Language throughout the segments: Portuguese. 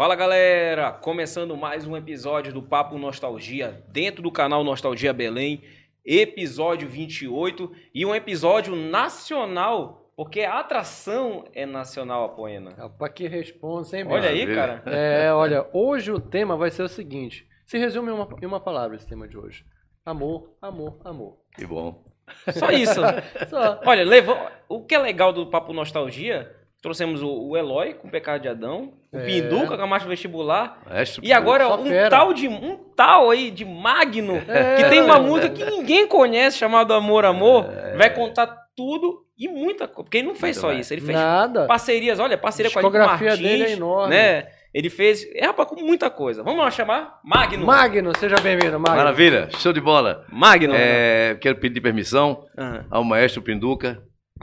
Fala galera, começando mais um episódio do Papo Nostalgia dentro do canal Nostalgia Belém, episódio 28 e um episódio nacional, porque a atração é nacional, Apoena. Rapaz, que responsa, hein, Olha aí, cara. É, olha, hoje o tema vai ser o seguinte. Se resume em uma, em uma palavra esse tema de hoje. Amor, amor, amor. Que bom. Só isso. Só. Olha, levou... o que é legal do Papo Nostalgia, trouxemos o, o Eloy com o Pecado de Adão, o É. Pinduca com a marcha vestibular, Maestro, e agora um fera. tal, de, um tal aí de Magno, É, que tem uma é. música que ninguém conhece, chamado Amor, Amor, vai contar tudo e muita coisa, porque ele não fez Muito só bem. isso, ele fez Nada. parcerias, olha, parceria com a discografia Martins, dele é enorme. né? Ele fez, é rapaz, com muita coisa. Vamos lá chamar Magno. Magno, seja bem-vindo, Magno. Maravilha, show de bola. Magno. É, quero pedir permissão Ah. ao maestro Pinduca.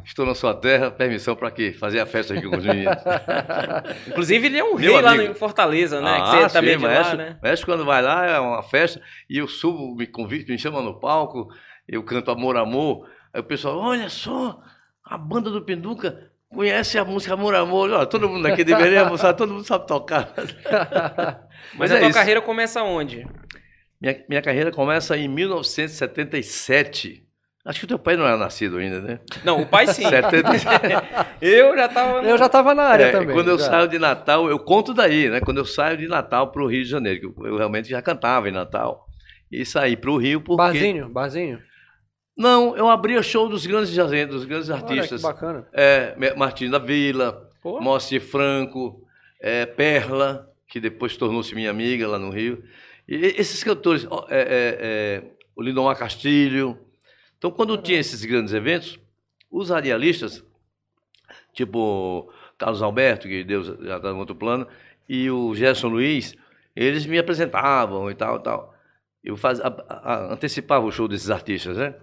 Estou na sua terra, permissão para quê? Fazer a festa aqui com os meninos. Inclusive, ele é um Meu rei lá amigo. em Fortaleza, né? que Ah, você também é sim, de lá, né? maestro quando vai lá é uma festa e eu subo, me convite, me chama no palco, eu canto Amor, Amor. Aí o pessoal, olha só, a banda do Pinduca conhece a música Amor, Amor. Olha, todo mundo aqui de Belém, sabe, todo mundo sabe tocar. Mas Mas a é tua isso. carreira começa onde? Minha, minha carreira começa em 1977. Acho que o teu pai não era nascido ainda, né? Não, o pai sim. 77. Eu já tava. no- Eu já tava na área É, também. quando eu já. saio de Natal, eu conto daí, né? Quando eu saio de Natal para o Rio de Janeiro, que eu, eu realmente já cantava em Natal. E saí para o Rio porque... Barzinho, barzinho. Não, eu abria show dos grandes dos grandes Olha que artistas. bacana. É, Martim da Vila, Pô. Moacir Franco, é, Perla, que depois tornou-se minha amiga lá no Rio. E esses cantores, é, é, é, o Lindomar Castilho. Então, quando tinha esses grandes eventos, os radialistas, tipo Carlos Alberto, que Deus já está no outro plano, e o Gerson Luiz, eles me apresentavam e tal, tal. Eu faz, a- a- antecipava o show desses artistas, né?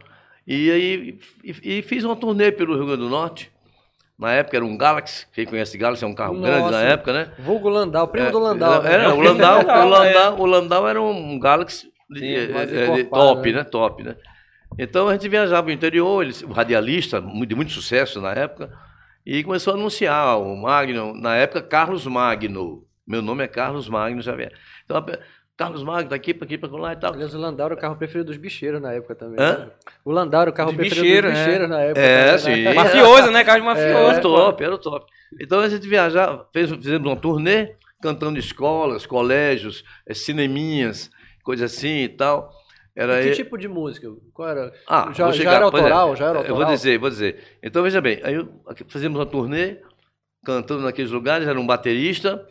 E aí e, e fiz uma turnê pelo Rio Grande do Norte. Na época era um Galaxy, quem conhece Galaxy é um carro grande Nossa. na época, né? Vulgo Landau, primo do É, Landau. né? Era, o Landau, o Landau, Landau, o Landau era um Galaxy de- Sim, eh, de encorpado, top, né? né? Top, né? Então a gente viajava o interior, ele, o radialista, de muito sucesso na época, e começou a anunciar o Magno, na época Carlos Magno. Meu nome é Carlos Magno Xavier. Então, a- Carlos Magno, tá aqui, para aqui, para lá e tal. Aliás, o Landau era o carro preferido dos bicheiros na época também. Hã? né? O Landau era o carro Dos preferido bicheiros, dos né? bicheiros na época. É, também, né? sim. Mafioso, né? Cara de Era mafioso. o top, era o top. Então a gente viajava, fez, fizemos uma turnê, cantando em escolas, colégios, eh, cineminhas, coisa assim e tal. Era Que tipo de música? Qual era? Ah, já, já era é. autoral? Já era Eu vou autoral? dizer, vou dizer. Então veja bem, aí eu- fazíamos uma turnê, cantando naqueles lugares, era um baterista,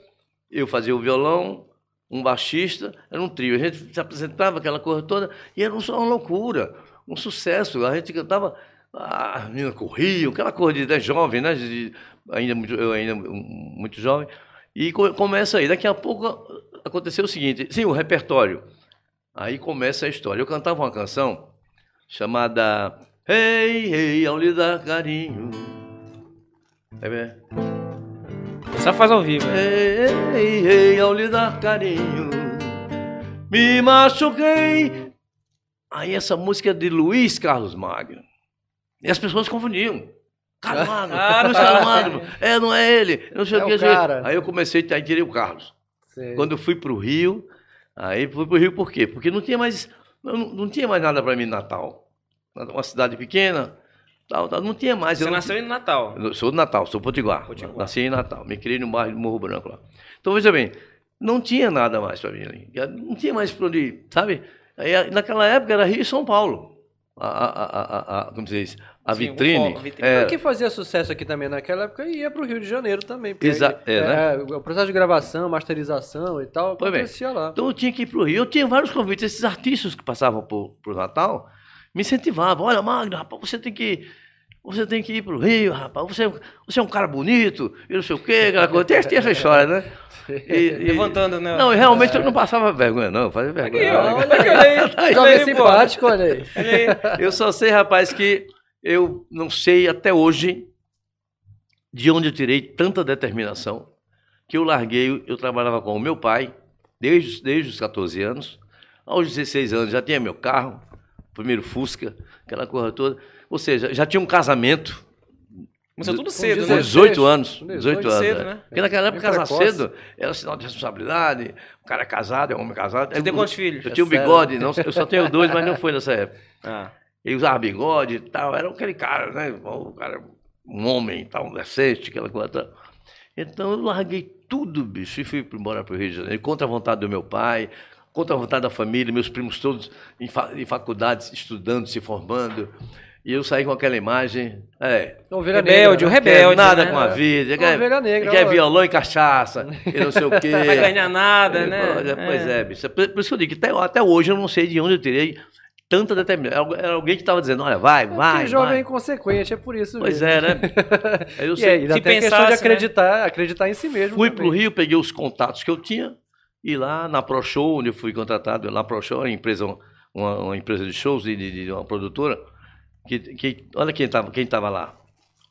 eu fazia o violão, um baixista, era um trio. A gente se apresentava aquela coisa toda e era um- uma loucura, um sucesso. A gente cantava, ah, as meninas corriam, aquela coisa de, de jovem, né? de- ainda muito, eu ainda muito jovem. E co- começa aí. Daqui a pouco aconteceu o seguinte, sim, o repertório. Aí começa a história. Eu cantava uma canção chamada Ei, ei, ao lhe dar carinho. É bem? Só faz ao vivo. Ei, ei, ei, ao lhe dar carinho, me machuquei. Aí essa música é de Luiz Carlos Magno. E as pessoas confundiam. Carlos Magno, Ah, Luiz. Carlos Magno. É, não é ele. Não sei É o que. o. Aí eu comecei, aí tirei o Carlos. Sei. Quando eu fui para o Rio, aí fui para o Rio por quê? Porque não tinha mais, não, não tinha mais nada para mim em Natal. Uma cidade pequena, tal, tal, não tinha mais. Você eu não nasceu em Natal. eu sou de Natal, sou potiguar. Potiguar. Nasci em Natal, me criei no bairro de Morro Branco lá. Então, veja bem, não tinha nada mais para mim ali. Não tinha mais para onde ir, sabe? Aí, naquela época era Rio e São Paulo. A, a, a, a- como se diz? A Sim, o vitrine. a vitrine. é, O que fazia sucesso aqui também naquela época ia pro Rio de Janeiro também. Exa- aí, é, né? o processo de gravação, masterização e tal, Pois bem. acontecia lá. Então eu tinha que ir para o Rio. Eu tinha vários convites. Esses artistas que passavam por, por Natal me incentivavam. Olha, Magno, rapaz, você tem que você tem que ir para o Rio, rapaz, você, você é um cara bonito, e não sei o quê, aquela coisa. Tem, tem essa história, né? E- e- Levantando, né? Não, realmente eu não passava vergonha, não, fazia vergonha. Aqui. Olha aí, Jovem simpático. Olha aí. Eu só sei, rapaz, que eu não sei até hoje de onde eu tirei tanta determinação que eu larguei, eu trabalhava com o meu pai desde, desde os 14 anos. Aos 16 anos já tinha meu carro, primeiro Fusca, aquela coisa toda. Ou seja, já tinha um casamento Começou tudo Com cedo, né? 16. 18 anos. Com 18 18 anos. cedo, é. né? Porque naquela época casar cedo era sinal de responsabilidade. O cara é casado, é um homem casado. Você tem quantos filhos? Eu tinha um bigode, não, eu só tenho dois, mas não foi nessa época. Ah. Ele usava bigode e tal, era aquele cara, né? O cara, um homem tal, um decente, aquela coisa. Então eu larguei tudo, bicho, e fui embora para o Rio de Janeiro, contra a vontade do meu pai, contra a vontade da família, meus primos todos em, fa em faculdades, estudando, se formando. E eu saí com aquela imagem, é, Ovelha Rebelde, negra, o né? rebelde. quer nada né? com a vida, Uma quer, ovelha negra, quer ó. violão e cachaça, e não sei o quê. Não vai ganhar nada, né? Pois é, é, bicho. Por por isso que eu digo que até, até hoje eu não sei de onde eu tirei tanta determinação. Era alguém que estava dizendo, olha, vai, vai, Que jovem vai. inconsequente, é por isso Pois mesmo. é, né? Eu E sei- aí, se a questão pensasse, de né? acreditar, acreditar em si mesmo. Fui para o Rio, peguei os contatos que eu tinha e lá na ProShow, onde eu fui contratado, lá ProShow é uma empresa, uma, uma empresa de shows, de, de- de uma produtora, que, que olha quem estava quem tava lá.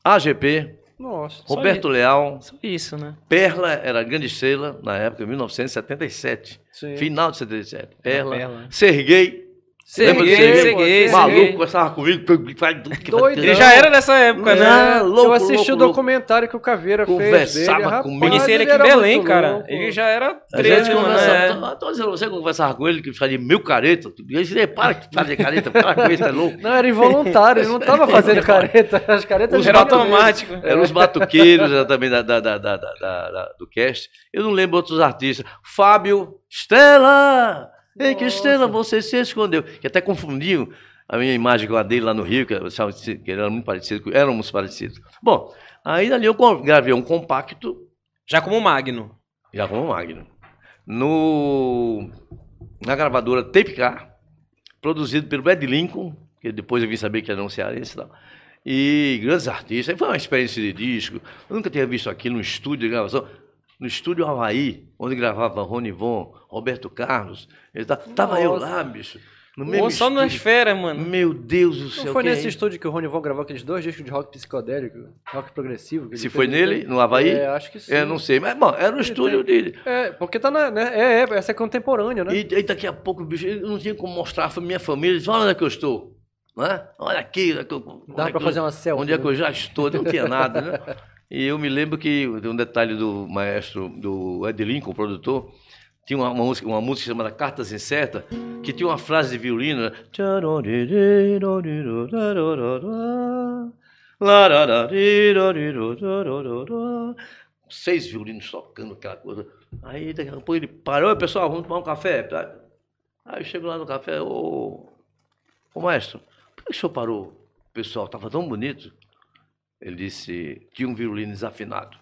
AGP, Nossa. Roberto Leal, Só isso, né? Perla era grande estrela na época, 1977. Sim. Final de 77. Perla. Perla. Serguei. Serguei, Maluco, conversava comigo. Doido. Ele já era dessa época, né? Louco, eu assisti louco, o louco. documentário que o Caveira fez Conversava dele. Comigo. Conheci ele aqui em era Belém, cara. louco. Ele já era A gente 13, mano. conversava, é. tô, dizendo, você conversava com ele que fazia mil careta. Ele disse, para de fazer careta, para com isso, é louco. Não, era involuntário, ele não estava fazendo careta. As caretas Os Era vinham dele. automático. Eram os batuqueiros também da, da, da, da, da- da- do cast. Eu não lembro outros artistas. Fábio Estela! Ei. Estela, você se escondeu. Que até confundiam a minha imagem com a dele lá no Rio, que, que era muito parecido, éramos parecidos. Bom, aí dali eu gravei um compacto, Já como Magno. já com o Magno, no, na gravadora Tape Car, produzido pelo Ed Lincoln, que depois eu vim saber que era um cearense e tal. E grandes artistas. Aí Foi uma experiência de disco. Eu nunca tinha visto aquilo no estúdio de gravação. No estúdio Havaí, onde gravava Rony Von, Roberto Carlos. Ele tá- Tava eu lá, bicho. No mesmo só nas estúdio. férias, mano. Meu Deus do céu. Não foi é nesse isso? estúdio que o Rony Von gravou aqueles dois discos de rock psicodélico, rock progressivo? Se foi nele, estúdio? no Havaí? É, acho que sim. É, não sei. Mas, bom, era um Ele estúdio tem. dele. É, porque tá na. Né, é, é, essa é contemporânea, né? E, e daqui a pouco, bicho, eu não tinha como mostrar a minha família. Disse, olha onde é que eu estou. Né? Olha aqui. Eu- Dá onde é pra eu- fazer uma selfie. Onde é que né? eu já estou? Não tinha nada, né? E eu me lembro que um detalhe do maestro, do Ed Lincoln, produtor, tinha uma, uma música, uma música chamada Cartas Incertas, que tinha uma frase de violino. né? Seis violinos tocando aquela coisa. Aí daqui a pouco ele parou, "Oi, pessoal, vamos tomar um café. Aí eu chego lá no café, ô, ô maestro, por que o senhor parou? O pessoal estava tão bonito. Ele disse, tinha um violino desafinado.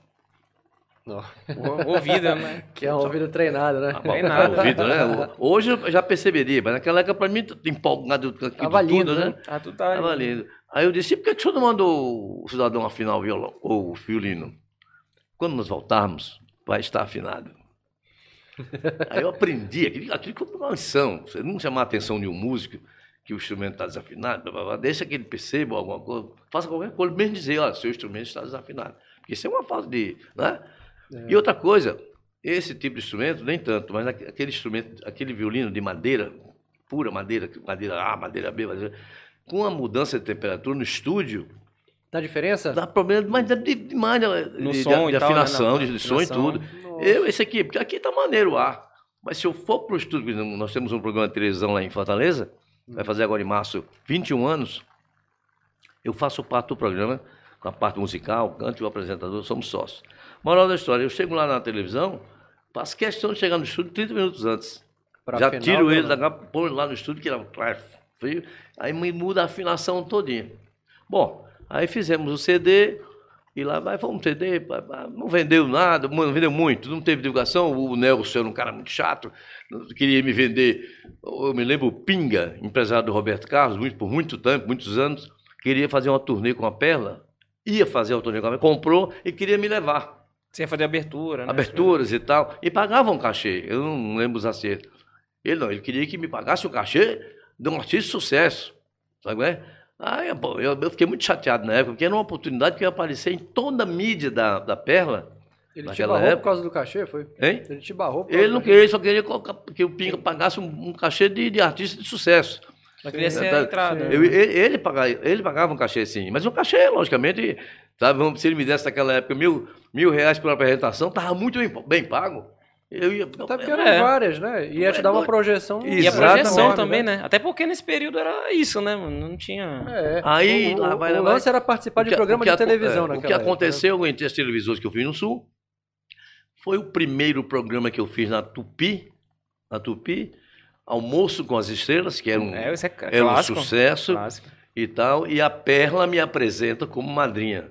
Não. O- Ouvida, né? Que é uma vida treinada, né? Ah, nada. ouvido, né? Hoje eu já perceberia, mas naquela época, para mim, empolgado com aquilo Tava tudo, lindo, né? né? Ah, tu tá. Tava lindo. Aí eu disse, por que, que o senhor não mandou o cidadão afinar o violão, ou o violino? Quando nós voltarmos, vai estar afinado. Aí eu aprendi, aquilo, aquilo foi uma lição. Você não chamar a atenção de um músico que o instrumento está desafinado, blá, blá, blá, deixa que ele perceba alguma coisa, faça qualquer coisa, mesmo dizer, olha, seu instrumento está desafinado. Porque isso é uma falta de. Né? E outra coisa, esse tipo de instrumento, nem tanto, mas aque- aquele instrumento, aquele violino de madeira, pura madeira, madeira A, madeira B, madeira, com a mudança de temperatura no estúdio, Dá diferença? dá problema demais, de, demais de, No de- som de e tal, né, afinação, na de, de som e afinação. tudo. Nossa. Eu, esse aqui, porque aqui tá maneiro o ar. Mas se eu for pro estúdio, por exemplo, nós temos um programa de televisão lá em Fortaleza, vai fazer agora em março 21 anos, eu faço parte do programa, com a parte musical, canto e o apresentador, somos sócios. Moral da história, eu chego lá na televisão, faço questão de chegar no estúdio 30 minutos antes. Pra Já final, tiro ele, da põe lá no estúdio, que era frio, aí muda a afinação todinha. Bom, aí fizemos o CD, e lá vai, vamos CD, não vendeu nada, não vendeu muito, não teve divulgação, o Nelson era um cara muito chato, queria me vender, eu me lembro o Pinga, empresário do Roberto Carlos, muito, por muito tempo, muitos anos, queria fazer uma turnê com a Perla, ia fazer uma turnê com a Perla, comprou e queria me levar. Ia fazer abertura, né? Aberturas e tal. E pagavam um cachê. Eu não lembro os acertos. Ele não, ele queria que me pagasse o cachê de um artista de sucesso. Sabe é? Aí, eu, eu fiquei muito chateado na época, porque era uma oportunidade que ia aparecer em toda a mídia da, da Perla. Ele te Naquela barrou época- por causa do cachê, foi? Hein? Ele te barrou por causa Ele não queria, ele só queria que o Pinga pagasse um, um cachê de, de artista de sucesso. Mas queria ser Tá- a entrada. Eu- ele, ele pagava, ele pagava um cachê, sim. Mas um cachê, logicamente, sabe, vamos- se ele me desse naquela época mil, mil reais por apresentação, estava muito bem, bem pago. Eu ia. Até porque eu- eram É. várias, né? E ia te dar uma projeção. E a projeção enorme, também, né? Até porque nesse período era isso, né, mano? Não tinha. É. Aí, o, lá vai, o lá vai. lance era participar de que- programa de televisão é, naquela O que né? aconteceu entre as televisões que eu fiz no Sul foi o primeiro programa que eu fiz na Tupi, na Tupi, Almoço com as Estrelas, que era um, É, é era um sucesso. Clássico. e tal, e a Perla me apresenta como madrinha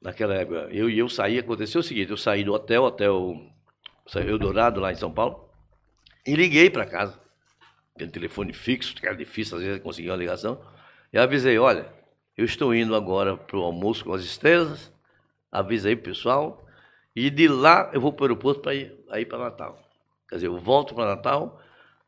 naquela época. Eu e eu saí, aconteceu o seguinte, eu saí do hotel, hotel Eldorado, lá em São Paulo, e liguei para casa, pelo telefone fixo, que era difícil às vezes conseguir uma ligação, e avisei, olha, eu estou indo agora para o almoço com as estrelas, avisa aí pro pessoal, e de lá eu vou para o aeroporto para ir, aí para Natal. Quer dizer, eu volto para Natal,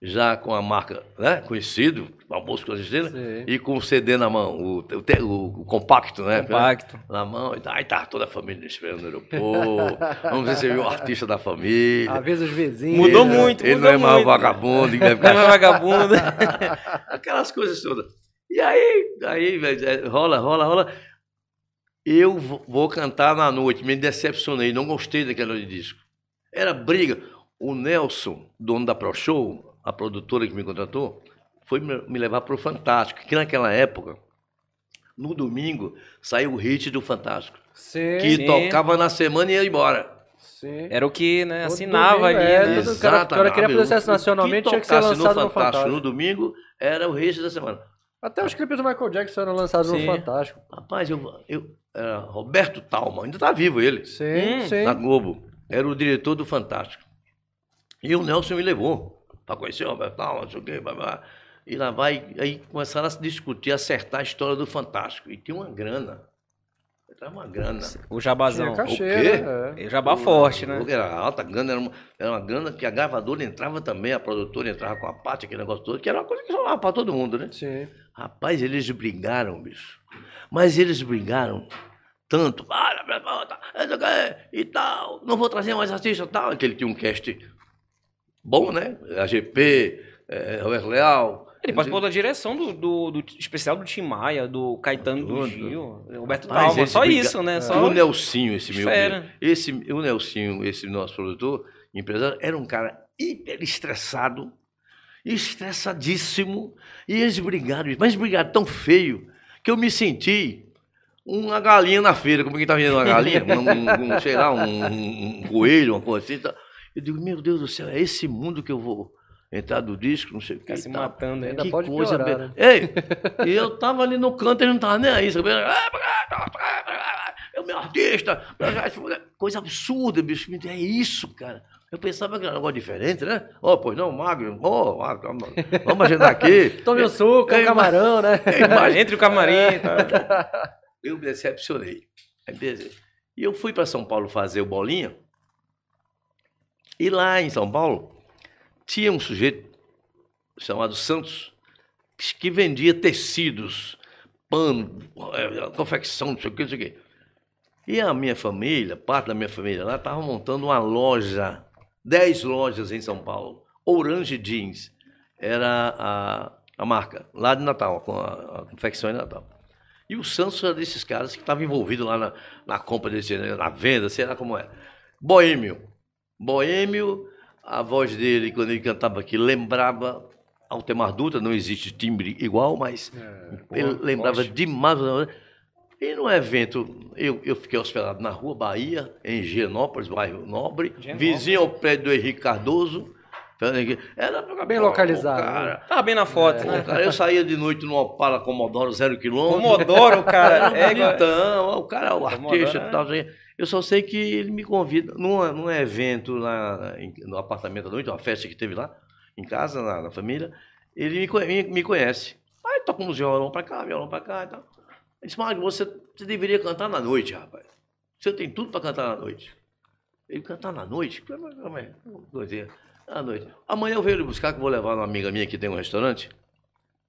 já com a marca né, conhecido, almoço com estrelas, Sim. e com o CD na mão, o, o, o- o compacto, né? Compacto. Na mão, e tá, aí tá toda a família esperando no aeroporto. Vamos receber o artista da família. Avisa os vizinhos. Mudou Ele- muito, Ele mudou não é mais muito. vagabundo, ninguém deve Não é ficar mais vagabundo. aquelas coisas todas. E aí, aí velho, é, rola, rola, rola. Eu vo- vou cantar na noite, me decepcionei, não gostei daquele disco. Era briga. O Nelson, dono da Pro Show, a produtora que me contratou, foi me levar para o Fantástico, que naquela época, no domingo, saiu o hit do Fantástico, Sim. que Sim. tocava na semana e ia embora. sim. Era o que, né, assinava domingo, ali, é, né? o cara- o cara queria fazer sucesso nacionalmente, que tinha que ser lançado no no Fantástico. Fantástico. No domingo, era o hit da semana. Até os clipes do Michael Jackson eram lançados Sim. no Fantástico. Rapaz, eu, eu era Roberto Talma, ainda tá vivo ele, Sim, Hum, sim. na Globo. Era o diretor do Fantástico. E o Nelson me levou para conhecer o Roberto Talma, não sei o quê, blá, blá. E lá vai, aí começaram a se discutir, acertar a história do Fantástico. E tinha uma grana. Era uma grana. O jabazão. O quê? né? É. O jabá forte, né? Era alta grana, era uma, era uma grana que a gravadora entrava também, a produtora entrava com a parte, aquele negócio todo, que era uma coisa que falava para todo mundo, né? Sim. Rapaz, eles brigaram, bicho. Mas eles brigaram tanto. "Ah, blá, blá, tá, é, o E tal. Não vou trazer mais artista tal. Que ele tinha um cast bom, né? AGP, é, Roberto Leal. Ele participou da direção do, do, do especial do Tim Maia, do Caetano do. Gil, Roberto esse Só briga- isso, né? O Só... Nelsinho, esse meu. Esse, o Nelsinho, esse nosso produtor, empresário, era um cara hiper estressado, estressadíssimo. E eles brigaram, mas brigaram tão feio que eu me senti uma galinha na feira, como quem tá vendendo uma galinha, um, um- sei lá, um, um- coelho, uma coisa assim. tá. Eu digo, meu Deus do céu, é esse mundo que eu vou entrar do disco, não sei o que. Ficar se tal. matando Ainda ainda. pode piorar, be- né? Ei, e eu tava ali no canto, ele não tava nem aí, sabe? É o meu artista, coisa absurda, bicho. É isso, cara. Eu pensava que era um negócio diferente, né? Ó, pois não, magro, ó, magro, vamos agendar aqui. Tome o suco, é um camarão, né? Entre o camarim tal. eu me decepcionei. E eu fui para São Paulo fazer o bolinha. E lá em São Paulo tinha um sujeito chamado Santos que vendia tecidos, pano, eh, confecção, não sei o que, não sei o que. E a minha família, parte da minha família lá, estava montando uma loja, 10 lojas em São Paulo. Orange Jeans era a, a marca, lá de Natal, com a, a confecção de Natal. E o Santos era desses caras que estavam envolvidos lá na, na compra desse, na venda, sei lá como é. Boêmio. Boêmio, a voz dele, quando ele cantava aqui, lembrava Altemar Dutra, não existe timbre igual, mas ele lembrava demais. E no evento, eu, eu fiquei hospedado na Rua Bahia, em Higienópolis, bairro Nobre, Higienópolis. vizinho ao prédio do Henrique Cardoso. Era Bem localizado, Cara, Tava bem na foto, Pô, né? cara, eu saía de noite no Opala Commodoro zero quilômetro. Comodoro, cara. É, É, igual- bonitão, o cara, o artista é. e tal. assim. Eu só sei que ele me convida num, num evento lá em- no apartamento da noite, uma festa que teve lá, em casa, na, na família. Ele me, me, me conhece. Aí toca um violão pra cá, violão pra cá e tal. Ele disse, Magno, você, você deveria cantar na noite, rapaz. Você tem tudo para cantar na noite. Ele cantar na noite? À noite. Amanhã eu venho lhe buscar, que eu vou levar uma amiga minha que tem um restaurante.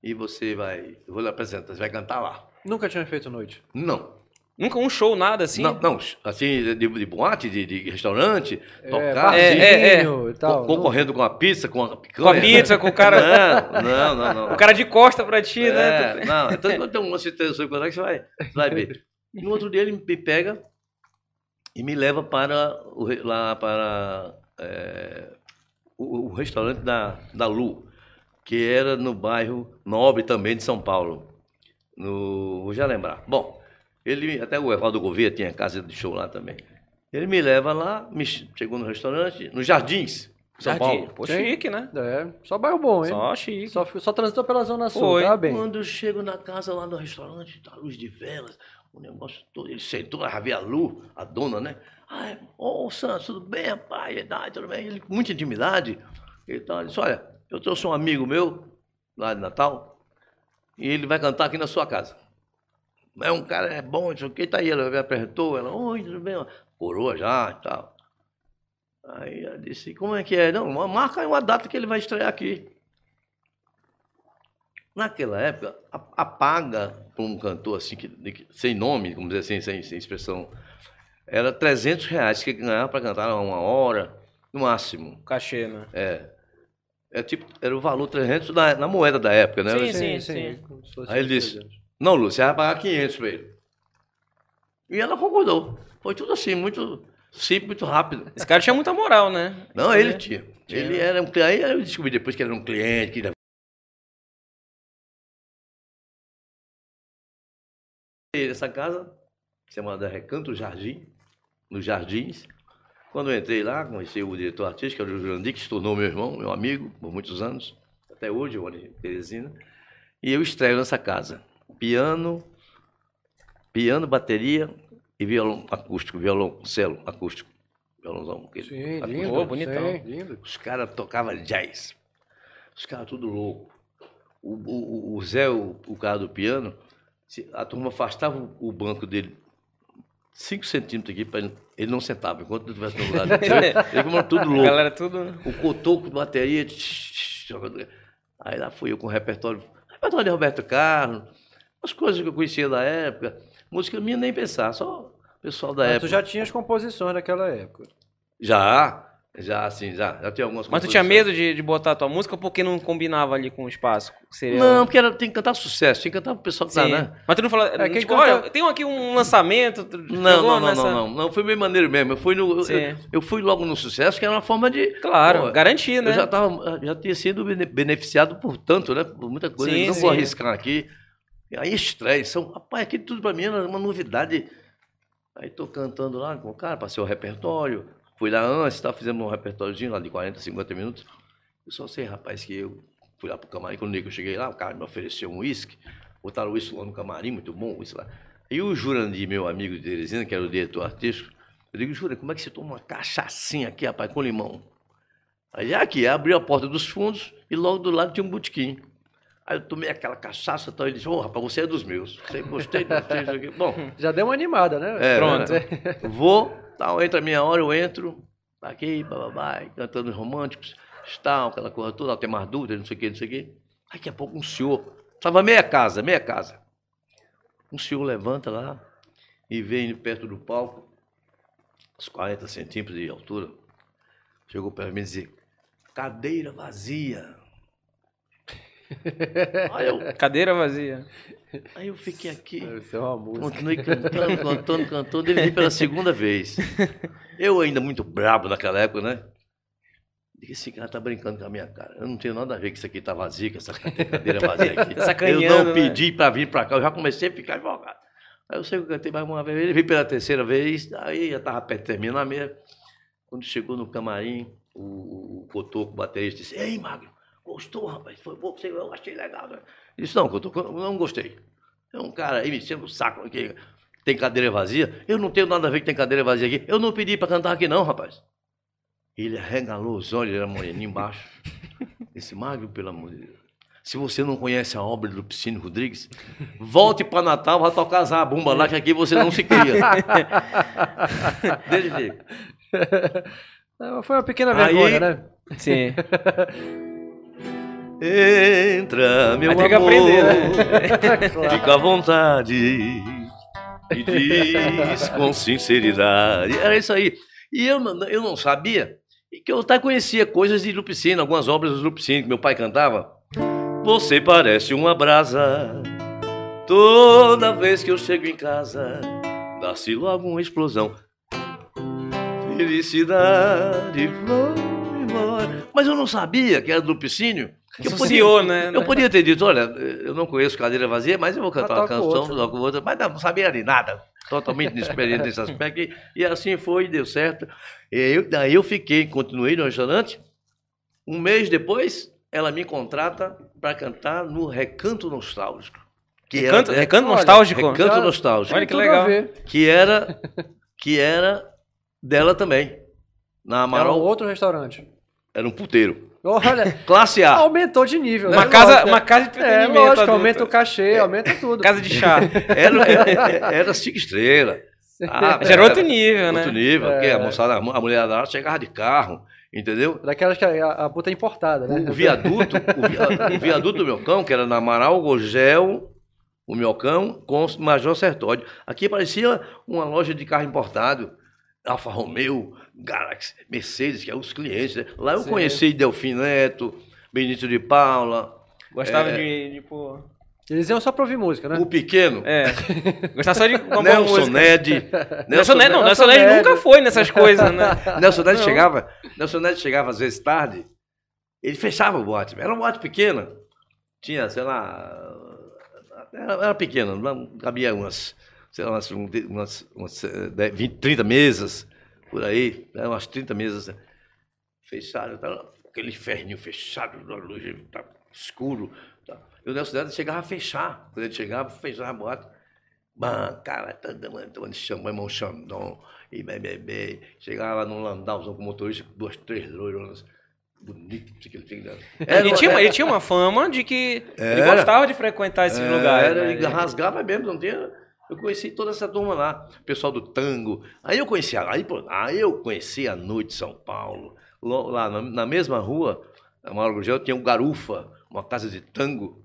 E você vai. Eu vou lhe apresentar, você vai cantar lá. Nunca tinha feito noite. Não. Nunca um show, nada assim? Não, não, assim, de, de boate, de, de restaurante, tocar, barzinho assim, é, é. e tal. co- concorrendo com a pizza, com a Com a picanha. pizza, com o cara. Não, não, não. não. O cara de costa pra ti, né? É, não, então quando tem um lance de seu colega, você vai, você vai ver. No outro dia ele me pega e me leva para o, lá para é, o, o restaurante da, da Lu, que era no bairro Nobre também de São Paulo. No, vou já lembrar. Bom, ele, até o Evaldo Gouveia tinha casa de show lá também. Ele me leva lá, me che- chegou no restaurante, nos Jardins, São Jardim. Paulo. Pô, Sim. chique, né? É, só bairro bom, hein? Só chique. Só, só transitou pela Zona Sul, Foi. tá bem. Quando eu chego na casa lá no restaurante, tá a luz de velas, o negócio todo, ele sentou, já havia a Lu, a dona, né? Ai, ô Santos, tudo bem, rapaz? E daí, tudo bem? Ele com muita intimidade. Então, ele disse, olha, eu trouxe um amigo meu, lá de Natal, e ele vai cantar aqui na sua casa. É um cara, é bom, não sei o que, tá aí, ela me apresentou, ela, oi, tudo bem? Coroa já e tal. Aí eu disse, como é que é? Não, marca aí uma data que ele vai estrear aqui. Naquela época, a, a paga para um cantor assim, que, de sem nome, vamos dizer assim, sem, sem expressão, era 300 reais que ganhava para cantar uma hora, no máximo. Cachê, né? É. É tipo, era o valor 300 na, na moeda da época, né? Sim, disse, sim. como se fosse Aí ele disse, 300. Não, Lúcio, você vai pagar 500 para ele. E ela concordou. Foi tudo assim, muito simples, muito rápido. Esse cara tinha muita moral, né? Não, ele tinha. Tinha. Ele era um cliente. Aí eu descobri depois que era um cliente, que Essa casa, chamada Recanto Jardim, nos Jardins. Quando eu entrei lá, conheci o diretor artístico, que era o Jurandir, que se tornou meu irmão, meu amigo, por muitos anos. Até hoje, eu moro em Teresina. E eu estreio nessa casa. Piano, piano, bateria e violão acústico, violão, celo acústico. Violãozão. Sim, acústico. lindo. Pô, bonitão. sim, lindo. Os caras tocavam jazz. Os caras tudo louco. O, o, o Zé, o, o cara do piano, a turma afastava o, o banco dele 5 centímetros aqui, pra ele, ele não sentava, enquanto não estivesse no lugar dele. Ele como tudo A louco. galera tudo. O cotoco de bateria. tch, tch, jogando. Aí lá fui eu com o repertório. Repertório de Roberto Carlos, as coisas que eu conhecia da época. Música minha nem pensar, só o pessoal da Mas época. tu já tinha as composições daquela época. Já, já, assim, já. Já tinha algumas Mas tu tinha medo de, de botar a tua música porque não combinava ali com o espaço? Seria... Não, porque era, tem que cantar sucesso, tem que cantar pro pessoal que tá, Sim. né? Mas tu não falou. É, tipo, canta- olha, tem aqui um lançamento. Não, não, não, nessa- não, não, não. Foi meio maneiro mesmo. Eu fui, no, eu, Sim. eu- eu fui logo no sucesso, que era uma forma de. Claro, Pô, garantir, né? Eu já, tava, já tinha sido bene- beneficiado por tanto, né? Por muita coisa. Sim, não sim. vou arriscar aqui. Aí estreia. São, rapaz, aquilo tudo pra mim era uma novidade. Aí tô cantando lá com o cara, passei o repertório. Fui lá antes, tá, fizemos um repertóriozinho lá de 40, 50 minutos. Eu só sei, rapaz, que eu fui lá pro camarim. Quando eu cheguei lá, o cara me ofereceu um uísque. Botaram o uísque lá no camarim, muito bom, uísque lá. E o Jurandir, meu amigo de Teresina, que era o diretor artístico, eu digo, Jura, como é que você toma uma cachaçinha aqui, rapaz, com limão? Aí aqui, abriu a porta dos fundos e logo do lado tinha um botequim. Aí eu tomei aquela cachaça e tal, ele disse, ô rapaz, você é dos meus. Você gostei, gostei, isso aqui. Bom, Já deu uma animada, né? É, Pronto. vou, tal, entra a minha hora, eu entro, tá aqui, bababá, cantando os românticos, tal, aquela coisa toda, tem mais dúvida, não sei o que, não sei o que. Daqui a pouco um senhor, estava meia casa, meia casa. Um senhor levanta lá e vem perto do palco, uns 40 centímetros de altura, chegou perto de mim e disse, cadeira vazia. Aí, eu, Cadeira vazia. aí eu fiquei aqui. Deve ser uma música. Continuei cantando, cantando, cantando. Ele veio pela segunda vez. Eu ainda muito brabo naquela época, né? Disse, esse cara tá brincando com a minha cara. Eu não tenho nada a ver com isso aqui tá vazio, com essa cadeira vazia aqui. Sacaneando, eu não né? pedi pra vir pra cá, eu já comecei a ficar invocado. Aí eu sei que eu cantei mais uma vez, ele veio pela terceira vez, aí já tava perto de terminar mesmo. Quando chegou no camarim, o, o Cotoco, o baterista, disse, ei, Magno, gostou, rapaz? Foi bom, você, eu achei legal. né?" Disse, não, Cotoco, eu não gostei. É um cara aí me enchendo o saco aqui, tem cadeira vazia. Eu não tenho nada a ver que tem cadeira vazia aqui. Eu não pedi pra cantar aqui não, rapaz. Ele arregalou os olhos, ele era moreninho embaixo. Disse, Magno, pelo amor de Deus. Se você não conhece a obra do Piscine Rodrigues, volte para Natal, vai tocar zabumba lá, que aqui você não se cria. Jeito. É, Foi uma pequena Aí- vergonha, né? Sim. Entra, meu amor, aprender, né? fica à vontade e diz com sinceridade. Era isso aí. E eu, não- eu não sabia que eu até conhecia coisas de Lupicínio, algumas obras do Lupicínio que meu pai cantava. Você parece uma brasa, toda vez que eu chego em casa, dá-se logo uma explosão. Felicidade, vai embora. Mas eu não sabia que era do Lupicínio. Que eu Associou, né? eu podia ter dito, olha, eu não conheço Cadeira Vazia, mas eu vou cantar uma canção, com outra, mas não, não sabia de nada. Totalmente inexperiente nesse aspecto. E, e assim foi, deu certo. E eu, daí eu fiquei, continuei no restaurante. Um mês depois, ela me contrata para cantar no Recanto Nostálgico. Que Recanto, era, recanto olha, nostálgico? Recanto Já- Nostálgico. Olha que legal. Que era, que era dela também. Na Era Amaral, um outro restaurante. era um puteiro. Olha, Classe A. aumentou de nível. Uma né? casa, Lógico, uma casa de É, entretenimento. lógico, adulto. aumenta o cachê, aumenta tudo. Casa de chá. Era, era, era cinco estrelas. Ah, Já era outro nível, né? Outro nível, porque É. a moçada, a mulher lá chegava de carro, entendeu? Daquelas que a, a puta é importada, né? O viaduto, o, via- o viaduto do Miocão, que era na Amaral, Gogel, o Miocão, com o Major Sertódio. Aqui parecia uma loja de carro importado. Alfa Romeo, Galaxy, Mercedes, que é os clientes. né? Lá eu Sim. conheci Delfim Neto, Benito de Paula, Gostava É. de, de, pô... Eles iam só pra ouvir música, né? o Pequeno, É. Gostava só de uma boa Nelson música. Ned. Nelson Ned, não, Nelson Nelson Ned nunca foi nessas coisas, né? Nelson Ned chegava, Nelson Ned chegava às vezes tarde, ele fechava o boate. Era uma boate pequena, tinha, sei lá, era, era pequena, não cabia umas, sei lá, umas, umas, umas eh, 10, 20, 30 mesas, por aí, né, umas 30 mesas. Fecharam, tava aquele inferninho fechado, a luz tá escuro. Tá. E o Nelson Ned chegava a fechar, quando ele chegava, fechava a boate. Mano, cara, tá tomando chão, irmão Xandão, e bem. Chegava num landauzão com motorista, duas, três loiras, bonito, que ele tinha. Ele tinha, ele tinha uma fama de que ele Era. gostava de frequentar esses lugares. Era, né? ele rasgava mesmo, não tinha. Eu conheci toda essa turma lá, o pessoal do tango. Aí eu conheci, a- aí, pô, aí eu conheci a noite de São Paulo. Lo- Lá na, na mesma rua, na Mauro Gurgel, tinha um Garufa, uma casa de tango,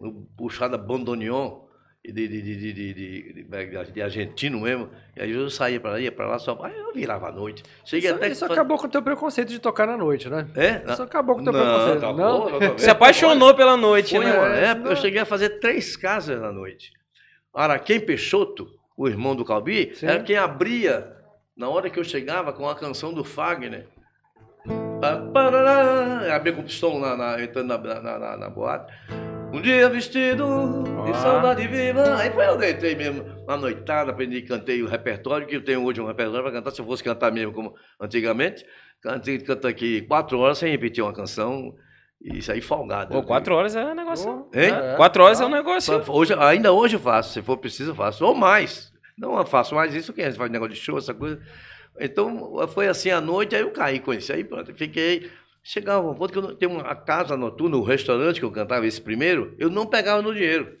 no- puxada Bandoneon, e de, de, de, de, de, de- de- de argentino mesmo. E aí eu saía para lá, ia para lá, só. Aí eu virava à noite. Cheguei Isso, até isso que- acabou com o teu preconceito de tocar na noite, né? É? Isso acabou com o teu Não, preconceito. acabou, não? acabou. Se apaixonou pela noite, Foi né? época, Não. eu cheguei a fazer três casas na noite. Araquém Peixoto, o irmão do Calbi, Sim. era quem abria na hora que eu chegava com a canção do Fagner. Abria com o pistão na, na- entrando na, na, na- na boate. Um dia vestido de Ah. saudade viva. Aí foi eu deitei mesmo uma noitada, aprendi, cantei o repertório, que eu tenho hoje um repertório para cantar. Se eu fosse cantar mesmo como antigamente, cantei, canto aqui quatro horas sem repetir uma canção. E isso aí folgado. Pô, quatro horas é um negócio. Hein? É. Quatro horas é um negócio. Hoje, ainda hoje eu faço, se for preciso eu faço, ou mais. Não eu faço mais isso, que a gente faz negócio de show, essa coisa. Então, foi assim à noite, aí eu caí com isso. Aí pronto, fiquei. Chegava um ponto que eu não- tenho uma casa noturna, o restaurante que eu cantava esse primeiro, eu não pegava no dinheiro.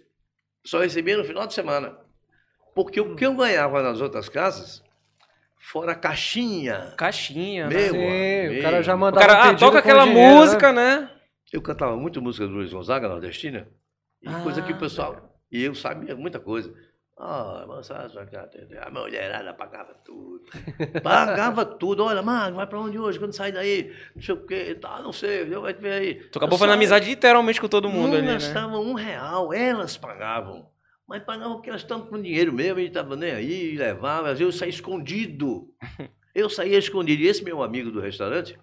Só recebia no final de semana. Porque o que eu ganhava nas outras casas, fora caixinha, Caixinha, né? Meu, Sim, amigo. o cara já O mandava cara um ah, toca com aquela dinheiro, música, né? Eu cantava muito música do Luiz Gonzaga, nordestina, e coisa que o Ah, pessoal. E eu sabia muita coisa. Ah, atender. a mulherada pagava tudo. Pagava tudo. Olha, Marco, vai pra onde hoje? Quando sai daí? Não sei o quê, tá, não sei, eu vai ver aí. Tu acabou fazendo amizade literalmente com todo mundo não ali, né? gastavam um real, elas pagavam. Mas pagavam porque elas estavam com dinheiro mesmo, e estavam nem aí, levavam. Às vezes eu saía escondido. Eu saía escondido. E esse meu amigo do restaurante,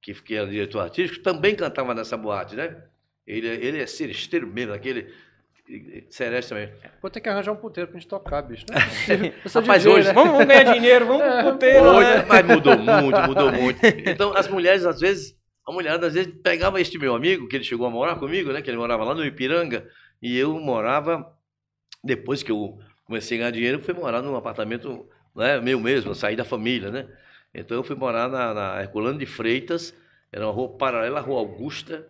que, que era diretor artístico, também cantava nessa boate, né? Ele, é- ele é seresteiro mesmo, aquele. Sereste também. Vou ter que arranjar um puteiro pra gente tocar, bicho. Não é sou Rapaz, DJ, hoje- né? Vamos, vamos ganhar dinheiro, vamos pro puteiro, Hoje, né? mas mudou muito, mudou muito. Então, as mulheres, às vezes, a mulherada, às vezes, pegava este meu amigo, que ele chegou a morar comigo, né? Que ele morava lá no Ipiranga, e eu morava, depois que eu comecei a ganhar dinheiro, fui morar num apartamento né, meu mesmo, saí da família, né? Então, eu fui morar na, na Herculano de Freitas, era uma rua paralela à Rua Augusta,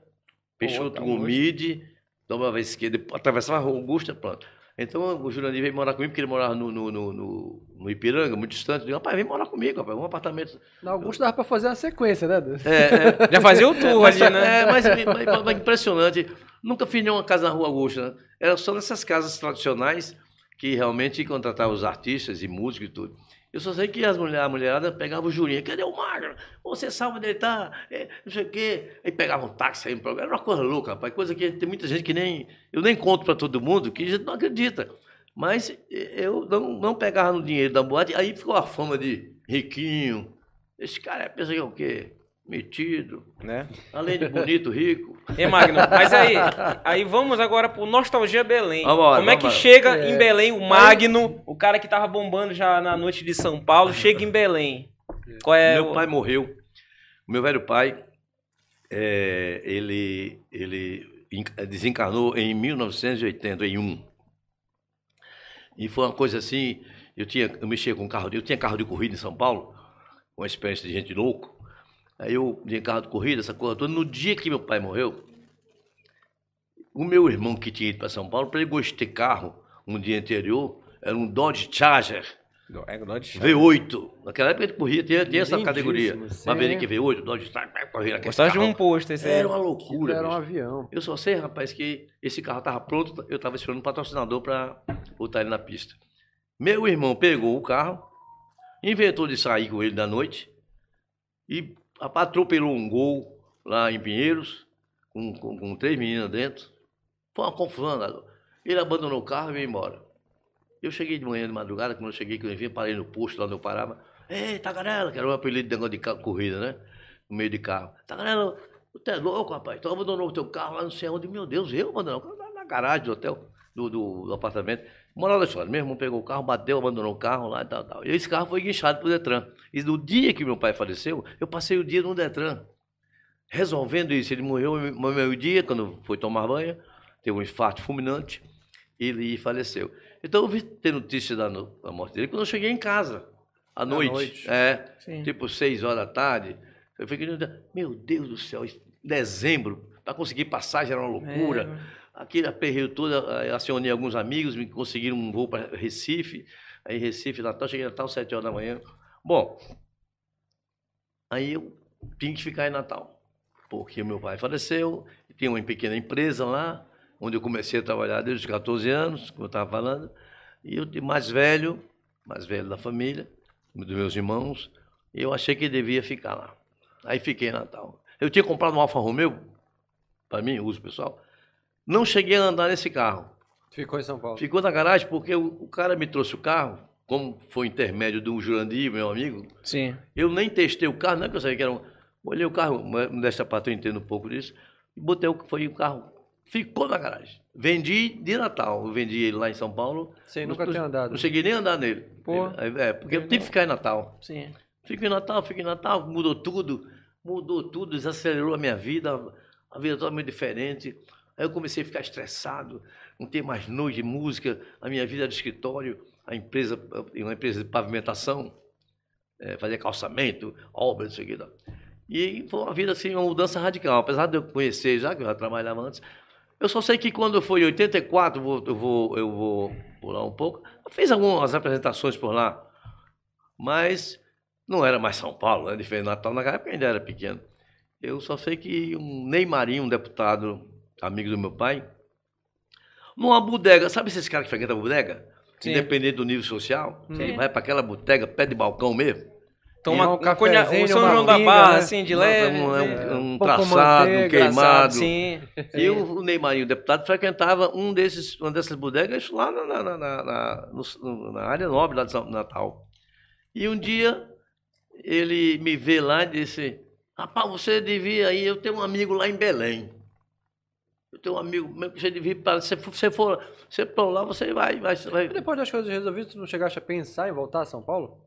Peixoto mid, dobrava a esquerda, atravessava a rua Augusta, pronto. Então o Jurandir veio morar comigo, porque ele morava no, no, no, no- no Ipiranga, muito distante. Eu disse, rapaz, vem morar comigo, rapaz, um apartamento. Na Augusto dava pra fazer uma sequência, né? É, é, Já fazia o tour ali, né? é, mas, mas- mas impressionante. Nunca fiz nenhuma casa na Rua Augusta, né? Era só nessas casas tradicionais que realmente contratavam os artistas e músicos e tudo. Eu só sei que as mulher, a mulherada pegava o Jurinha, cadê o Magro? Você sabe onde ele tá? É, não sei o quê. Aí pegava um táxi aí no programa. Era uma coisa louca, rapaz. Coisa que tem muita gente que nem. Eu nem conto para todo mundo, que a gente não acredita. Mas eu não, não pegava no dinheiro da boate, aí ficou a fama de riquinho. Esse cara pensa que é o quê? Metido. né? Além de bonito, rico. E Magno, mas aí, aí vamos agora pro Nostalgia Belém. Vambora, Como é que vambora. chega É. em Belém o Magno, o cara que tava bombando já na noite de São Paulo, chega em Belém? Qual é meu o... pai morreu. O meu velho pai, é, ele, ele en- desencarnou em 1981. E foi uma coisa assim, eu tinha, eu mexia com carro, de- eu tinha carro de corrida em São Paulo, uma espécie de gente louco. Aí eu tinha carro de corrida, essa coisa toda. No dia que meu pai morreu, o meu irmão que tinha ido para São Paulo pegou este carro um dia anterior, era um Dodge Charger. É, Dodge. V8. Naquela época ele corria, tinha, tinha essa categoria. sim. Maverick V8, Dodge Charger, corria naquele Gostava de um posto esse aí. Era uma loucura, Era um bicho. avião. Eu só sei, rapaz, que esse carro estava pronto, eu estava esperando um patrocinador para botar ele na pista. Meu irmão pegou o carro, inventou de sair com ele da noite e rapaz, atropelou um gol lá em Pinheiros, com, com, com três meninas dentro. Foi uma confusão. danada. Ele abandonou o carro e veio embora. Eu cheguei de manhã de madrugada, quando eu cheguei, que eu vim, parei no posto lá onde eu parava. Ei, Tagarela, que era o apelido de negócio de corrida, né? No meio de carro. Tagarela, tu é louco, rapaz? Tu abandonou o teu carro lá não sei onde. Meu Deus, eu abandonei o carro lá na garagem do hotel, do, do, do apartamento. Moral da história, meu irmão pegou o carro, bateu, abandonou o carro lá e tal, tal. E esse carro foi guinchado pro Detran. E no dia que meu pai faleceu, eu passei o dia no Detran. Resolvendo isso, ele morreu no meio-dia, quando foi tomar banho, teve um infarto fulminante e ele faleceu. Então eu vi ter notícia da, no- da morte dele quando eu cheguei em casa, à noite. noite. É, Sim. tipo seis horas da tarde. Eu fiquei, meu Deus do céu, em dezembro, para conseguir passagem era uma loucura. Aquele aperreio todo, acionei alguns amigos, me conseguiram um voo para Recife. Aí Recife, Natal, cheguei em Natal, sete horas da manhã. Bom, aí eu tinha que ficar em Natal, porque meu pai faleceu, tinha uma pequena empresa lá, onde eu comecei a trabalhar desde os 14 anos, como eu estava falando, e eu de mais velho, mais velho da família, dos meus irmãos, eu achei que devia ficar lá. Aí fiquei em Natal. Eu tinha comprado um Alfa Romeo, para mim, uso pessoal, não cheguei a andar nesse carro. Ficou em São Paulo. Ficou na garagem porque o, o cara me trouxe o carro, como foi intermédio do Jurandir, meu amigo, Sim. eu nem testei o carro, não é que eu sabia que era um. Olhei o carro, desta parte eu entendo um pouco disso, e botei o foi o carro. Ficou na garagem. Vendi de Natal. Eu vendi ele lá em São Paulo. Não- nunca não- ter andado. Não cheguei nem a andar nele. Pô. É, porque eu tive que ficar em Natal. Sim. Fico em Natal, fico em Natal, mudou tudo, mudou tudo, desacelerou a minha vida, a vida totalmente diferente. Aí eu comecei a ficar estressado, não ter mais noite de música, a minha vida era de escritório, a empresa, uma empresa de pavimentação, eh, fazia calçamento, obras, não sei. E foi uma vida assim, uma mudança radical. Apesar de eu conhecer já, que eu já trabalhava antes, eu só sei que quando foi em 84, eu vou, eu vou, eu vou pular um pouco, eu fiz algumas apresentações por lá, mas não era mais São Paulo, né? Diferente de Natal, naquela época ainda era pequeno. Eu só sei que um Neymarinho, um deputado amigo do meu pai, numa bodega, sabe esses caras que frequentam a bodega? Sim. Independente do nível social, Sim. ele vai para aquela bodega, pé de balcão mesmo. Toma um um conha- o São uma João da Barra, né? assim, de Um- leve. um, é. um, um traçado, um manteiga, queimado. Sim. E o, o Neymarinho, o deputado, frequentava um desses, uma dessas bodegas lá na, na, na, na- na- no- na área nobre lá de São Natal. E um dia ele me vê lá e disse: Rapaz, você devia ir. Eu tenho um amigo lá em Belém. Eu tenho um amigo, meu, que você devia ir para. Se você for, você for lá, você vai. vai, vai. Depois das coisas resolvidas, tu não chegaste a pensar em voltar a São Paulo?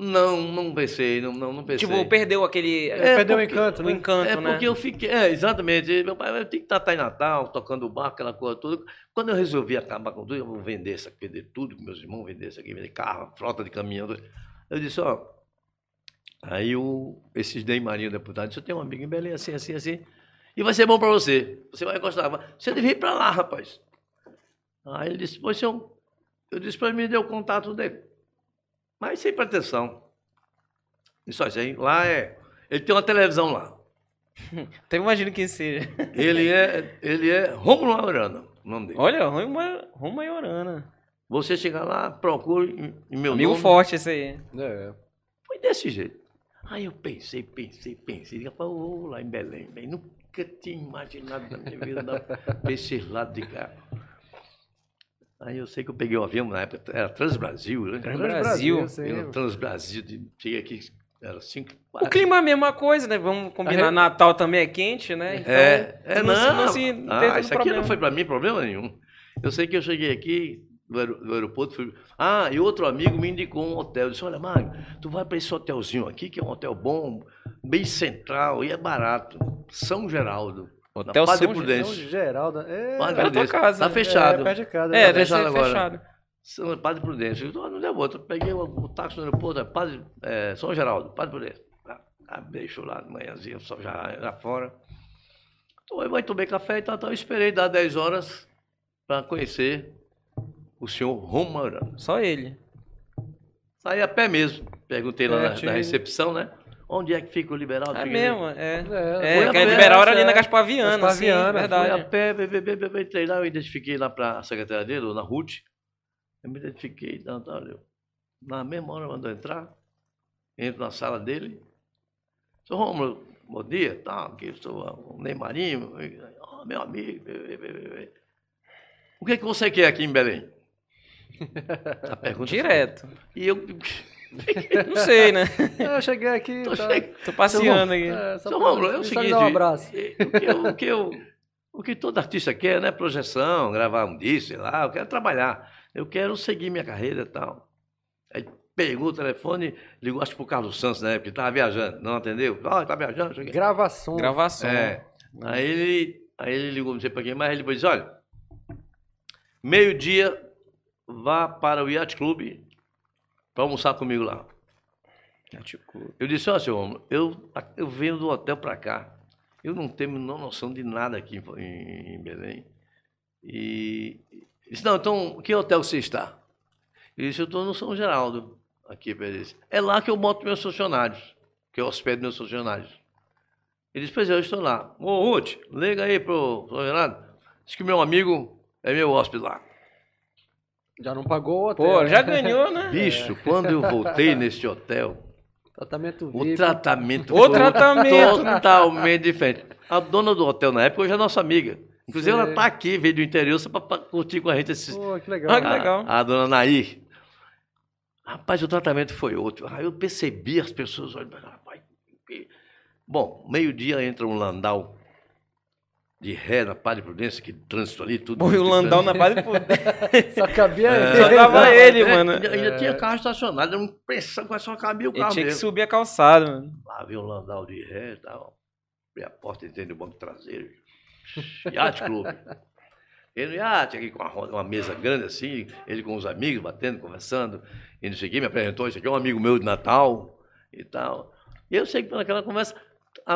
Não, não pensei, não, não, não pensei. Tipo, perdeu aquele. É, Perdeu o porque- encanto, o né? encanto, É né? porque eu fiquei. É, exatamente. Meu pai tem que estar em Natal, tocando o barco, aquela coisa toda. Quando eu resolvi acabar com tudo, eu vou vender isso aqui, vender tudo, que meus irmãos vender isso aqui, vender carro, frota de caminhão. tudo. Eu disse, ó. Aí o, esses Neymarinho deputado disse, eu tenho um amigo em Belém, assim, assim, assim. E vai ser bom para você. Você vai gostar. Você devia ir para lá, rapaz. Aí ele disse, pois senhor, eu disse para ele, me deu o contato dele. Mas sem pretensão. Isso aí, lá é. Ele tem uma televisão lá. Até imagino quem seja. Ele é, ele é Romulo Arana, o nome dele. Olha, Roma, Roma Iorana. Você chega lá, procura em, em meu Amigo nome. forte esse aí. É. Foi desse jeito. Aí eu pensei, pensei, pensei. Diga, oh, lá em Belém, bem, nunca tinha imaginado na minha vida dar esse lado de cá. Aí eu sei que eu peguei o avião na época, era Transbrasil, né? Brasil. Peguei um Transbrasil, cheguei aqui, era cinco. O clima é a mesma coisa, né? Vamos combinar. Re- Natal também é quente, né? Então, É, é não, não. se- não se ah, isso aqui não foi para mim problema nenhum. Eu sei que eu cheguei aqui do, aer- do aeroporto, fui... ah, e outro amigo me indicou um hotel. Eu disse, olha, Mário, tu vai para esse hotelzinho aqui, que é um hotel bom, bem central e é barato. São Geraldo. Hotel Padre São Prudêncio. Geraldo. É, Padre tua Prudêncio. casa, Tá fechado. É, perto de casa. É, Tá fechado agora. fechado. São Padre Prudêncio. Eu disse, "Ah, não levou. Eu peguei o, o táxi no aeroporto, é Padre, é, São Geraldo, Padre Prudêncio. Ah, Ah, deixo lá de manhãzinha, só já, já fora. Então, eu tomei café e tal, tal. Eu esperei dar 10 horas para conhecer o senhor Romarano. Só ele. Saí a pé mesmo. Perguntei lá na, na recepção, né? Onde é que fica o liberal? É mesmo, é. É, É, pé, liberal era ali é. na Gaspar Viana, Gaspar assim, Viana, Fui verdade. a pé, be, be, be, be, be, entrei lá, eu identifiquei lá para a secretária dele, ou na Ruth. Eu me identifiquei, tal, tal, eu- na mesma hora mandou entrar, entro na sala dele. Sou Romulo, bom dia, tal, que eu sou o Neymarinho, oh, meu amigo. be, be, be, be, be. O que, é que você quer aqui em Belém? A pergunta foi- Direto. E eu, Não sei, né? Eu cheguei aqui. tô tá, chegando. Tô passeando aqui. é, só Romulo, é o seguinte. um abraço. eh, O que, eu- o, que eu, o que todo artista quer, né? Projeção, gravar um disco, sei lá, eu quero trabalhar. Eu quero seguir minha carreira e tal. Aí pegou o telefone, ligou acho pro Carlos Santos na época, ele estava viajando. Não atendeu? Ah, tá viajando, cheguei. Gravação. Gravação. É. Aí ele, aí ele ligou, não sei para quem mais, ele depois disse, olha, meio-dia, vá para o Yacht Club para almoçar comigo lá. Eu disse, ó, senhor, Romulo, eu, eu venho do hotel para cá. Eu não tenho menor noção de nada aqui em, em Belém. E disse, não, então, que hotel você está? Ele disse, eu estou no São Geraldo, aqui, disse, É lá que eu boto meus funcionários, que eu hospedo meus funcionários. Ele disse, pois é, eu estou lá. Ô, Ruth, liga aí pro São Geraldo. Diz que meu amigo é meu hóspede lá. Já não pagou o hotel. Pô, já ganhou, né? Bicho, quando eu voltei nesse hotel, Tratamento O VIP. tratamento O foi tratamento. totalmente diferente. A dona do hotel na época hoje é nossa amiga. Inclusive, Sei. ela está aqui, veio do interior só para curtir com a gente esses. Pô, que legal. Ah, que legal. A, a dona Nair. Rapaz, o tratamento foi outro. Aí eu percebi as pessoas olhando, Bom, meio-dia entra um landau de ré na Padre Prudência, que trânsito ali, tudo. Pô, e o Landau na base por... Só cabia É. ele. Só dava ele, mano. Ainda, ainda É. tinha carro estacionado, era uma pressão, mas só cabia o Ele carro tinha que mesmo. subir a calçada, mano. Lá veio um landau de ré e tal. Abri a porta, entrei no banco traseiro. Yacht Club. Ele no iate, aqui com uma, uma mesa grande assim, ele com os amigos, batendo, conversando. E não sei o que, me apresentou, isso aqui é um amigo meu de Natal e tal. E eu sei que naquela conversa,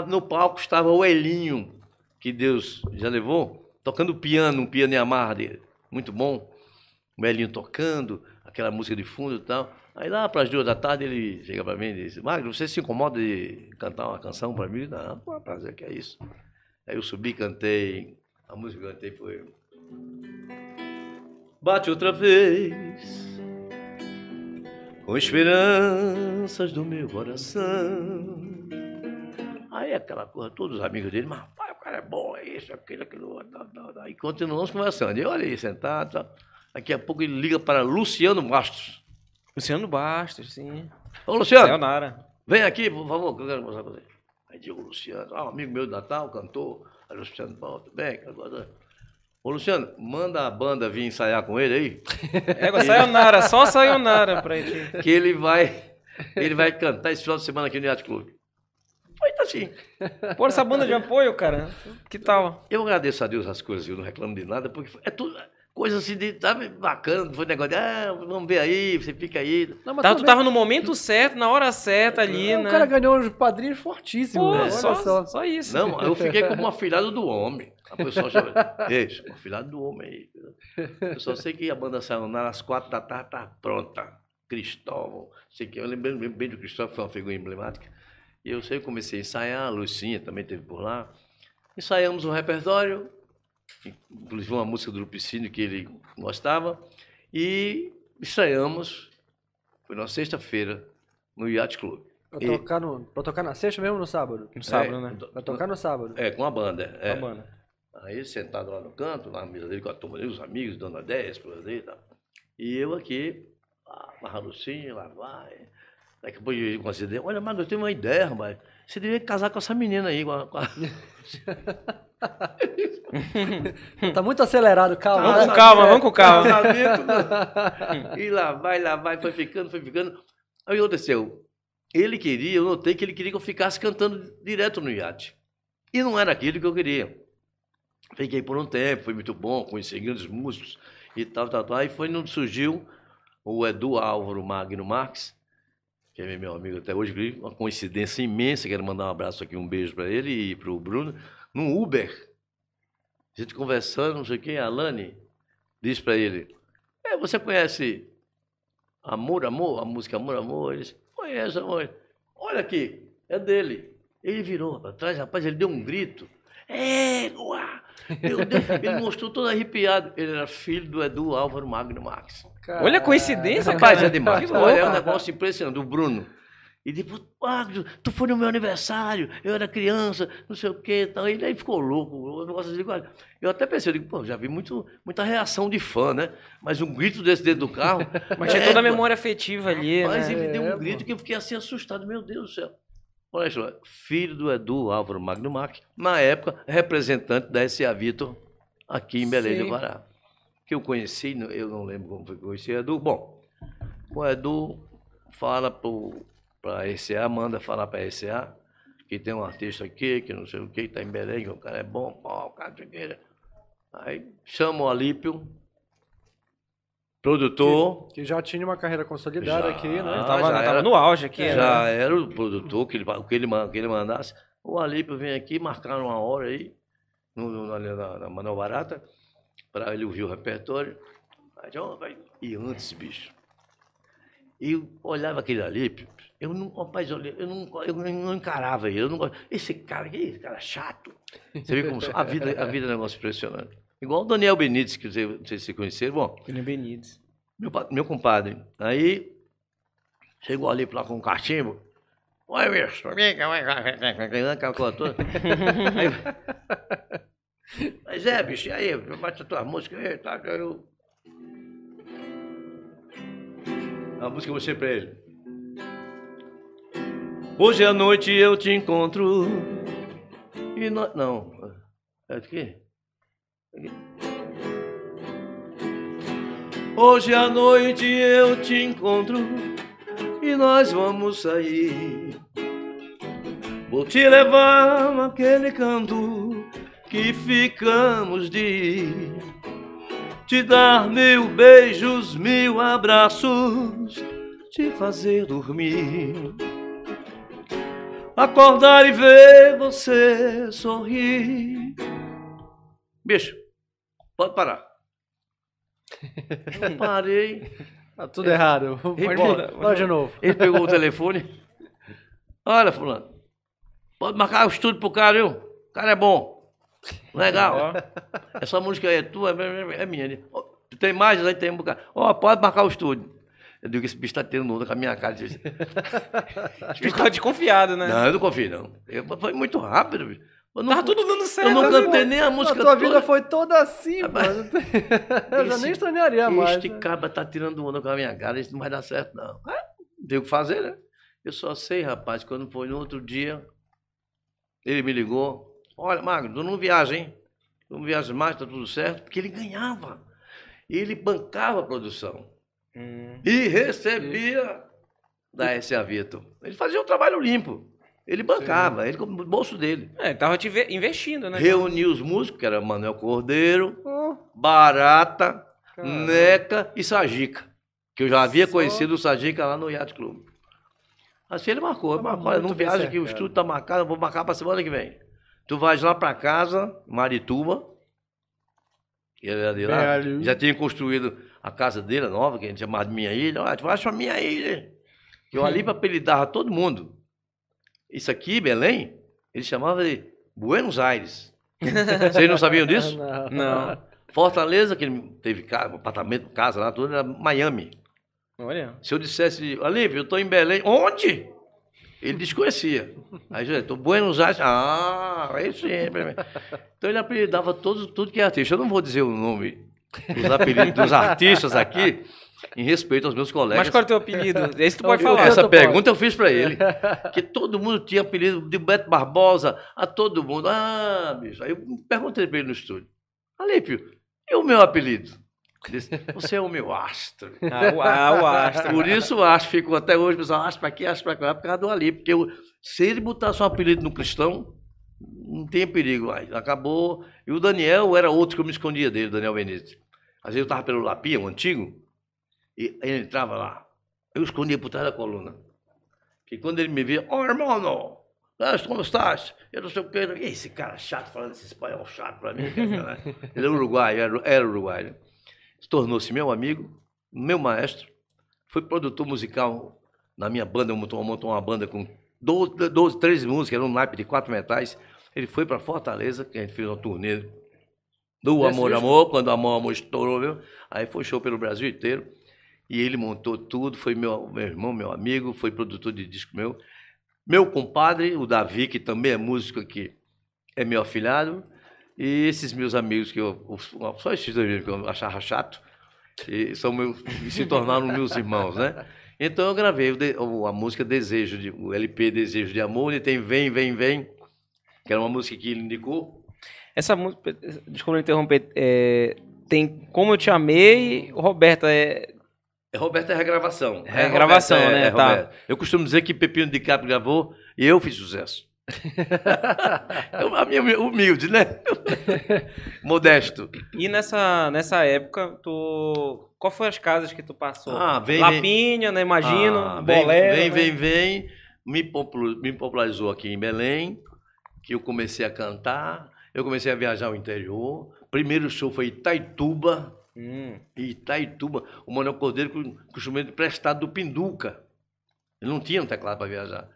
no palco estava o Elinho, que Deus já levou, tocando piano, um piano em amarra dele, muito bom. O Elinho tocando, aquela música de fundo e tal. Aí lá para as duas da tarde ele chega para mim e diz, Magno, você se incomoda de cantar uma canção para mim? Não, pô, prazer, que é isso. Aí eu subi, cantei, a música que eu cantei foi... Bate outra vez, com esperanças do meu coração. Aí aquela coisa, todos os amigos dele, mas cara é bom, é isso, aquilo, aquilo, e continuamos conversando. E eu olha aí, sentado, daqui a pouco ele liga para Luciano Bastos. Luciano Bastos, sim. Ô, Luciano, Sayonara. vem aqui, por favor, que eu quero conversar com você. Aí digo, Luciano, ah, um amigo meu de Natal, cantor. Aí Luciano, bom, tudo bem. Ô, Luciano, manda a banda vir ensaiar com ele aí, É, Sayonara, só Sayonara pra gente. que ele vai, ele vai cantar esse final de semana aqui no Yacht Club. Foi assim. Pô, essa banda de apoio, cara, que tal? Eu agradeço a Deus as coisas, eu não reclamo de nada, porque é tudo, Coisa assim de, sabe, bacana, não foi negócio de, ah, vamos ver aí, você fica aí. Não, mas Tá, tu também- tava no momento certo, na hora certa ali, É, né? O cara ganhou uns padrinhos fortíssimos. Pô, né? Olha só, só. só isso. Não, eu fiquei como um afilhado do homem. A pessoa chama, ei, um afilhado do homem aí. Eu só sei que a banda saiu lá às quatro da tarde, tá pronta. Cristóvão, sei que eu lembrei lembro bem do Cristóvão, foi uma figura emblemática. E eu sei que comecei a ensaiar, a Lucinha também teve por lá. Ensaiamos um repertório, inclusive uma música do Lupicínio que ele gostava, e estreamos, foi na sexta-feira, no Yacht Club. Pra E- tocar, no, pra tocar na sexta mesmo ou no sábado? No sábado, É, né? Pra tocar no sábado. É, com a banda. É. Tá, mano. Aí sentado lá no canto, na mesa dele com a turma dele, os amigos, Dona 10, por aí e tal. E eu aqui, ah, uma ralucinha, lá vai. Daqui a pouco eu considerei, olha, Magro, eu tenho uma ideia, rapaz. Você deveria casar com essa menina aí. Com a, com a... Tá muito acelerado, calma. Vamos né? com calma, vamos com calma. Né? e lá vai, lá vai, foi ficando, foi ficando. Aí o que aconteceu? Ele queria, eu notei que ele queria que eu ficasse cantando direto no iate. E não era aquilo que eu queria. Fiquei por um tempo, foi muito bom, conheci grandes músicos e tal, tal, tal. Aí foi onde surgiu o Edu Álvaro Magno Marques, que é meu amigo até hoje, uma coincidência imensa, quero mandar um abraço aqui, um beijo para ele e para o Bruno, num Uber. A gente conversando, não sei quê, a Alane disse para ele, é, você conhece Amor, Amor, a música Amor, Amor? Ele disse, conheço, amor. Olha aqui, é dele. Ele virou para trás, rapaz, ele deu um grito. Égua! Meu Deus, ele mostrou todo arrepiado. Ele era filho do Edu Álvaro Magno Marques. Olha a coincidência, Rapaz, cara. é demais. Olha, é um negócio impressionante. O Bruno. E depois, Magno, tu foi no meu aniversário, eu era criança, não sei o quê e tal. Ele aí ficou louco. Eu até pensei, eu digo, pô, já vi muito, muita reação de fã, né? Mas um grito desse dentro do carro. Mas tinha toda a memória afetiva ali, Mas né? ele deu É, um grito pô. que eu fiquei assim assustado. Meu Deus do céu. Olha só, filho do Edu Álvaro Magno Marques, na época, representante da S.A. Vitor, aqui em Belém Sim. do Pará. Que eu conheci, eu não lembro como foi que eu conheci o Edu. Bom, o Edu fala para a S.A., manda falar para a S.A., que tem um artista aqui, que não sei o que, está em Belém, que o cara é bom, pô, o cara. Aí chama o Alípio, produtor. Que já tinha uma carreira consolidada Já. aqui, né? Ah, tava, já tava era- no auge aqui, né? Já era o produtor, que ele, o que ele, que ele mandasse. O Alípio vem aqui, marcaram uma hora aí, no, no, ali na, na Manuel Barata, para ele ouvir o repertório. Aí, ó, vai. E antes, bicho, eu olhava aquele Alípio, eu não, rapaz, olha, eu não, eu não encarava ele, eu não gosto. Esse cara, que esse cara chato. Você vê como a vida, a vida é um negócio impressionante. Igual o Daniel Benites, que você, não sei se vocês conheceram, bom, William Benítez. meu, meu compadre. Aí chegou ali lá com um cachimbo. Oi, bicho, cá, aquela coisa toda. Aí- Mas é, bicho, e aí? Bate a tua música aí, tá? Eu... A música eu mostrei pra ele. Hoje à noite eu te encontro. E nós. Não. É de quê? Hoje à noite eu te encontro e nós vamos sair. Vou te levar naquele canto que ficamos de ir. Te dar mil beijos, mil abraços, te fazer dormir. Acordar e ver você sorrir. Bicho, pode parar. Eu parei. Tá tudo errado. Pode Embora. Bora de novo. Ele pegou o telefone. Olha, fulano. Pode marcar o estúdio pro cara, viu? O cara é bom. Legal. Essa música aí é tua, é é minha. Ele, "Ó, Tu tem mais? Aí tem um bocado. Ó, pode marcar o estúdio. Eu digo que esse bicho tá tendo onda com a minha cara. Disse, Ficou desconfiado, né? Não, eu não confio, não. Eu- foi muito rápido, bicho. Eu não, Tava tudo dando certo. eu não né? cantei nem a A música tua vida toda. foi toda assim, Rapaz, mano. Eu já nem estranharia mais. Este né? cabra tá tirando onda com a minha cara, isso não vai dar certo, não. É, tem o que fazer, né? Eu só sei, rapaz, quando foi no outro dia, ele me ligou. Olha, Magno, tu não viaja, hein? Tu não viaja mais, tá tudo certo? Porque ele ganhava. Ele bancava a produção. Hum. E recebia da S.A. Vitor. Ele fazia um trabalho limpo. Ele bancava, ele com o bolso dele. É, ele tava investindo, né? Reuniu os músicos, que era Manuel Cordeiro, Oh, Barata, caramba. Neca e Sajica. Que eu já havia Só- conhecido o Sajica lá no Yacht Club. Assim ele marcou, ele Tava marcou. Não viaja que o estúdio tá marcado, eu vou marcar pra semana que vem. Tu vais lá pra casa, Marituba, que ele era de lá, ali. já tinha construído a casa dele, a nova, que a gente chamava de Minha Ilha. Olha, tu vais pra Minha Ilha. Eu ali para apelidava todo mundo. Isso aqui, Belém, ele chamava de Buenos Aires. Vocês não sabiam disso? Não. Não. Fortaleza, que ele teve casa, apartamento, casa lá, tudo, era Miami. Olha. Se eu dissesse, Alívio, eu estou em Belém, onde? Ele desconhecia. Aí eu estou Buenos Aires, ah, aí sim. Então ele apelidava todos, tudo que é artista. Eu não vou dizer o nome dos apelidos dos artistas aqui, em respeito aos meus colegas. Mas qual é o teu apelido? Esse tu pode falar. essa- pode. pergunta eu fiz para ele. Que todo mundo tinha apelido de Beto Barbosa, a todo mundo. Ah, bicho. Aí eu perguntei para ele no estúdio. Alípio, e o meu apelido? Disse, você é o meu astro. Ah, o, ah, o astro. Por isso o astro ficou até hoje, pessoal, astro para aqui, astro para cá, por causa do Alípio. Porque eu- se ele botasse um apelido no cristão, não tem perigo mais. Acabou. E o Daniel era outro que eu me escondia dele, o Daniel Benítez. Às vezes eu estava pelo Lapia, o antigo, e ele entrava lá. Eu escondia por trás da coluna. Que quando ele me via, oh, irmão, como estás? Eu não sei o que. Esse cara chato, falando esse espanhol chato para mim. cara. Ele é uruguaio, era, era uruguaio. Tornou-se meu amigo, meu maestro. Foi produtor musical na minha banda, montou, montou uma banda com 12, 12 13 músicas, era um naipe de quatro metais. Ele foi para Fortaleza, que a gente fez uma turnê do Amor? Amor, quando Amor Amor estourou, viu? Aí foi show pelo Brasil inteiro. E ele montou tudo, foi meu, meu irmão, meu amigo, foi produtor de disco meu. Meu compadre, o Davi, que também é músico aqui, é meu afilhado. E esses meus amigos, que eu, só esses dois mesmo que eu achava chato, e são meus, se tornaram meus irmãos, né? Então eu gravei a música Desejo, de, o LP Desejo de Amor, e tem Vem, Vem, Vem, que era uma música que ele indicou. Essa música, desculpa interromper, é, tem Como Eu Te Amei, o Roberto é... É Roberto é regravação. É regravação, Roberto, né? Tá. Roberto. Eu costumo dizer que Pepino de Capri gravou e eu fiz sucesso. Eu- a minha humilde, né? Modesto. E nessa, nessa época, tu... Qual foi as casas que tu passou? Ah, vem, vem. Lapinha, né? Imagino, Ah, vem, Bolero. Vem, né? vem, vem. Me, popul- me popularizou aqui em Belém, que eu comecei a cantar. Eu comecei a viajar ao interior. Primeiro show foi Itaituba. Hum, Em Itaituba. O Manuel Cordeiro instrumento emprestado do Pinduca. Ele não tinha um teclado para viajar.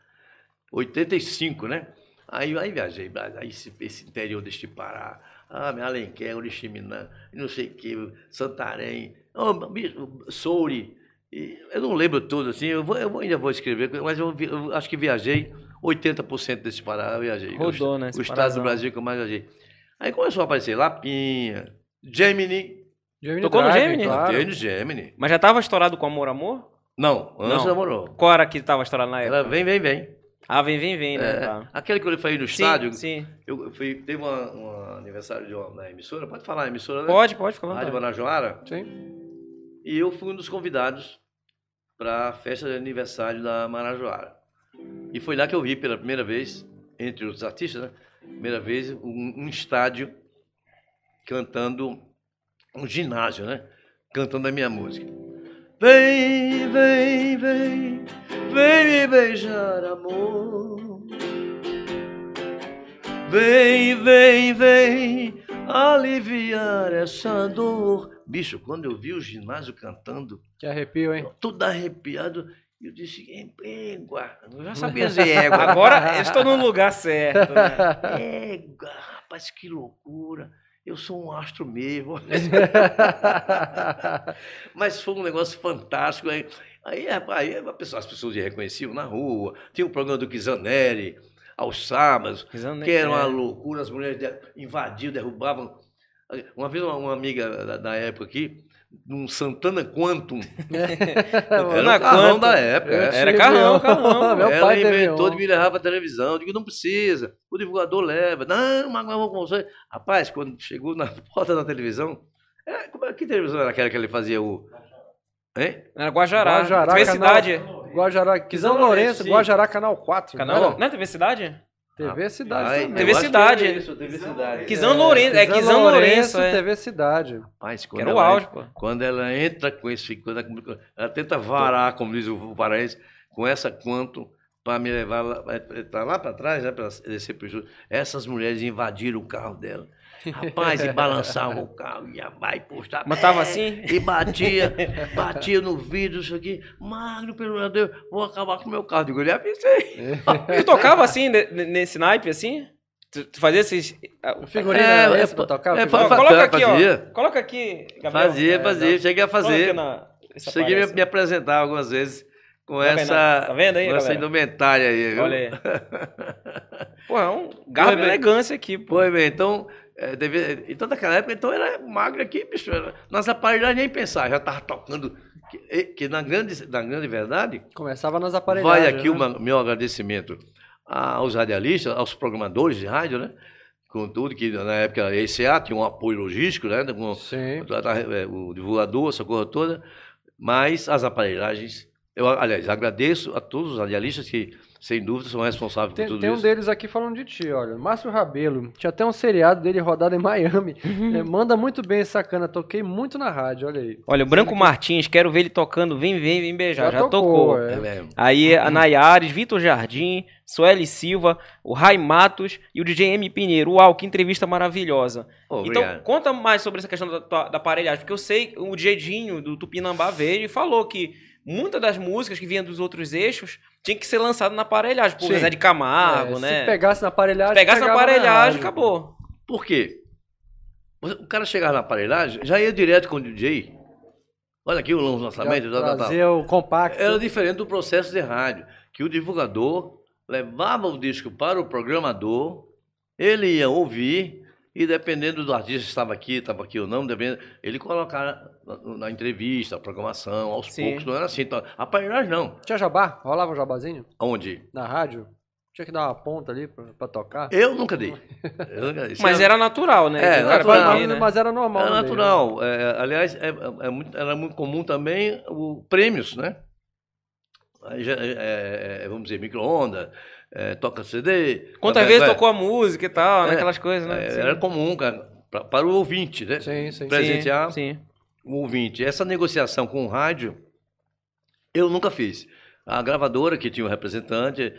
85, né? Aí, aí viajei, aí esse, esse interior deste Pará, ah, Alenquer, Oriximiná, e não sei o que, Santarém, oh, Souri, e eu não lembro tudo assim, eu, vou, eu ainda vou escrever, mas eu, eu acho que viajei, 80% desse Pará eu viajei. Rodou, né, O, o estado do Brasil que eu mais viajei. Aí começou a aparecer Lapinha, Gemini, Gemini Tocou no Drive, Gemini? Claro. Gemini, Gemini. Mas já tava estourado com Amor Amor? Não, antes Não. namorou. Qual era que tava estourado na época? Ela vem, vem, vem. Ah, vem, vem, vem, né? É, Tá. Aquele que eu falei no Sim, estádio, sim. eu fui, teve uma aniversário de uma, na emissora, pode falar, emissora, né? Pode, pode, à Rádio. Manajoara, Sim. e eu fui um dos convidados para a festa de aniversário da Manajoara. E foi lá que eu vi pela primeira vez, entre os artistas, né? Primeira vez, um, um estádio cantando, um ginásio, né? Cantando a minha música. Vem, vem, vem, vem me beijar, amor. Vem, vem, vem aliviar essa dor. Bicho, quando eu vi o ginásio cantando, Que arrepio, hein? todo arrepiado, eu disse, égua. Eu já sabia dizer égua. Agora estão no lugar certo, né? Égua, rapaz, que loucura. Eu sou um astro mesmo. Mas foi um negócio fantástico. Aí, aí, aí pessoa- as pessoas me reconheciam na rua. Tinha um programa do Kizanelli, aos sábados, que era uma é. loucura. As mulheres invadiam, derrubavam. Uma vez uma, uma amiga da, da época aqui, num Santana Quantum, era Santana o carrão Quantum. da época. Eu é. Era carrão, um. carrão. Meu Ela inventou um. de me levar para televisão. Eu digo, não precisa. O divulgador leva. Não, mas eu vou com você. Rapaz, quando chegou na porta da televisão, é, como é- que televisão era aquela que ele fazia o. Hein? Era Guajará. Guajará, canal- cidade. Guajará, Quizão Lourenço. Guajará, Canal 4. Canal, né? não é TV Cidade? TV Cidade Ai, também. TV Cidade. é Isso, TV Cidade. Quizão Lourenço, é Quizão Lourenço, é. TV Cidade. Rapaz, Que quando era o auge, pô. Quando ela entra com esse. Quando ela, ela tenta varar, como diz o paraense, com essa quanto para me levar lá, tá lá para trás, né, para descer Júlio. Essas mulheres invadiram o carro dela. Rapaz, e balançavam o carro, ia vai postar. Mas tava assim? E batia, batia no vidro, isso aqui. Magno, pelo amor de Deus, vou acabar com o meu carro. Digo, eu lhe avisei. Tu tocava assim, ne- ne- nesse naipe, assim? Tu, tu fazia esses... ah, Figurino É, era é, esse pra tocar? é, Coloca aqui, fazia. ó. Coloca aqui, Gabriel. Fazia, É, fazia, não. cheguei a fazer. na- Cheguei a me, me apresentar algumas vezes com essa, tá vendo aí, com essa indumentária aí, viu? Olha aí. Pô, é um garbo e elegância aqui, pô. Pois bem, então, é, deve- então naquela época, então era magro aqui, bicho. Era, nas aparelhagens nem pensar, já estava tocando. Que, que na, grande, na grande verdade, Começava nas aparelhagens. vai aqui né? o meu agradecimento aos radialistas, aos programadores de rádio, né? Com tudo, que na época a ECA tinha um apoio logístico, né? Com, Sim. da- é, o divulgador, essa coisa toda, mas as aparelhagens. Eu, aliás, agradeço a todos os radialistas que, sem dúvida, são responsáveis por Tem, tudo tem um isso. deles aqui falando de ti, olha. Márcio Rabelo. Tinha até um seriado dele rodado em Miami. É, manda muito bem, sacana. Toquei muito na rádio, olha aí. Olha, o Branco Martins, quero ver ele tocando. Vem, vem, vem beijar. Já, tocou. é. É mesmo. Aí a Nayares, Vitor Jardim, Sueli Silva, o Rai Matos e o DJ M Pinheiro. Uau, que entrevista maravilhosa. Então, obrigado. conta mais sobre essa questão da, da aparelhagem, porque eu sei, o Dedinho do Tupinambá veio e falou que muitas das músicas que vinham dos outros eixos tinha que ser lançada na aparelhagem, por. Zé de Camargo, É, né? Se pegasse na aparelhagem. Se pegasse na aparelhagem, rádio. acabou. Por quê? O cara chegava na aparelhagem, já ia direto com o DJ. Olha aqui o Já lançamento, tal, tal, tal. Trazia o compacto. Era diferente do processo de rádio, que o divulgador levava o disco para o programador, ele ia ouvir, e dependendo do artista se estava aqui, estava aqui ou não, dependendo, ele colocava na, na entrevista, a programação, aos Sim. poucos, não era assim. Então, aparelhagem não. Tinha jabá? Rolava um jabazinho Onde? na rádio? Tinha que dar uma ponta ali pra, pra tocar? Eu nunca dei. Eu nunca dei. Mas era natural, né? É, natural. né? mas era normal. Era meio, natural. É, aliás, é, é muito- era muito comum também o prêmios, né? É, é, vamos dizer, micro-ondas, é, toca CD. Quantas vezes tocou a música e tal, né? É, Aquelas coisas, né? é, Sim. Era comum, cara, pra- para o ouvinte, né? Sim, sim. presentear Sim. o ouvinte. Essa negociação com o rádio, eu nunca fiz. A gravadora, que tinha um representante,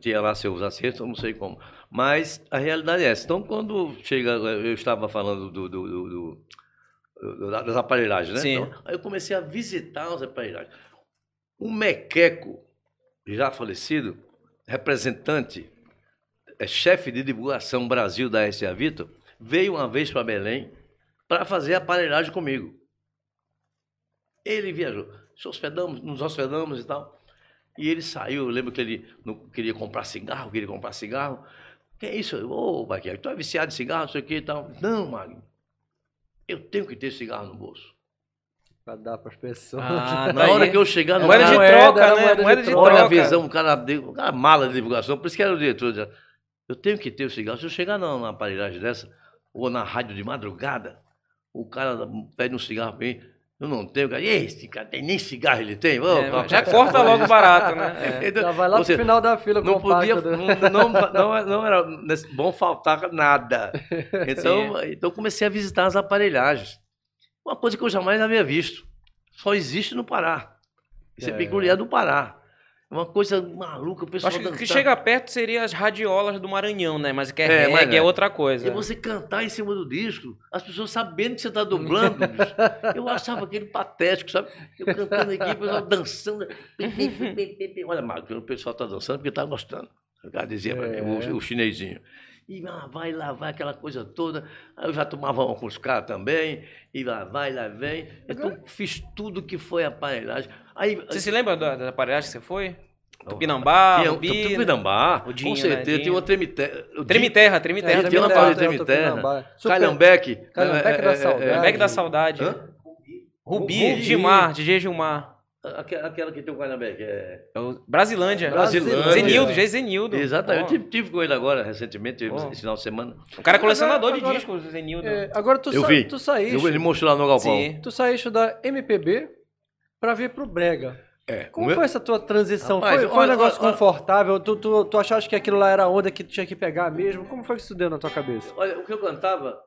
tinha lá seus acertos, eu não sei como. Mas a realidade é essa. Então, quando chega, eu estava falando do, do- do- do- do- das aparelhagens, né? Sim. Então, aí eu comecei a visitar as aparelhagens. O Mequeco, já falecido, representante, é chefe de divulgação Brasil da SA Vitor, veio uma vez para Belém para fazer aparelhagem comigo. Ele viajou. Se hospedamos, nos hospedamos e tal. E ele saiu, eu lembro que ele não queria comprar cigarro, queria comprar cigarro. Que é isso? Ô, Baqueiro, tu é viciado em cigarro, não sei o que e tal. Não, Magno. Eu tenho que ter cigarro no bolso. Pra dar pras pessoas. Ah, Na tá hora aí. que eu chegar no Moeda de cara, Moeda, troca, era né? moeda de Moeda de troca. olha a troca. visão, o cara, deu- o cara mala de divulgação, por isso que era o diretor. dizia, Eu tenho que ter o cigarro. Se eu chegar na, na aparelhagem dessa, ou na rádio de madrugada, o cara pede um cigarro pra mim, eu não tenho, cara. E esse cara tem nem cigarro ele tem? Ô, É, já corta logo barato, né? É. Então, Já vai lá pro final da fila não podia, né? não, não, não, não era bom faltar nada. Então, então comecei a visitar as aparelhagens. Uma coisa que eu jamais havia visto. Só existe no Pará. Isso é, É. peculiar do Pará. É uma coisa maluca, o pessoal Acho que o que dançar. chega perto seria as radiolas do Maranhão, né? Mas que é, É, reggae é é. outra coisa. E você cantar em cima do disco, as pessoas sabendo que você está dublando. Eu achava aquele patético, sabe? Eu cantando aqui, o pessoal dançando. Olha, Marcos, o pessoal está dançando porque está gostando. O cara dizia para mim, É. o, o chinesinho. E lá vai, lá vai, aquela coisa toda. Aí eu já tomava um com os caras também. E lá vai, lá vem. Então fiz tudo que foi aparelhagem. Aí, Você se lembra da, da aparelhagem que você foi? Tupinambá, tinha, Rubi, né? Tupinambá, O Dinho, com né, certeza, Dinho. tinha uma tremité. Treme Terra, Treme É, tinha uma parada de Tremiterra. Calhambeque. Calhambeque da Saudade. Back da Saudade. Rubi, Rubi. Gilmar, DJ Gilmar. Aquela, aquela que tem o Calhambeque. É... É o Brasilândia. Brasilândia. Zenildo, DJ Zenildo. Exatamente. Ó, Tive, tive com ele agora, recentemente, Ó. esse final de semana. O cara é colecionador Agora- de discos, o Zenildo. É, agora tu, Eu sa vi. tu saíste. Eu- ele mostrou lá no Galpão. Sim. Tu saíste da MPB pra vir pro Brega. É. Como meu- foi essa tua transição? Rapaz, foi, foi um negócio olha, olha. confortável? Tu, tu, tu achava que aquilo lá era a onda que tu tinha que pegar mesmo? Como foi que isso deu na tua cabeça? Olha, o que eu cantava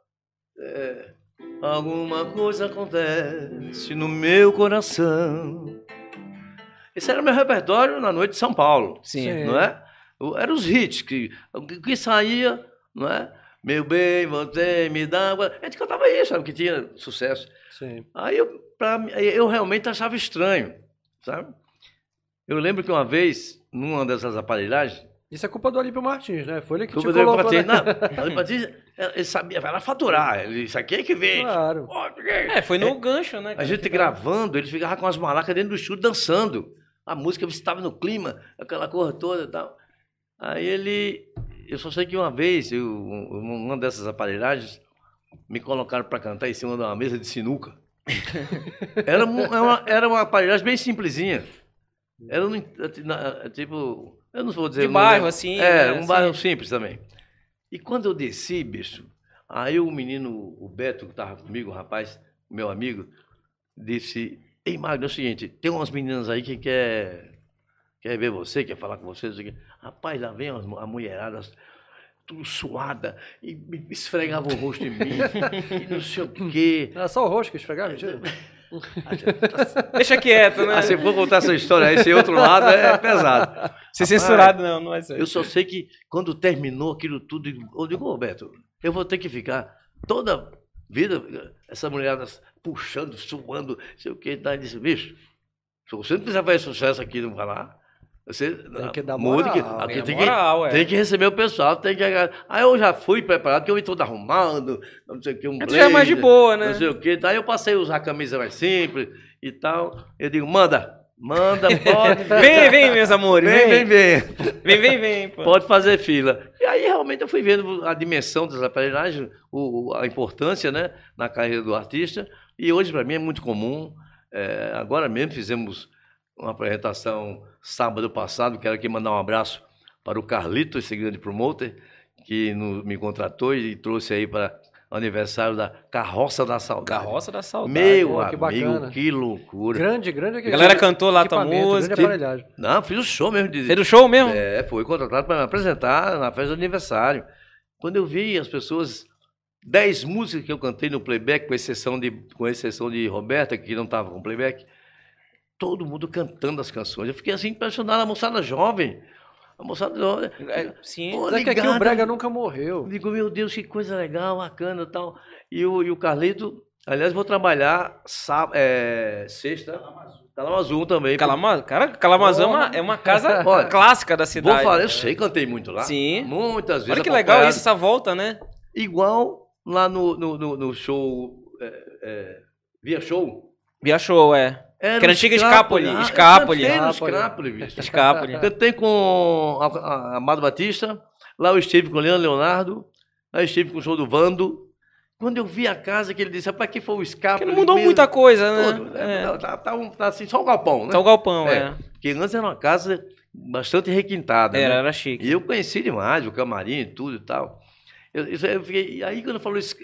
é. Alguma coisa acontece no meu coração. Esse era o meu repertório na noite de São Paulo. Sim. Não é? Eram os hits que, que- que saía, não é? Meu bem, você me dá. A gente cantava isso, sabe? Que tinha sucesso. Sim. Aí eu, pra eu realmente achava estranho, sabe? Eu lembro que uma vez, numa dessas aparelhagens, Isso é culpa do Olímpio Martins, né? Foi ele que te eu falei colocou... pra ti, na- não, ele Patrícia, ele sabia, vai lá faturar, ele, isso aqui é que vende. Claro. É, foi no gancho, né? A gente gravando, ele ficava com as malacas dentro do estúdio dançando. A música estava no clima, aquela cor toda e tal. Aí ele. Eu só sei que uma vez, eu, uma dessas aparelhagens, me colocaram para cantar em cima de uma mesa de sinuca. Era, era uma, era uma aparelhagem bem simplesinha. Era no- tipo. Eu não vou dizer. De bairro, assim, É, né, um bairro simples também. E quando eu desci, bicho, aí o menino, o Beto, que estava comigo, o rapaz, meu amigo, disse: Ei, Magno, é o seguinte, tem umas meninas aí que quer, quer ver você, quer falar com você. quê." Rapaz, lá vem as, a mulherada, tudo suada, e esfregava o rosto em mim, e não sei o quê. Era só o rosto que esfregava, mentira? Deixa quieto, né? Ah, se for contar essa história aí, esse outro lado é pesado. Ser censurado não, não vai ser. Eu só sei que quando terminou aquilo tudo, eu digo, Roberto, eu vou ter que ficar toda vida, essa mulherada puxando, suando, sei o que, tá, disse, bicho, se você não quiser fazer sucesso aqui, não vai lá. Você Tem que dar muda que- moral. aqui Tem moral, que, é. tem que receber o pessoal, tem que. Aí eu já fui preparado, porque eu ia todo arrumado, não sei o que, um Tu já é mais de blazer, boa, né? Não sei o que. Daí eu passei a usar a camisa mais simples e tal. Eu digo, manda, manda, pode. Vem, vem, meus amores. vem, vem, vem. Vem, vem, vem. pô. Pode fazer fila. E aí realmente eu fui vendo a dimensão das aparelhagens, o- a importância né, na carreira do artista. E hoje para mim é muito comum. É, agora mesmo fizemos uma apresentação sábado passado. Quero aqui mandar um abraço para o Carlito, esse grande promoter, que no- me contratou e trouxe aí para o aniversário da Carroça da Saudade. Carroça da saudade. Meu pô, que amigo, bacana. que loucura. Grande, grande. A galera cantou lá tua música. Grande. Não, fiz o show mesmo de, Fez o show mesmo? É, foi contratado para me apresentar na festa do aniversário. Quando eu vi as pessoas, dez músicas que eu cantei no playback, com exceção de, com exceção de Roberta, que não estava com playback, todo mundo cantando as canções. Eu fiquei assim impressionado, a moçada jovem. A moçada jovem. É, sim. Pô, Até que aqui o. Brega nunca morreu. Eu digo, meu Deus, que coisa legal, bacana e tal. E o, e o Carlito, aliás, vou trabalhar sá- é, sexta. Calamazul também. Calamazão, cara, Calamazão é uma, Porra. é uma casa Olha, clássica da Vou cidade. falar, eu sei, cantei muito lá. Sim. Muitas vezes. Olha que legal isso, essa volta, né? Igual lá no, no, no- no show é, é, Via Show. Via show, é. Era Que era o antiga. Escapoli, Ah. Eu no Escapoli. Scrapoli, bicho. Escapoli. Cantei com a, a- Amado Batista. Lá eu estive com o Leandro Leonardo. Lá eu estive com o show do Vando. Quando eu vi a casa que ele disse, rapaz, que foi o Que Scapoli. não mudou mesmo, muita coisa, todo, né? né? É. Tá, tá- tá tá assim, só um galpão, né? Só o galpão, É. é. Porque antes era uma casa bastante requintada. Era, né? era chique. E eu conheci demais o camarim e tudo e tal. Eu, aí eu fiquei, e aí quando falou isso,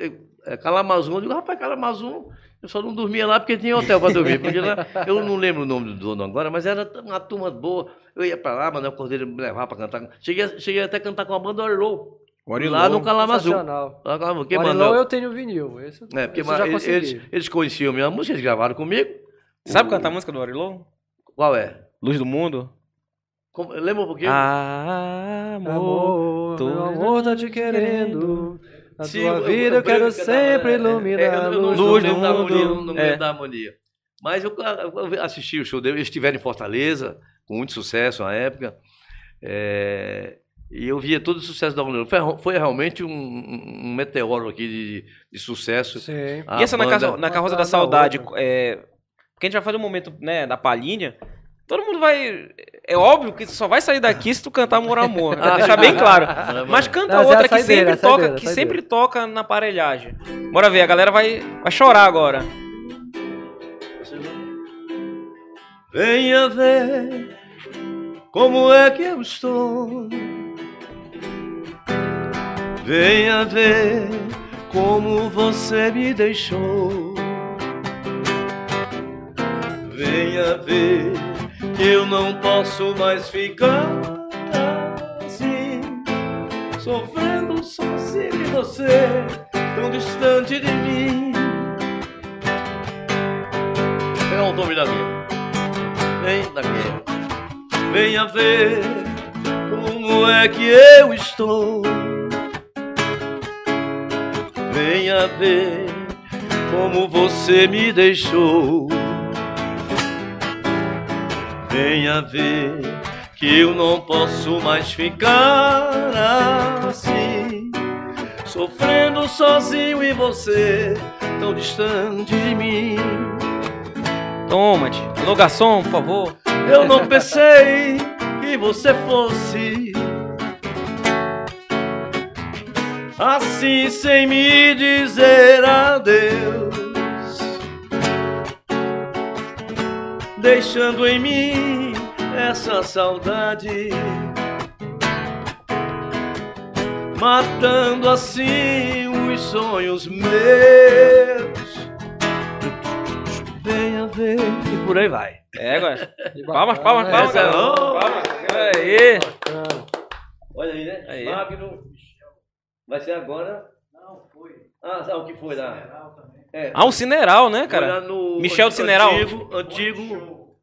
é, Calamazum, eu digo, rapaz, Calamazum, eu só não dormia lá porque tinha hotel para dormir. Porque lá, eu não lembro o nome do dono agora, mas era uma turma boa. Eu ia para lá, Manuel Cordeiro me levava para cantar. Cheguei, cheguei até a cantar com a banda Orilô. Lá no. Sensacional. Lá, Marilão Manuel, eu tenho vinil. Esse, é, porque esse eu já eles, consegui. eles, eles conheciam a minha música, eles gravaram comigo. Sabe O- cantar a música do Arilon? Qual é? Luz do Mundo? Como, lembra um pouquinho? Ah, amor. Amor, tô- meu amor tá te querendo. A Sim, tua vida eu quero sempre iluminar É, a eu não- luz Luz do do lembro da mundo. harmonia, não É. lembro da harmonia. Mas eu, eu assisti o show dele, eles estiveram em Fortaleza, com muito sucesso na época. É, e eu via todo o sucesso da harmonia. Foi, foi realmente um, um- meteoro aqui de, de sucesso. Sim. A E essa na, banda- na Carroça da atrás da Saudade, é, porque a gente vai fazer um momento né, da palhinha, todo mundo vai... É óbvio que só vai sair daqui se tu cantar Amor Amor, pra Ah, deixar bem claro. Mas canta Mas é a outra que saideira, sempre toca, que saideira. sempre toca na aparelhagem. Bora ver, a galera vai, vai chorar agora. Venha ver como é que eu estou. Venha ver como você me deixou. Venha ver Eu não posso mais ficar assim, sofrendo sozinho e você tão distante de mim. Pegar um nome da guerra. Vem da guerra. Venha ver como é que eu estou. Venha ver como você me deixou. Venha ver que eu não posso mais ficar assim, sofrendo sozinho e você tão distante de mim. Toma, tio. Alô, garçom, por favor. Eu não pensei que você fosse assim sem me dizer adeus, deixando em mim essa saudade, matando assim os sonhos meus. Venha ver e por aí vai. É, agora. Palmas, palmas, palmas, galera. não. Palmas. Aí. Olha aí, né? Aí. Magno. Vai ser agora? Não, foi. Ah, sabe o que foi lá? É, Ah, um cineral, né, cara? no Michel do Cineral. Antigo, antigo,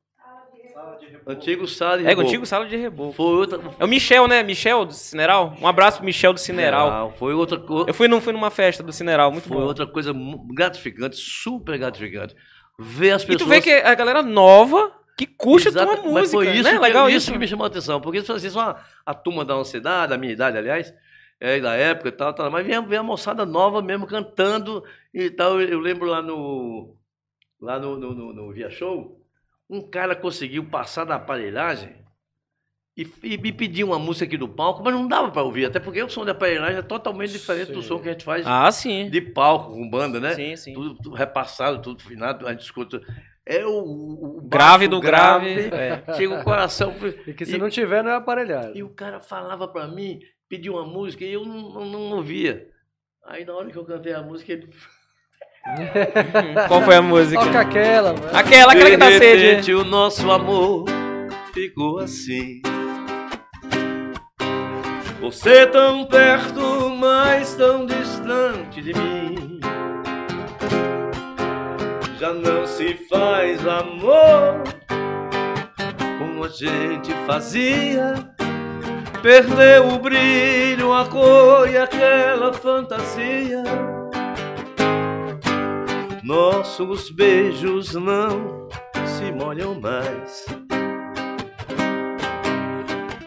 antigo sala de É, reboco. contigo sala de reboco. Foi outra. É o Michel, né? Michel do Cineral. Um abraço pro Michel do Cineral. Foi outra coisa. Eu fui, num, fui numa festa do Cineral, muito Foi outra coisa gratificante, super gratificante. Ver as E pessoas. tu vê que a galera nova que curte a tua Exato, música. Mas foi isso, né? que, Legal isso isso. que me chamou a atenção. Porque assim, só a turma da nossa idade, da minha idade, aliás, é, da época e tal, tal, mas vem, vem a moçada nova mesmo cantando e tal. Eu, lembro lá no. Lá no, no, no, no Via Show, um cara conseguiu passar da aparelhagem e, e me pediu uma música aqui do palco, mas não dava para ouvir, até porque o som de aparelhagem é totalmente diferente do Sim. som que a gente faz Ah, sim. de palco com banda, né? Sim, sim. Tudo, tudo repassado, tudo finado, a gente escuta. É o, o Grave do grave. É. Chega o coração. E que se não tiver, não é aparelhado. E o cara falava pra mim, pedia uma música e eu não, não, não ouvia. Aí na hora que eu cantei a música, ele. Qual foi a música? Toca aquela, mano. Aquela, aquela que dá de sede. repente o nosso amor ficou assim. Você tão perto, mas tão distante de mim. Já não se faz amor como a gente fazia. Perdeu o brilho, a cor e aquela fantasia. Nossos beijos não se molham mais.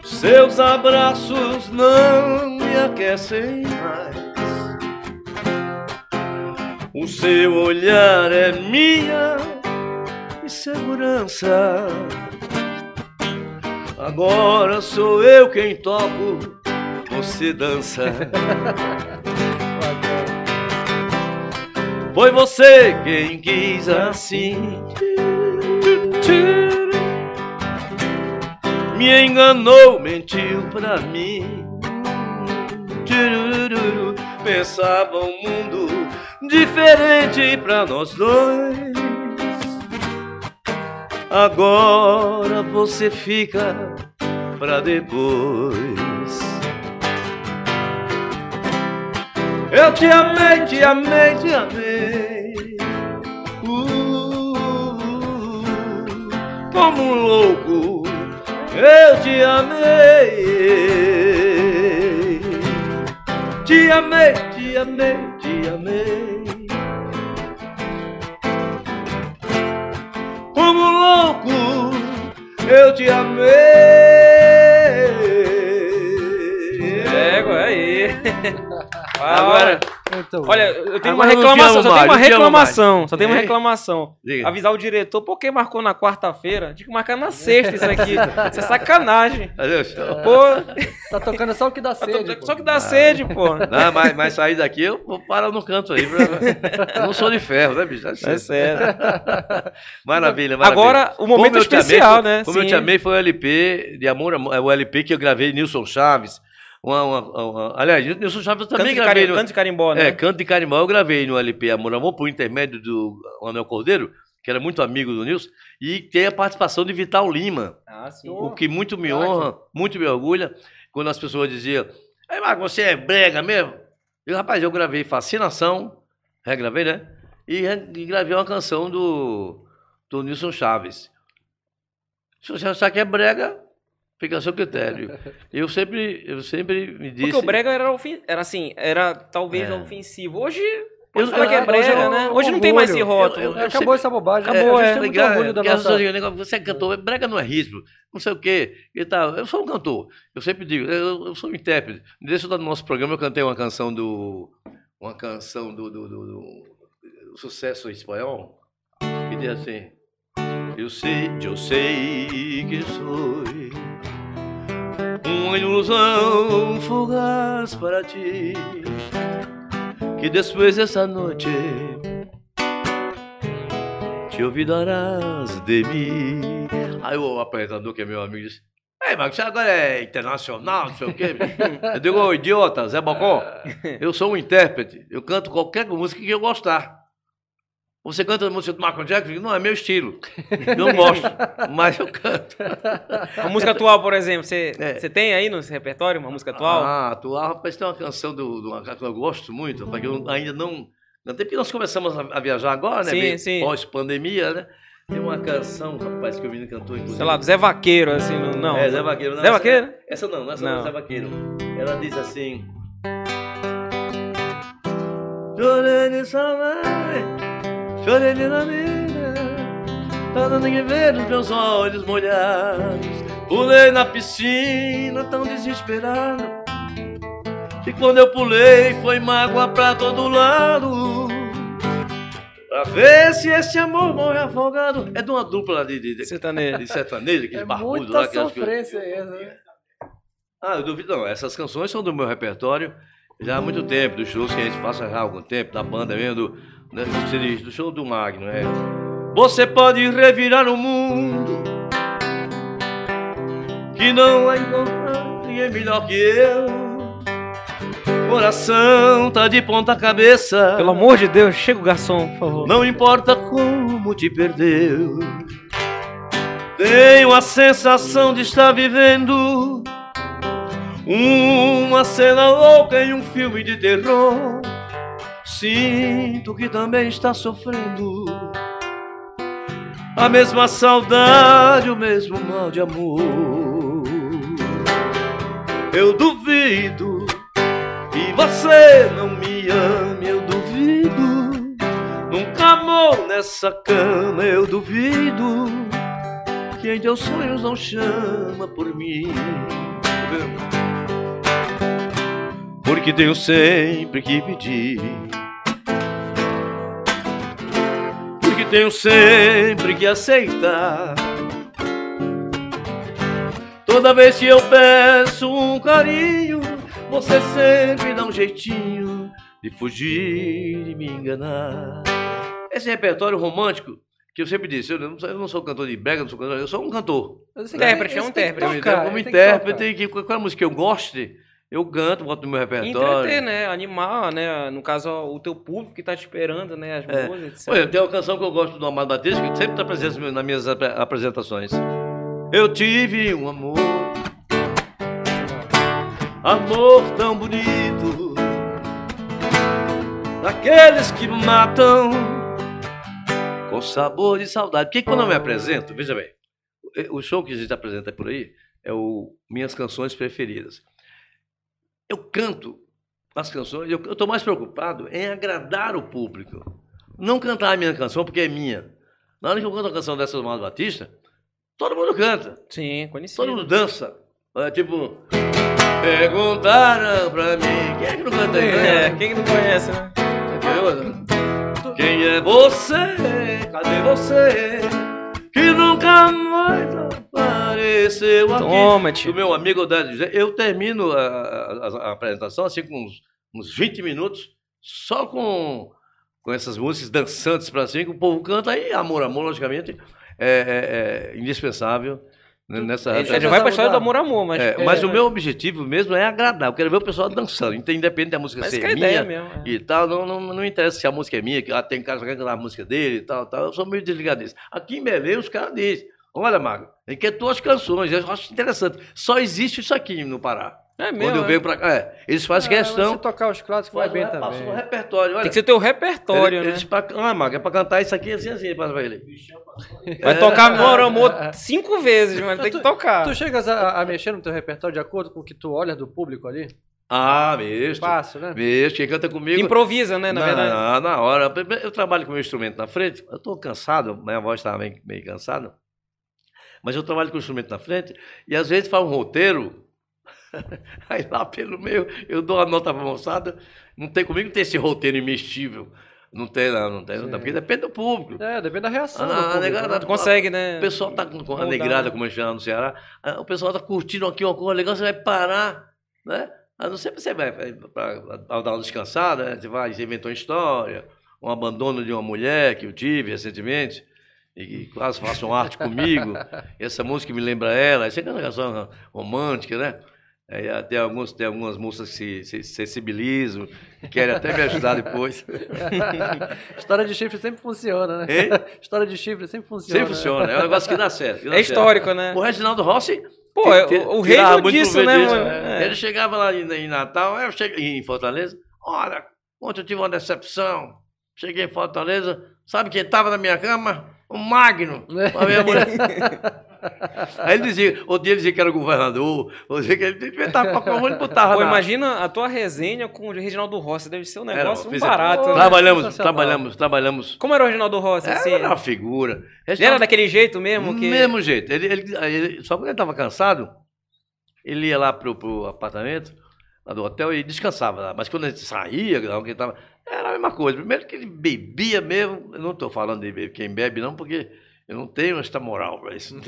Seus abraços não me aquecem mais. O seu olhar é minha insegurança. Agora sou eu quem toco, você dança. Foi você quem quis assim. Me enganou, mentiu pra mim. Pensava um mundo diferente pra nós dois. Agora você fica pra depois. Eu te amei, te amei, te amei. Como um louco, eu te amei. Te amei, te amei, te amei. Como um louco, eu te amei. Égua, aí. Agora, Então, Olha, eu tenho uma reclamação, só tenho uma reclamação, só tem uma Hein? reclamação. Avisar o diretor, por que marcou na quarta-feira? Tinha que marcar na sexta isso aqui. Isso é sacanagem. Adeus. Pô, tá tocando só o que dá só sede. pô. que dá sede, pô. Não, mas, mas sair daqui eu vou parar no canto aí. pra- Eu não sou de ferro, né, bicho? É sério. Maravilha, maravilha. Agora, o momento especial, né? Como eu te amei foi o LP de Amor, Amor- é o LP que eu gravei Nilson Chaves. Uma, uma- uma- aliás, Nilson Chaves Canto também de, gravei. cari... no- Canto de carimbó, né? É, Canto de Carimbó eu gravei no LP Amor Amor por intermédio do Anel Cordeiro. que era muito amigo do Nilson, e tem a participação de Vital Lima, Ah, sim. o que muito me honra, muito me orgulha, quando as pessoas diziam, Ei, Marco, você é brega mesmo? Eu, rapaz, eu gravei Fascinação, regravei, né? E, e gravei uma canção do, do Nilson Chaves. Se você achar que é brega, fica a seu critério. Eu sempre, eu sempre me disse... Porque o brega era, ofen- era assim, era talvez É. ofensivo. Hoje, Eu- falar que é eu- brega, hoje é né? Hoje não tem mais esse rótulo. Eu- eu- É, acabou essa bobagem. Acabou, a gente é. tem muito Legal, orgulho da nossa... pessoas dizem, "Negócio, você é cantor, brega não é ritmo, não sei o quê e tal. Eu sou um cantor. Eu sempre digo, eu, eu sou um intérprete. Nesse do nosso programa eu cantei uma canção do. Uma canção do, do, do- do- do sucesso espanhol, que diz assim. Eu sei, eu sei que sou uma ilusão fugaz para ti, que depois dessa noite te ouvidarás de mim. Aí o apresentador, que é meu amigo, disse: Ei, mas você agora é internacional, não sei o quê. Eu digo, ô idiota, Zé Bocó, eu sou um intérprete, eu canto qualquer música que eu gostar. Você canta a música do Michael Jackson? Não é meu estilo. Não gosto, mas eu canto. A música atual, por exemplo, você, É. você tem aí no repertório uma música atual? Ah, atual, rapaz, tem uma canção do, do que eu gosto muito, rapaz, que eu ainda não. Até porque nós começamos a, viajar agora, né? Sim, sim. Pós-pandemia, né? Tem uma canção, rapaz, que o menino cantou, inclusive. Sei lá, do Zé Vaqueiro, assim, não. É, Zé Vaqueiro. Não, Zé essa- Vaqueiro? Essa não, essa não, Não. é Zé Vaqueiro. Ela diz assim. Chorei de saudade, chorei de vida, tanto ninguém ver os meus olhos molhados. Pulei na piscina tão desesperado, que quando eu pulei foi mágoa pra todo lado. Pra ver se esse amor morre afogado. É de uma dupla de, de, de, Sertanejo. de sertanejo, aqueles É barbudos muita lá. que- sofrência essa, né? ah, eu duvido não. Essas canções são do meu repertório já há muito tempo, dos shows que a gente faz já há algum tempo, da banda mesmo, do, né, você diz, do show do Magno. É. Você pode revirar o mundo, que não vai encontrar ninguém melhor que eu. Coração tá de ponta cabeça. Pelo amor de Deus, chega o garçom, por favor. Não importa como te perdeu. Tenho a sensação de estar vivendo uma cena louca em um filme de terror. Sinto que também está sofrendo a mesma saudade, o mesmo mal de amor. Eu duvido que você não me ame, eu duvido. Nunca amou nessa cama, eu duvido. Que em teus sonhos não chama por mim. Porque tenho sempre que pedir. Porque tenho sempre que aceitar. Toda vez que eu peço um carinho, você sempre dá um jeitinho de fugir e me enganar. Esse repertório romântico que eu sempre disse, eu não, sou- eu não sou cantor de brega, não sou cantor, eu sou um cantor. Mas você Intérprete, tem- é um intérprete. tocar, Como tem que intérprete, tocar. que qualquer música que eu goste, eu canto, boto no meu repertório. Entreter, né? Animar, né? No caso, o teu público que tá te esperando, né? As É. músicas. Olha, tem uma canção que eu gosto do Amado Batista, que sempre está presente nas minhas apre- apresentações. Eu tive um amor, amor tão bonito, daqueles que matam com sabor de saudade. Porque quando eu me apresento, veja bem, o show que a gente apresenta por aí é o Minhas Canções Preferidas. Eu canto as canções, eu estou mais preocupado em agradar o público. Não cantar a minha canção porque é minha. Na hora que eu canto a canção dessa do Amado Batista, todo mundo canta, Sim, conhecido. todo mundo dança. É tipo, perguntaram pra mim, quem é que não canta aí? É, quem que não conhece, né? Entendeu? Quem é você? Cadê você? Que nunca mais apareceu aqui. Toma, Do tio. meu amigo Odélio José. Eu termino a, a- a- apresentação assim com uns, uns 20 minutos, só com, com essas músicas dançantes pra cima, que o povo canta aí, amor, amor, logicamente, é, é- é indispensável. né, nessa A gente vai pra história do amor amor, mas. É, mas o meu objetivo mesmo é agradar. Eu quero ver o pessoal dançando. Então, independente da música Mas ser é minha mesmo. é. e tal, não, não, não interessa se a música é minha, que ah, tem cara que quer cantar a música dele e tal, tal. Eu sou meio desligado disso. Aqui em Belém, os caras dizem: Olha, Mago, ele quer tuas canções. Eu acho interessante. Só existe isso aqui no Pará. É Quando mesmo. eu é. venho pra cá, é, eles fazem mas questão. Se tocar os clássicos vai bem também. um repertório. Olha, Tem que ser teu repertório, ele, né? eles pra, ah, Mago, é pra cantar isso aqui assim, assim, passa pra ele. Vai tocar amor amor cinco vezes, mas tem que tocar. Tu chegas a, a mexer no teu repertório de acordo com o que tu olha do público ali? Ah, mesmo. Fácil, né? Mesmo, quem canta comigo. Improvisa, né? Na verdade. Na, na hora. Eu trabalho com o meu instrumento na frente. Eu estou cansado, minha voz está meio, meio cansada. Mas eu trabalho com o instrumento na frente e às vezes faz um roteiro. Aí lá pelo meio eu dou a nota pra moçada. Não tem comigo, não tem esse roteiro imestível. Não tem, não, não tem, não tem, porque depende do público. É, depende da reação. Ah, do não, né? Tu consegue, né? O pessoal tá com, com a Mudar, negrada, como a gente chama no Ceará. O pessoal tá curtindo aqui uma coisa legal, você vai parar, né? A não ser que você vai para dar uma descansada, né? Você vai, você inventou uma história, um abandono de uma mulher que eu tive recentemente, e quase faço uma arte comigo. Essa música me lembra ela. Isso é uma canção romântica, né? Ah, tem, alguns, tem algumas moças que se, se sensibilizam, que querem até me ajudar depois. História de chifre sempre funciona, né? Hein? História de chifre sempre funciona. Sempre funciona, é um negócio que dá certo. que dá É certo. histórico, né? O Reginaldo Rossi. Pô, te- é o- o rei disso, né, mano? É. Ele chegava lá em, em Natal, eu cheguei em Fortaleza. Olha, ontem eu tive uma decepção. Cheguei em Fortaleza, sabe quem estava na minha cama? O Magno. A minha mulher. Aí ele dizia, outro dia ele dizia que era governador, outro dia que ele inventava qualquer coisa, ele botava Pô, na- imagina a tua resenha com o Reginaldo Rossi. Deve ser um Era, negócio um fiz- barato. né? Trabalhamos, trabalhamos, trabalhamos. Como era o Reginaldo Rossi, assim? Era uma figura. Ele era daquele jeito mesmo? Que... Mesmo jeito. Ele, ele- ele- só quando ele estava cansado, ele ia lá pro, pro apartamento, lá do hotel, e descansava lá. Mas quando a gente saía, que tava, era a mesma coisa. Primeiro que ele bebia mesmo, eu não estou falando de quem bebe, não, porque eu não tenho esta moral para isso.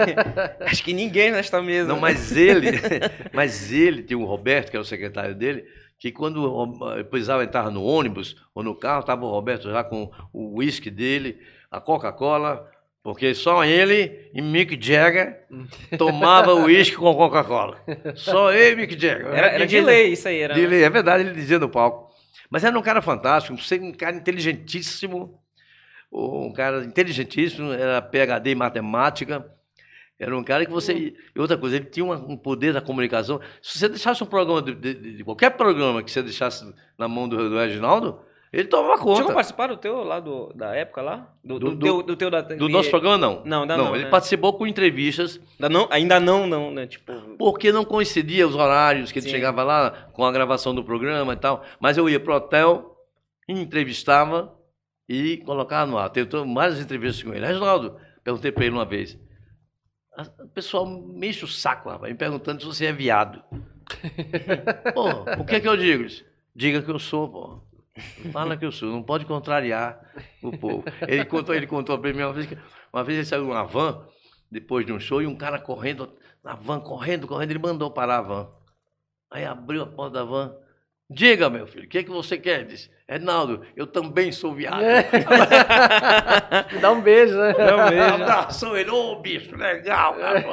Acho que ninguém nesta mesa. Não, mas ele, mas ele tinha o Roberto, que era o secretário dele, que quando precisava entrar no ônibus ou no carro, estava o Roberto já com o uísque dele, a Coca-Cola, porque só ele e Mick Jagger tomava uísque com Coca-Cola. Só ele e Mick Jagger. Era, era de lei isso aí. Era, De lei, é verdade, ele dizia no palco. Mas era um cara fantástico, um cara inteligentíssimo, um cara inteligentíssimo, era PhD em matemática. Era um cara que você. E outra coisa, ele tinha um poder da comunicação. Se você deixasse um programa, de, de- de qualquer programa que você deixasse na mão do, do Reginaldo, ele tomava Chegou a conta. participar do teu lá do, da época lá? Do, do, Do- teu, do teu da Do nosso programa, não. Não, ainda não, ele né? participou com entrevistas, Ainda não, ainda não, não, né? Tipo. porque não coincidia os horários que ele Sim. chegava lá com a gravação do programa e tal. Mas eu ia pro hotel, entrevistava e colocava no ar. Teve to- várias entrevistas com ele. Reginaldo, perguntei para ele uma vez. O pessoal me enche o saco, rapaz, me perguntando se você é viado. Pô, o que é que eu digo? Diga que eu sou, pô. Fala que eu sou, não pode contrariar o povo. Ele contou, ele contou para mim uma vez uma vez ele saiu numa van depois de um show e um cara correndo na van, correndo, correndo, ele mandou parar a van. Aí abriu a porta da van. Diga, meu filho, o que, é que você quer? Disse, Reinaldo, eu também sou viado. Dá um beijo, né? Dá um beijo. Abraçou ele, ô bicho, legal, irmão.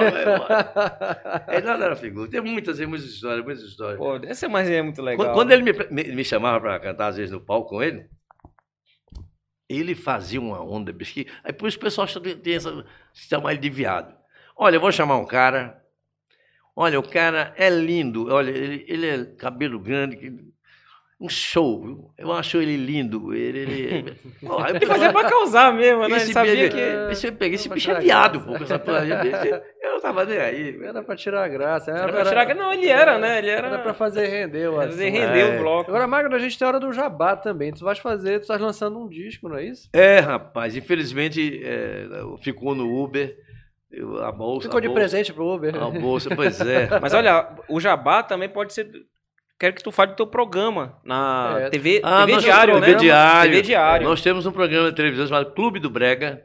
Reinaldo era figura. Tem muitas, tem muitas histórias, muitas histórias. Pô, essa mais é muito legal. Quando, quando ele me, me, me chamava para cantar, às vezes, no palco com ele, ele fazia uma onda, bicho, aí por isso o pessoal tem tem essa, chama ele de viado. Olha, eu vou chamar um cara, olha, o cara é lindo, olha, ele, ele é cabelo grande, um show, viu? eu acho ele lindo, ele... ele Tem que pessoal- fazer pra causar mesmo, né? Ele esse sabia bicho, que. esse, eu peguei, esse bicho tirar é viado, pô, com essa porra. Eu, eu tava nem aí. Era pra tirar a graça. Era pra tirar que não, ele era, né? Ele era. Era pra fazer render o fazer assunto. render É. o bloco. Agora, Magno, a gente tem a hora do jabá também. Tu vais fazer, tu estás lançando um disco, não é isso? É, rapaz, infelizmente é, ficou no Uber. A bolsa. Ficou a de bolsa, presente pro Uber. A bolsa, pois é. Mas olha, o Jabá também pode ser. Quero que tu fale do teu programa na É. TV, Ah, TV Diário, né? TV Diário. TV Diário. Nós temos um programa de televisão chamado Clube do Brega,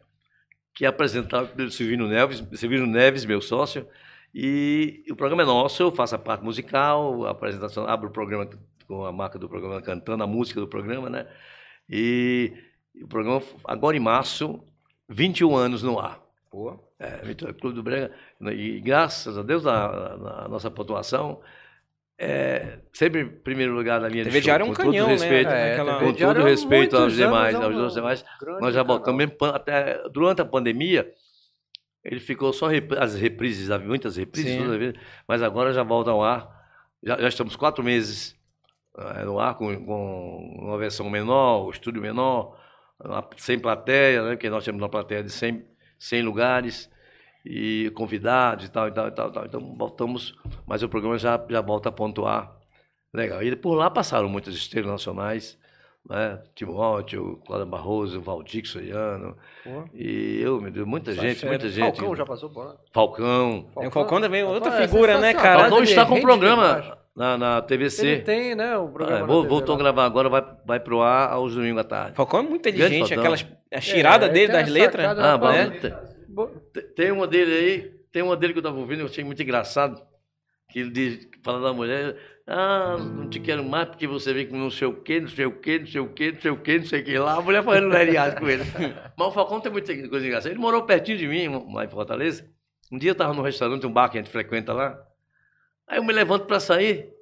que é apresentado pelo Silvino Neves, Silvino Neves, meu sócio. E o programa é nosso, eu faço a parte musical, a apresentação, abro o programa com a marca do programa, cantando a música do programa, né? E o programa, agora em março, 21 anos no ar. Pô. É, Vitória Clube do Brega. E graças a Deus, na, na nossa pontuação, é sempre em primeiro lugar na linha TV de Diário é show. um com todo canhão, né? respeito, É, Com Diário todo respeito aos muitos anos, demais, é aos um outros demais, nós já canal. voltamos mesmo pan- até durante a pandemia. Ele ficou só rep- as reprises, havia muitas reprises, Sim. toda vez, mas agora já volta ao ar. Já, já estamos quatro meses eh, no ar com, com uma versão menor, o estúdio menor, sem plateia, né? Porque nós temos uma plateia de 100, 100 lugares e convidados e tal, e tal, e tal, e tal. Então voltamos, mas o programa já, já volta a pontuar. Legal. E por lá passaram muitas estrelas nacionais, né? Timóteo, Cláudio Barroso, Valdir Soriano, Pô. e eu, meu Deus, muita Só gente, muita gente. Falcão já passou por lá? Falcão. É, o Falcão também, outra Rapaz, é figura, né, cara? Falcão está com rende programa demais. Na, na TVC. Ele tem, né, o programa Ah, vou- TV voltou a gravar agora, vai, vai pro ar aos domingos à tarde. Falcão é muito inteligente, aquelas a tirada É, dele das letras. Ah, bom, tem- uma dele aí, tem uma dele que eu estava ouvindo, eu achei muito engraçado, que ele diz, fala da mulher, ah, não te quero mais porque você vem com não sei o quê, não sei o quê, não sei o quê, não sei o quê, não sei o quê lá, a mulher fazendo leriado com ele. Mas o Falcão tem muita coisa engraçada. Ele morou pertinho de mim, lá em Fortaleza. Um dia eu estava num restaurante, um bar que a gente frequenta lá. Aí eu me levanto para sair.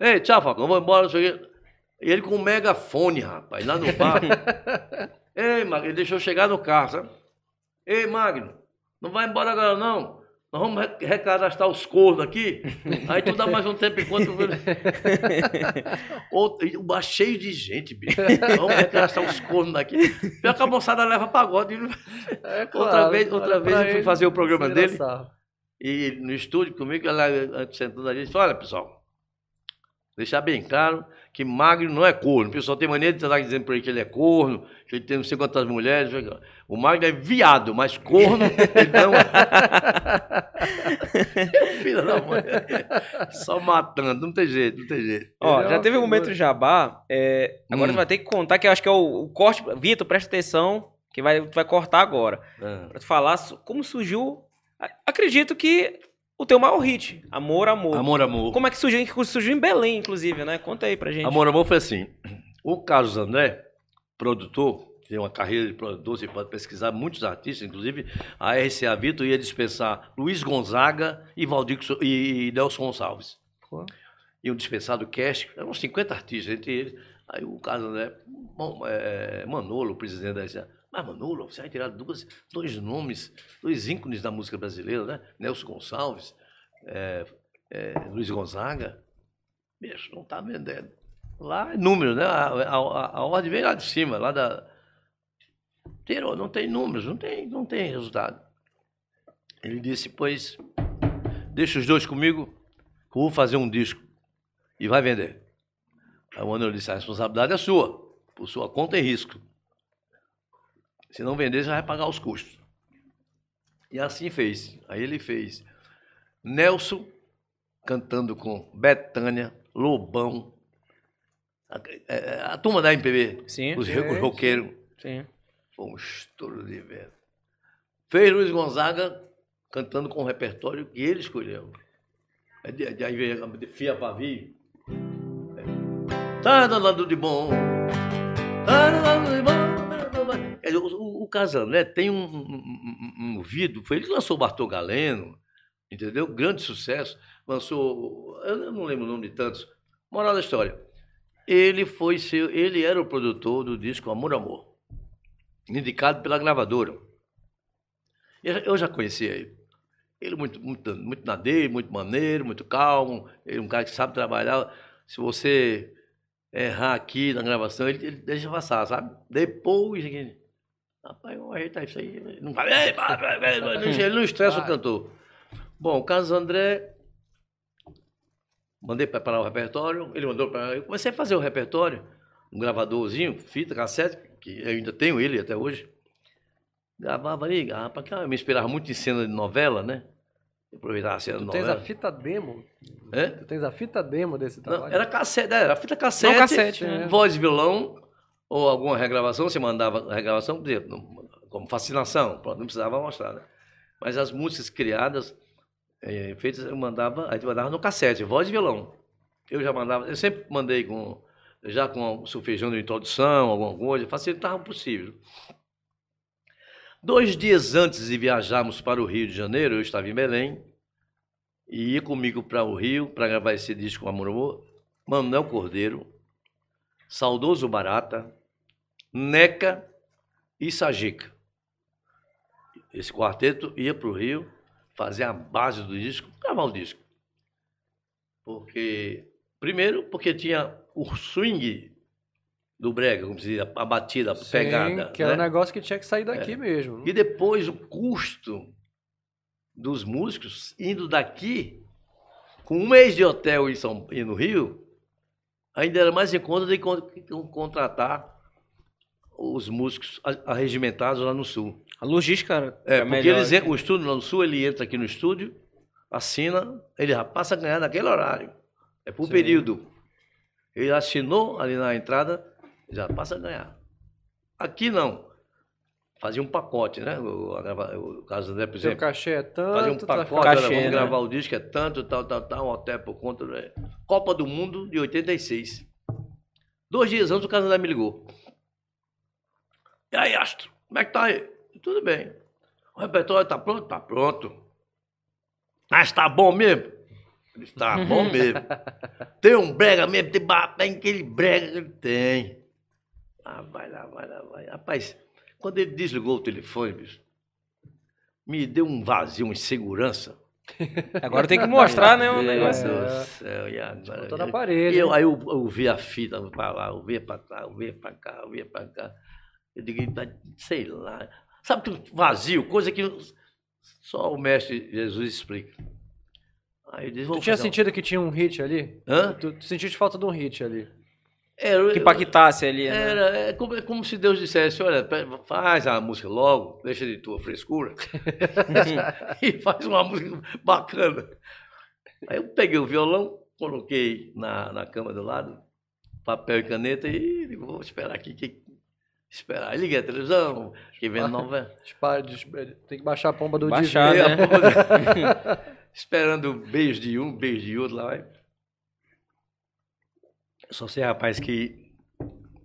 Ei, tchau, Falcão, vou embora, não sei o quê. E ele com um megafone, rapaz, lá no bar. Ei, Magno, ele deixou chegar no carro, sabe? Ei, Magno, não vai embora agora não. Nós vamos re- recadastrar os cornos aqui. Aí tu dá mais um tempo enquanto. Outro, o bar cheio de gente, bicho. Vamos recadastrar os cornos daqui. Pior que a moçada leva pagode. É, Outra claro, vez, outra vez eu fui fazer o programa dele. sarro. E no estúdio comigo, ela sentando ali, disse, olha, pessoal, deixar bem claro que Magno não é corno. O pessoal tem mania de estar dizendo por aí que ele é corno, que ele tem não sei quantas mulheres. O Magno é viado, mas corno ele não é. Filha da mãe. Só matando, não tem jeito, não tem jeito. Ó, Ele é já teve um momento jabá. é, agora Hum. tu vai ter que contar, que eu acho que é o, o corte. Vitor, presta atenção, que vai, tu vai cortar agora. Ah. Pra tu falar como surgiu. Acredito que o teu maior hit, Amor, Amor. Amor, amor. Como é que surgiu? Que surgiu em Belém, inclusive, né? Conta aí pra gente. Amor, amor foi assim. O Carlos André, produtor, tem uma carreira de produtor, você pode pesquisar muitos artistas, inclusive a RCA Vitor ia dispensar Luiz Gonzaga e Valdir e Nelson Gonçalves. Pô. Iam dispensar do cast, eram uns 50 artistas entre eles. Aí o Carlos André, é, Manolo, o presidente da RCA, mas Manolo, você vai tirar duas, dois nomes, dois ícones da música brasileira, né? Nelson Gonçalves, é, é, Luiz Gonzaga. Bicho, não tá vendendo. Lá é número, né? A, a, a- ordem vem lá de cima, lá da. Tirou, não tem números, não tem, não tem resultado. Ele disse, pois, deixa os dois comigo, vou fazer um disco e vai vender. Aí o Manolo disse, a responsabilidade é sua, por sua conta e risco. Se não vender, você vai pagar os custos. E assim fez. Aí ele fez Nelson cantando com Betânia, Lobão, a, é, a turma da MPB, Sim, os, os roqueiros. sim. Foi um estouro de vento. Fez Luiz Gonzaga cantando com o repertório que ele escolheu. É de- de- Aí veio a de Fia Pavi. É. Tá dando de bom. Tá dando de bom. O, o, Casané tem um, um, um, foi ele que lançou o Bartol Galeno, entendeu? Grande sucesso. Lançou, eu não lembro o nome de tantos. Moral da história. Ele foi ser, ele era o produtor do disco Amor Amor indicado pela gravadora. Eu, já- conhecia ele. Ele muito, muito, muito na dele, muito maneiro, muito calmo. Ele é um cara que sabe trabalhar. Se você errar aqui na gravação, ele, ele deixa passar, sabe? Depois, rapaz, vamos ajeitar isso aí. Ele Não, vai, "Ei, pá, pá, pá", ele não estressa o cantor. Bom, o Carlos André, mandei preparar o repertório, ele mandou para Eu comecei a fazer o repertório, um gravadorzinho, fita, cassete, que eu ainda tenho ele até hoje. Gravava ali, gravava, porque eu me inspirava muito em cena de novela, né? Eu aproveitava a cena de Tu tens a novela. fita demo? É? Tu tens a fita demo desse Não, trabalho? era cassete, era fita cassete, Não, cassete, né? voz e violão, ou alguma regravação, você mandava regravação, como fascinação, pronto, não precisava mostrar, né? Mas as músicas criadas, eh, feitas, eu mandava, a gente mandava no cassete, voz e violão. Eu já mandava, eu sempre mandei com, já com o sulfejando de introdução, alguma coisa, facilitava o possível. Dois dias antes de viajarmos para o Rio de Janeiro, eu estava em Belém e ia comigo para o Rio para gravar esse disco com Amor Amor, Manuel Cordeiro, Saudoso Barata, Neca e Sajica. Esse quarteto ia para o Rio fazer a base do disco, gravar o disco. Porque, primeiro, porque tinha o swing do brega, como se diz, a batida, a Sim, pegada. que era um né? negócio que tinha que sair daqui É. mesmo. E depois o custo dos músicos indo daqui, com um mês de hotel em São, e no Rio, ainda era mais em conta de con- con- contratar os músicos arregimentados lá no Sul. A logística era É, porque melhor. eles, en- o estúdio lá no Sul, ele entra aqui no estúdio, assina, ele já passa a ganhar naquele horário. É por Sim. período. Ele assinou ali na entrada, já passa a ganhar. Aqui não. Fazia um pacote, né? O, a o caso do André, por Seu exemplo. cachê é tanto, Fazia um pacote, Cachê, vamos né? gravar o disco, é tanto, tal, tal, tal, um hotel por conta. né? Copa do Mundo de 86. Dois dias antes o Casandé me ligou. E aí, Astro, como é que tá aí? Tudo bem. O repertório tá pronto? Tá pronto. Mas tá bom mesmo? Ele disse, Tá bom mesmo. Tem um brega mesmo, tem, tem aquele brega que ele tem. Ah, vai lá, vai lá, vai. Rapaz, quando ele desligou o telefone, bicho, me deu um vazio, uma insegurança. Agora tem que mostrar, né, o Meu negócio. Deus do céu, e agora? Botou na parede. E eu, né? aí eu, eu vi a fita pra lá, eu via pra cá, eu via pra cá, eu via pra cá. Eu digo, sei lá. Sabe que vazio, coisa que só o mestre Jesus explica. Aí eu disse, Tu tinha fazer um- sentido que tinha um hit ali? Hã? Tu, tu sentiu falta de um hit ali. Era, Que impactasse ali, né? Era, é como, é como se Deus dissesse, olha, faz a música logo, deixa de tua frescura, e faz uma música bacana. Aí eu peguei o violão, coloquei na, na cama do lado, papel e caneta, e digo, vou esperar aqui, que, esperar. Aí liguei a televisão, fiquei vendo novela. Tem que baixar a pomba do Baixar, Disney. né? Porra. Esperando beijo de um, beijo de outro lá. vai. Eu só sei, rapaz, que.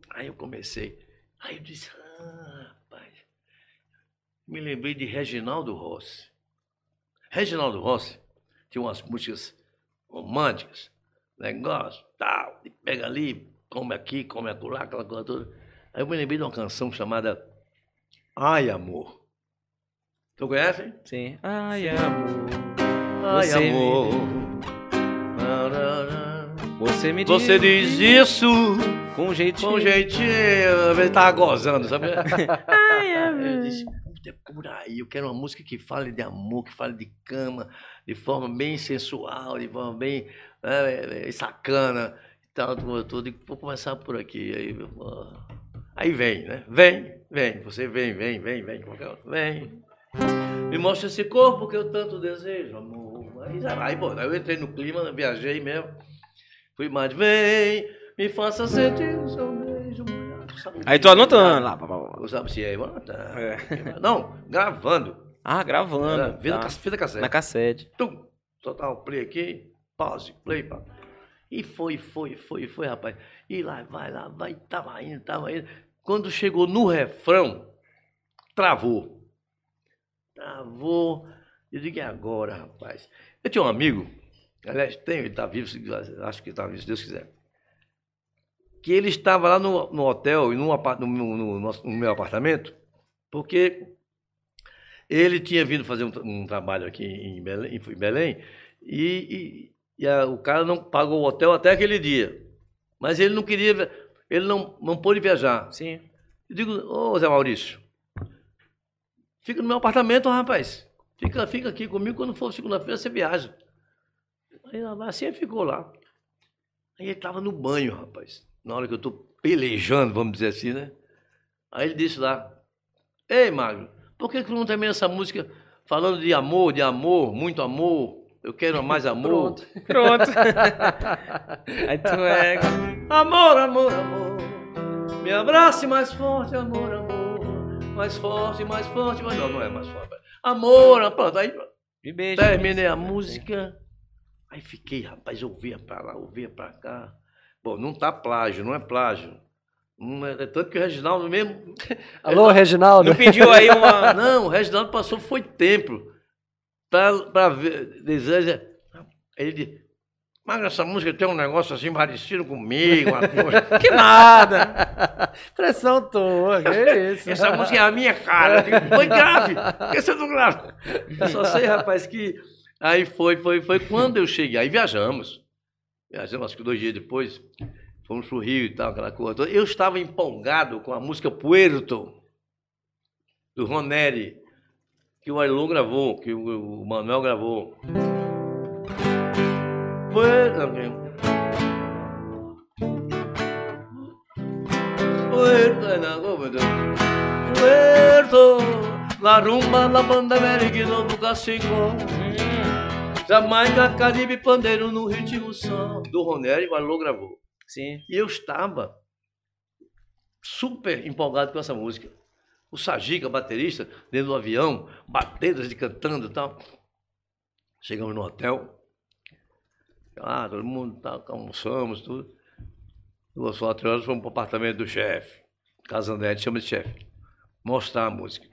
Aí eu comecei. Aí eu disse, ah, rapaz. Me lembrei de Reginaldo Rossi. Reginaldo Rossi tinha umas músicas românticas, negócio, tal, pega ali, come aqui, come acolá, aquela coisa toda. Aí eu me lembrei de uma canção chamada Ai Amor. Tu conhece? Sim. Ai, amor. Ai, Você me amor. Você me Você diz isso com jeitinho. com jeitinho. Ele tava gozando, sabe? Ai, amor. Eu disse, "Puta, é por aí. Eu quero uma música que fale de amor, que fale de cama, de forma bem sensual, de forma bem eh, sacana. E tal, tudo, tudo. Vou começar por aqui. Aí, ó. Aí vem, né? Vem, vem. Você vem, vem, vem, vem. Vem. Me mostra esse corpo que eu tanto desejo, amor. Aí, vai, pô. Aí eu entrei no clima, viajei mesmo. Fui mais, vem, me faça sentir o seu beijo. mulher. Sabe Aí tu anotando lá. Eu sabe se é, anotar. É. Não, gravando. Ah, gravando. Fita, tá. fita cassete. Na cassete. Tum, total play aqui, pause, play, pá. E foi, foi, foi, foi, rapaz. E lá, vai, lá, vai, tava indo, tava indo. Quando chegou no refrão, travou. Travou. Eu digo, e agora, rapaz? Eu tinha um amigo, aliás, tem, ele está vivo, acho que está vivo, se Deus quiser. Que ele estava lá no, no hotel, e no, no nosso- no meu apartamento, porque ele tinha vindo fazer um, um trabalho aqui em Belém, em Belém e, e- e a- o cara não pagou o hotel até aquele dia. Mas ele não queria, ele não, não pôde viajar. Sim. Eu digo, ô Zé Maurício, fica no meu apartamento, rapaz. Fica, fica aqui comigo, quando for segunda-feira você viaja. Aí lá, assim ele ficou lá. Aí ele estava no banho, rapaz. Na hora que eu estou pelejando, vamos dizer assim, né? Aí ele disse lá, Ei, Magro, por que, que tu não termina essa música falando de amor, de amor, muito amor? Eu quero mais amor. Pronto. Pronto. Aí tu é. Amor, amor, amor. Me abrace mais forte, amor, amor. Mais forte, mais forte. Mas não, não é mais forte. Amor, pronto. Aí De beijo. terminei a música. Aí fiquei, rapaz, eu ouvia pra lá, ouvia pra cá. Bom, não tá plágio, não é plágio. Não é, é tanto que o Reginaldo mesmo. Alô, Reginaldo. Não pediu aí uma. Não, o Reginaldo passou, foi tempo. Pra ver. Deseja. Ele disse. Mas essa música tem um negócio assim parecido comigo. uma coisa." Que nada! Pressão tua, que isso. Essa música é a minha cara. Foi grave. Por que você não grave? Eu só sei, rapaz, que. Aí foi, foi, foi quando eu cheguei. Aí viajamos. Viajamos, acho que dois dias depois. Fomos pro Rio e tal, aquela coisa toda. Eu estava empolgado com a música Puerto, do Roneri, que o Ailô gravou, que o, Manuel gravou. Puerto. Puerto, la rumba, la banda América, novo cacico. Jamaica, Caribe, pandeiro no ritmo só. Do Roneri, o Ailô gravou. Sim. E eu estava super empolgado com essa música. O Sajica, baterista, dentro do avião, batendo, cantando e tal. Chegamos no hotel. Ah, todo mundo tá, almoçamos, tudo. Duas, quatro horas, fomos para o apartamento do chefe. Casa André, chama de chefe. Mostrar a música.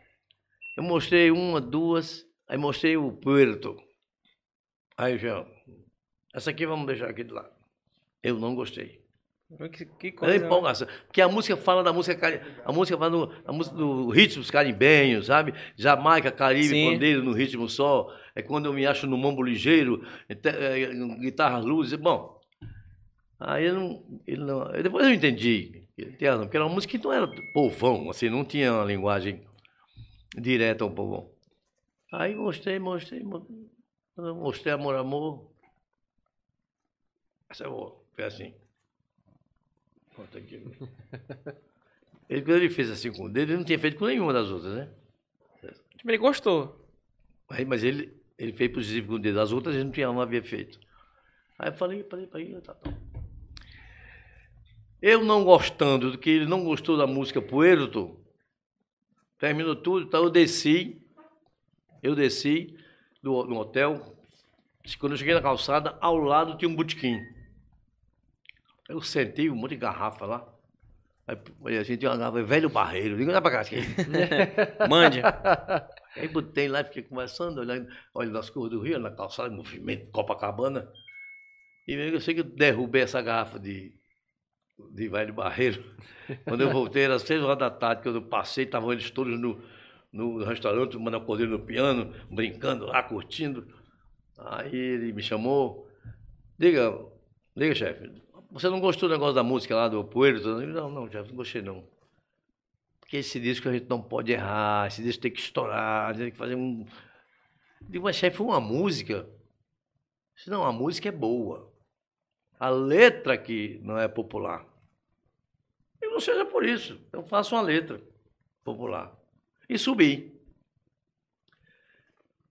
Eu mostrei uma, duas, aí mostrei o Puerto. Aí já, essa aqui vamos deixar aqui de lado. Eu não gostei. Que, que É coisa. né? empolgação. Porque a música fala da música a música fala do, a música do ritmo dos caribenhos, sabe? Jamaica, Caribe, Sim. pandeiro no ritmo só. É quando eu me acho no mambo ligeiro, é, guitarras luzes. Bom, aí eu não, ele não. Depois eu entendi. Porque era uma música que não era povão, assim, não tinha uma linguagem direta ao povão. Aí mostrei, mostrei, mo- mostrei amor, amor. Essa é boa. Foi assim. Aqui. Ele, quando ele fez assim com o dedo, ele não tinha feito com nenhuma das outras, né? Tipo, ele gostou. Aí, mas ele, ele fez positivo com o dedo. As outras ele não, tinha, não havia feito. Aí eu falei, falei, falei, tá, tá. Eu não gostando do que ele não gostou da música Puerto, terminou tudo, então eu desci, eu desci do, do hotel. Quando eu cheguei na calçada, ao lado tinha um botequim. Eu sentei um monte de garrafa lá. Aí, a gente tinha uma garrafa, velho barreiro. Digo, dá pra cá, aqui. Mande. Aí botei lá e fiquei conversando, olhando, olhando as cores do Rio, na calçada, movimento, Copacabana. E eu sei que eu derrubei essa garrafa de, de velho barreiro. Quando eu voltei, era seis horas da tarde, quando eu passei, estavam eles todos no, no restaurante, tomando acordeão no piano, brincando lá, curtindo. Aí ele me chamou, diga, diga, chefe, você não gostou do negócio da música lá do Poeiro? Eu digo, Não, não, chefe, não gostei não. Porque esse disco a gente não pode errar, esse disco tem que estourar, tem que fazer um. Eu Digo, mas chefe, uma música. Se não, a música é boa. A letra que não é popular. E não seja por isso. Eu faço uma letra popular. E subi.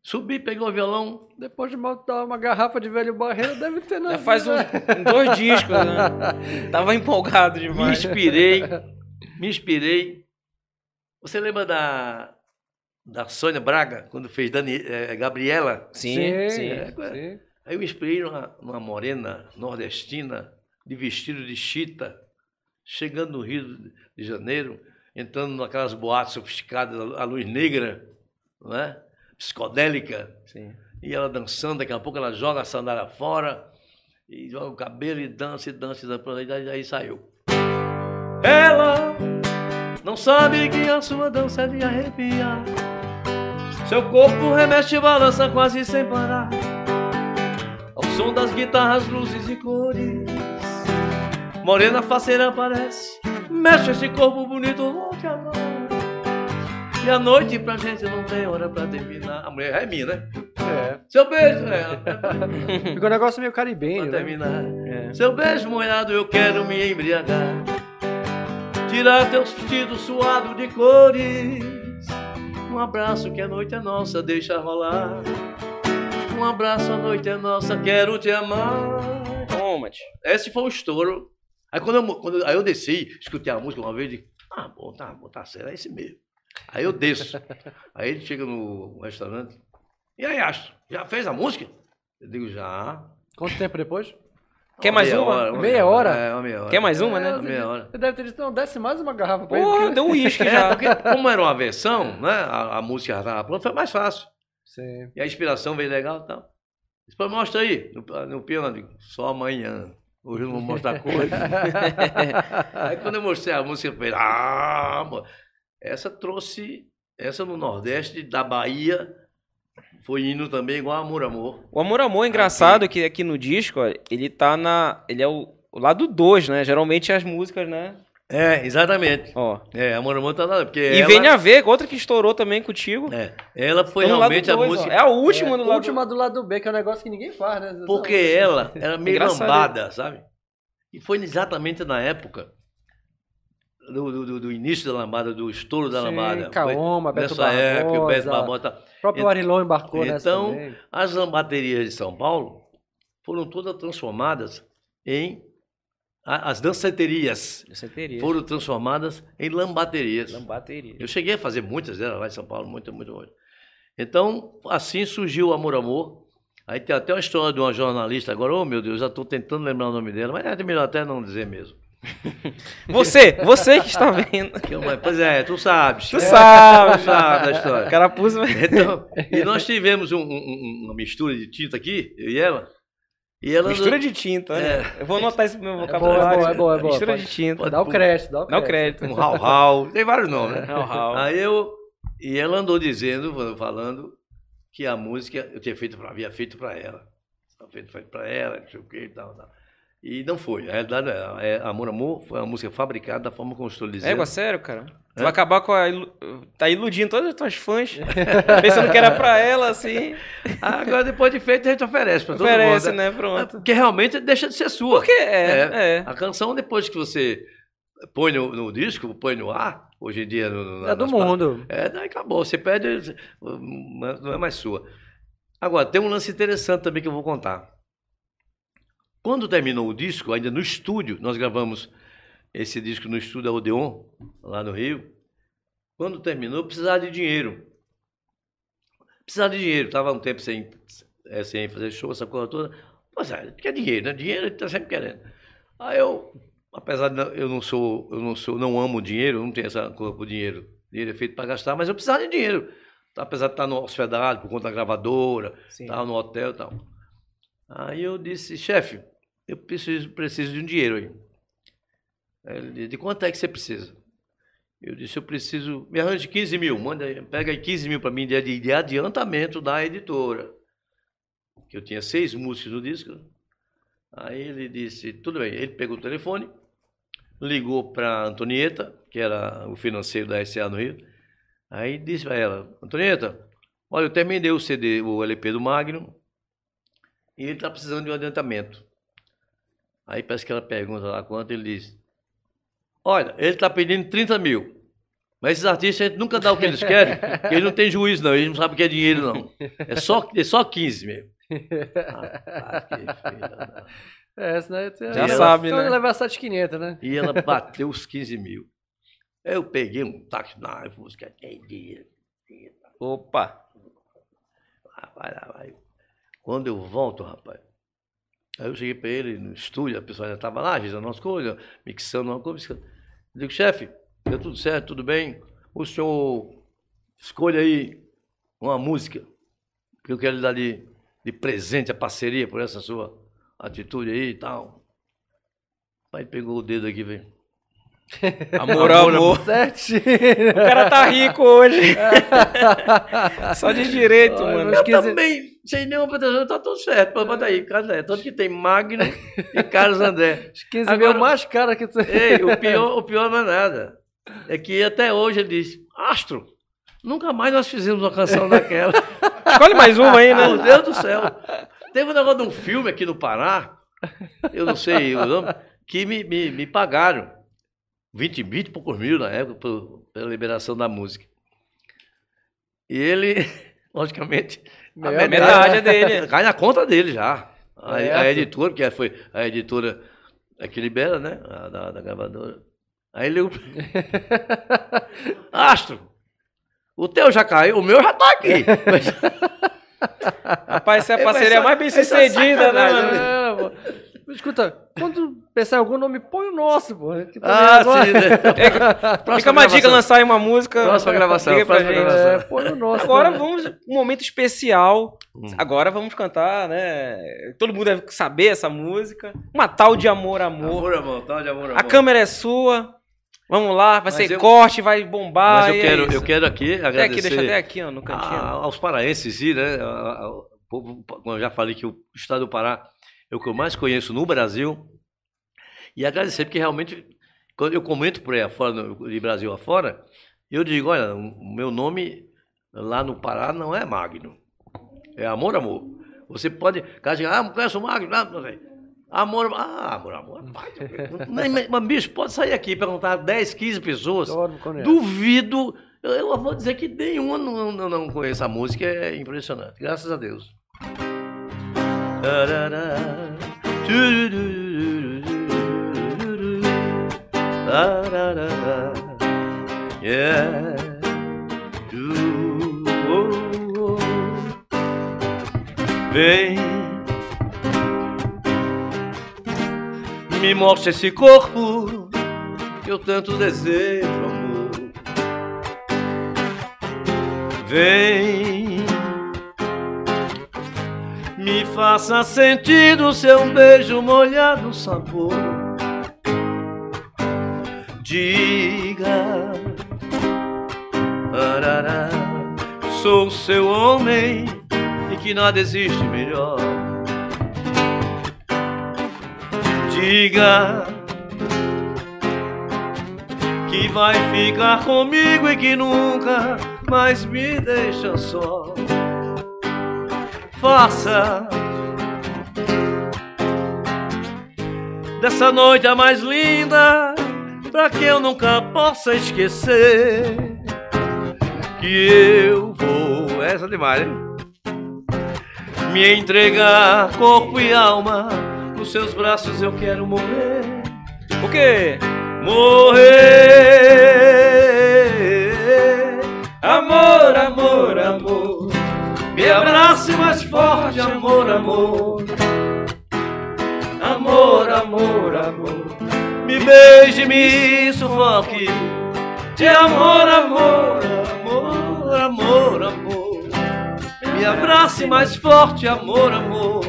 Subi, peguei o violão. Depois de botar uma garrafa de velho barreiro, deve ter na Já faz um, vida. dois discos, né? Tava empolgado Me demais. inspirei. me inspirei. Você lembra da, da Sônia Braga, quando fez Dani, eh, Gabriela? Sim, sim. sim. É, sim. Aí eu me inspirei numa, numa morena nordestina, de vestido de chita, chegando no Rio de Janeiro, entrando naquelas boates sofisticadas, à luz negra, não é? Psicodélica, sim. e ela dançando, daqui a pouco ela joga a sandália fora, e joga o cabelo e dança, e dança, e dança, e daí saiu. Ela não sabe que a sua dança é de arrepiar. Seu corpo remexe e balança quase sem parar. Ao som das guitarras, luzes e cores. Morena faceira aparece, mexe esse corpo bonito, vou te amar. E a noite pra gente não tem hora pra terminar. A mulher é minha, né? É. Seu beijo, né? Ficou um negócio meio caribenho, Pra né? terminar. É. Seu beijo molhado eu quero me embriagar. Tirar teu vestido suado de cores. Um abraço que a noite é nossa, deixa rolar. Um abraço, a noite é nossa, quero te amar. Toma, tio. Esse foi o estouro. Aí quando eu, quando aí eu desci, escutei a música uma vez e disse, ah, bom, tá, bom, tá certo, é esse mesmo. Aí eu desço. aí ele chega no restaurante. E aí, Astro, já fez a música? Eu digo, já. Quanto tempo depois? Quer mais meia uma? Hora, Meia hora? É, uma meia hora. Quer mais uma, né? Uma meia hora. Você deve ter dito, não, desce mais uma garrafa pra ele. Porra, porque- deu um uísque É, já. porque como era uma versão, né? A, a música já estava pronta, foi mais fácil. Sim. E a inspiração veio legal e tal. Depois mostra aí, no, no piano, eu digo, só amanhã. Hoje eu não vou mostrar coisa. aí quando eu mostrei a música, eu falei, ah, mano. Essa trouxe, essa no Nordeste, da Bahia, foi indo também igual Amor Amor. O Amor Amor é engraçado que aqui no disco, ó, ele tá na. Ele é o, o lado 2, né? Geralmente as músicas, né? É, exatamente. Ó. É, Amor Amor tá lá, porque E ela, vem a ver, outra que estourou também contigo. é, ela foi Então, no lado realmente a dois, ó. música... É a última É, do lado última do lado B, que é um negócio que ninguém faz, né? Porque ela era meio lambada, sabe? E foi exatamente na época do, do- do- início da lambada, do estouro da Sim, lambada. Kaoma, Foi Beto nessa época, o Beto Barbosa. Barbosa. O próprio Arilon embarcou nessa Então, as lambaterias de São Paulo foram todas transformadas em. As danceterias Você teria. foram transformadas em lambaterias. Lambateria. Eu cheguei a fazer muitas delas lá em São Paulo, muito, muito, muito. Então, assim surgiu o Amor Amor. Aí tem até uma história de uma jornalista, agora, oh meu Deus, já estou tentando lembrar o nome dela, mas é melhor até não dizer mesmo. Você, você que está vendo. É pois é, tu sabes. Tu sabe. Tu sabe da história. Carapuça. Então, e nós tivemos um- um- uma mistura de tinta aqui, eu e ela. E ela Mistura de tinta, né? É. Eu vou anotar isso no meu É boa, vocabulário. é boa, é boa, é boa. Mistura Pode- de tinta. Dá o crédito, dá o Dá o crédito. crédito. um rau-rau, tem vários nomes, né? Rau, rau. Aí eu. E ela andou dizendo, falando, que a música eu tinha feito pra, havia feito para ela. Tinha feito, feito para ela, não sei o que e tal, tal. E não foi. Na realidade, é, Amor Amor foi uma música fabricada da forma como eu estou dizendo. Égua, sério, cara? Tu É? vai acabar com a. ilu- Tá iludindo todas as tuas fãs. pensando que era pra ela, assim. Agora, depois de feito, a gente oferece para todo Oferece, mundo. né? É, Pronto. Porque realmente deixa de ser sua. Porque é, é. A canção, depois que você põe no, no disco, põe no ar, hoje em dia. No, no- É do mundo. É, daí acabou. Você perde, não é mais sua. Agora, tem um lance interessante também que eu vou contar. Quando terminou o disco, ainda no estúdio, nós gravamos esse disco no estúdio da Odeon, lá no Rio. Quando terminou, eu precisava de dinheiro. Precisava de dinheiro. Estava um tempo sem, é, sem fazer show, essa coisa toda. Pois é, quer dinheiro, né? Dinheiro está sempre querendo. Aí eu, apesar de eu não sou, eu não sou, não amo dinheiro, não tenho essa coisa por dinheiro. Dinheiro é feito para gastar, mas eu precisava de dinheiro. Apesar de estar no hospedado por conta da gravadora, Sim. estava no hotel e tal. Aí eu disse, chefe, eu preciso, preciso de um dinheiro aí. Ele disse, de quanto é que você precisa? Eu disse, eu preciso, me arranje 15 mil, manda, pega aí 15 mil para mim de, de adiantamento da editora. Que eu tinha seis músicos no disco. Aí ele disse, tudo bem. Ele pegou o telefone, ligou para Antonieta, que era o financeiro da SA no Rio. Aí disse para ela, Antonieta, olha, eu terminei o CD, o LP do Magno, e ele está precisando de um adiantamento. Aí parece que ela pergunta lá quanto, ele diz, olha, ele está pedindo 30 mil. Mas esses artistas a gente nunca dá o que eles querem, porque eles não têm juízo, não, eles não sabem o que é dinheiro, não. É só, é só 15 mesmo. Rapaz, que filha É, senão você Já você sabe, vai né? levar 7,500, né? E ela bateu os 15 mil. Eu peguei um táxi na música, tem dinheiro. Opa. Ah, vai lá, vai. Quando eu volto, rapaz, aí eu cheguei para ele no estúdio, a pessoa já estava lá, fazendo umas coisas, mixando uma coisa. Eu digo, chefe, deu tudo certo, tudo bem? O senhor escolha aí uma música que eu quero lhe dar de, de presente, a parceria por essa sua atitude aí e tal. Aí pegou o dedo aqui, velho. Amor, amor. Certinho. O cara tá rico hoje. Só de direito, Olha, mano. mas Eu 15 também, sem nenhuma pretensão, tá tudo certo. Pô, Bota aí, Carlos André. Tanto que tem Magno e Carlos André. Os 15 Agora- mais caro que tu... Ei, o pior, o pior não é nada. É que até hoje ele disse, Astro, nunca mais nós fizemos uma canção daquela. Escolhe mais uma aí, Meu né? Deus do céu. Teve um negócio de um filme aqui no Pará, eu não sei o nome, que me, me, me pagaram 20, 20 e poucos mil na época por- pela liberação da música. E ele, logicamente, a Meia metade é dele. Cai na conta dele já. A, Certo. a editora, porque foi a editora é que libera, né? A da, da gravadora. Aí ele. Astro! O teu já caiu, o meu já tá aqui. Mas- Rapaz, essa é a É, parceria mais bem é sucedida, né, É. Escuta, quando pensar em algum nome, põe o nosso, pô. que também Ah, agora- sim, né? Fica uma dica lançar aí uma música. Próxima gravação, Liga pra próxima gente. gravação. É, põe o nosso. Agora né? vamos um momento especial. Hum. Agora vamos cantar, né? Todo mundo deve saber essa música. Uma tal de amor, amor. Amor, amor, tal de amor, amor. A câmera é sua. Vamos lá, vai Mas ser eu- corte, vai bombar. Mas eu e é quero, isso. eu quero aqui Até agradecer aqui, deixa até aqui, ó, no cantinho. a- aos paraenses, sim, né? A- a- o povo- Como eu já falei que o estado do Pará é o que eu mais conheço no Brasil. E agradecer, porque realmente, quando eu comento por aí afora, de Brasil afora, eu digo, olha, o meu nome lá no Pará não é Magno. É Amor, Amor. Você pode... Cara, chega, ah, não conhece o Magno? Não, não sei. Amor, ah, amor, amor. mas, mas, bicho, pode sair aqui e perguntar a 10, 15 pessoas. Conhece. Duvido. Eu, eu vou dizer que nenhuma não, não, não conhece a música, é impressionante. Graças a Deus. Vem, me mostra esse corpo que eu tanto desejo, amor. Vem, me faça sentir o seu beijo molhado sabor. Diga, arará, sou seu homem e que nada existe melhor. Diga que vai ficar comigo e que nunca mais me deixa só. Faça dessa noite a mais linda, pra que eu nunca possa esquecer que eu vou. Essa é demais, hein? Me entregar corpo e alma, nos seus braços eu quero morrer. O quê? Morrer. Amor, amor, amor. Me abrace mais forte, amor, amor. Amor, amor, amor. Me beije, me sufoque. De amor, amor, amor, amor, amor. Me abrace mais forte, amor, amor.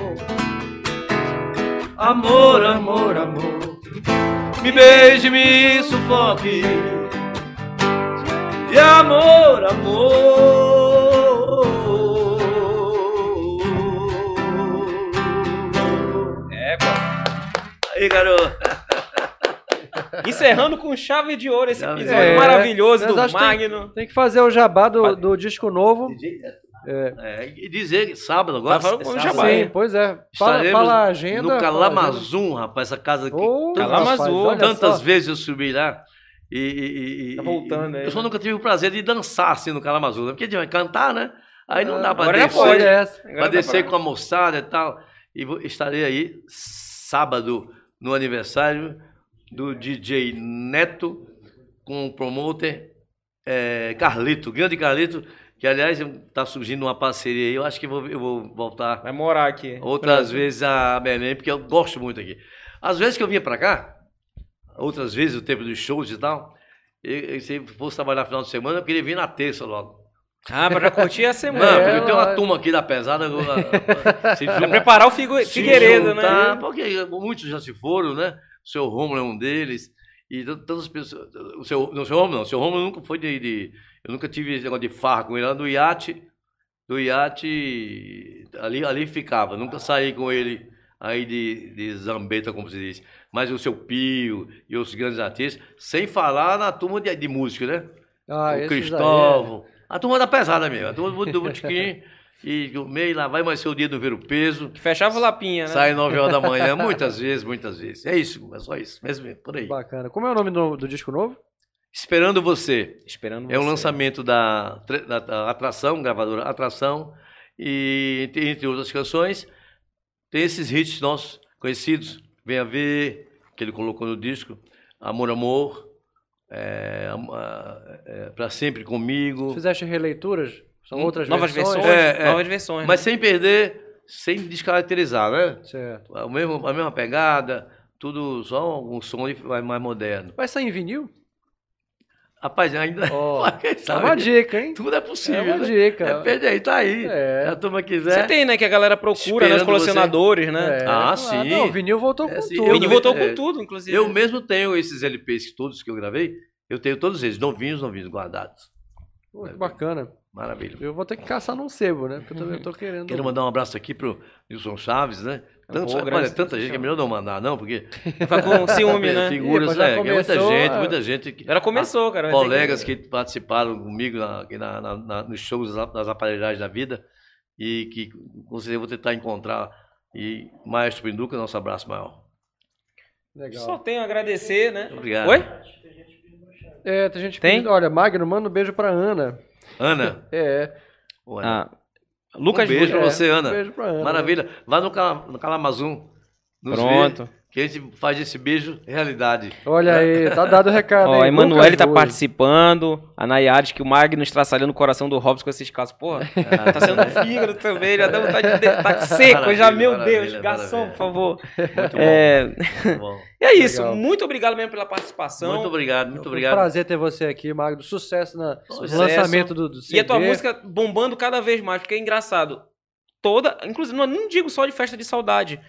Amor, amor, amor. Me beije, me sufoque. De amor, amor. Aí, garoto. Encerrando com chave de ouro esse episódio ouro. maravilhoso É, do que tem- Magno. Tem que fazer o jabá do, do disco novo. É. É, e dizer que sábado agora. Tá falando com o sábado, Jabá? Sim, pois é. Fala, fala a agenda. no. Calamazum, rapaz, essa casa que Ô, tantas, Calamazum, rapaz, tantas só. vezes eu subi lá. E, e- e- Tá e- voltando aí, Eu só né? nunca tive o prazer de dançar assim no Calamazum, né? porque a gente vai cantar, né? Aí não dá pra Agora já descer, pode. essa. Agora pra dá descer pra- com a moçada e tal. E vou- estarei aí sábado no aniversário do DJ Neto com o promoter eh, Carlito, grande Carlito, que aliás está surgindo uma parceria aí. Eu acho que eu vou, eu vou voltar Vai morar aqui. outras vezes a Belém, porque eu gosto muito aqui. Às vezes que eu vinha para cá, outras vezes, o tempo dos shows e tal, eu, eu, se fosse trabalhar no final de semana, eu queria vir na terça logo. Ah, pra curtir a Não, semana. porque É, eu tenho uma mas- turma aqui da pesada. se preparar o Figu... se Figueiredo, juntar, né? Porque muitos já se foram, né? O seu Romulo é um deles. E tantas pessoas. O seu, não, o seu Romulo não. O seu Romulo nunca foi de, de- Eu nunca tive esse negócio de farra com ele. Lá do iate. Do iate. Ali, ali ficava. Nunca saí com ele aí de, de zambeta, como se diz. Mas o seu Pio e os grandes artistas. Sem falar na turma de, de música, né? Ah, o aí, Cristóvão. A turma da pesada mesmo. A turma do, do Botequim. E o meio lá vai mais ser o dia do ver o peso. Que fechava o Lapinha, né? Sai 9 horas da manhã, muitas vezes, muitas vezes. É isso, é só isso, mesmo por aí. é. Bacana. Como é o nome do, do disco novo? Esperando você. Esperando É um você. lançamento da, da- da Atração, gravadora Atração, e entre- entre outras canções, tem esses hits nossos conhecidos. Venha ver, que ele colocou no disco. Amor, Amor. É, é, pra sempre comigo. Fizeste releituras? São Hum, outras Novas versões? versões. É, é. Novas versões. Mas né? sem perder sem descaracterizar, né? Certo. A mesma, a mesma pegada, tudo só um som mais moderno. Vai sair em vinil? Rapaz, ainda. Quem É uma dica, hein? Tudo é É possível. uma né? dica. Depende aí, tá aí. É. Se a turma Você quiser. tem, né? Que a galera procura, né? Os Esperando colecionadores, né? É, Ah, claro. sim. Não, o vinil voltou É, com sim, O tudo. Vini eu- voltou é, com tudo, inclusive. Eu mesmo tenho esses LPs todos que eu gravei, eu tenho todos eles, novinhos, novinhos, guardados. Pô, que bacana. Maravilha. Eu vou ter que caçar num sebo, né? Porque eu também tô querendo. Quero mandar um abraço aqui pro Wilson Chaves, né? Tantos, Pô, olha, grande tanta gente que é melhor não mandar, não, porque Fica com ciúme, né? figuras, mas já é, que é muita começou, gente, é. muita gente. que- Ela começou, cara. colegas que... participaram comigo na, aqui na- na- na- nos shows das, aparelhagens da vida e que com certeza vou tentar encontrar. E Maestro Pinduca, nosso abraço maior. Legal. Só tenho a agradecer, né? Obrigado. Oi? É, tem gente que. Tem? Olha, Magno, manda um beijo pra Ana. Ana, É. Ana, Ah, Lucas um beijo pra Bush. você, Ana. Um beijo pra Ana. Maravilha. Vá no, Cala- no Calamazum. nos Pronto. ver, que a gente faz esse beijo realidade. Olha aí, tá dado o recado. Ó, a. Emanuele tá participando. A Nayade, que o Magno estraçalhando o coração do Robson com esses casos. Porra, tá sendo um fígado também. Já dá vontade de. Tá seco já, meu Deus. Garçom, maravilha. por favor. Muito bom. É, Muito bom. e é isso. Legal. Muito obrigado mesmo pela participação. Muito obrigado, muito Foi um obrigado. prazer ter você aqui, Magno. Sucesso no Sucesso. lançamento do, do CD. E a tua música bombando cada vez mais, porque é engraçado. Toda, inclusive, não, não digo só de festa de saudade.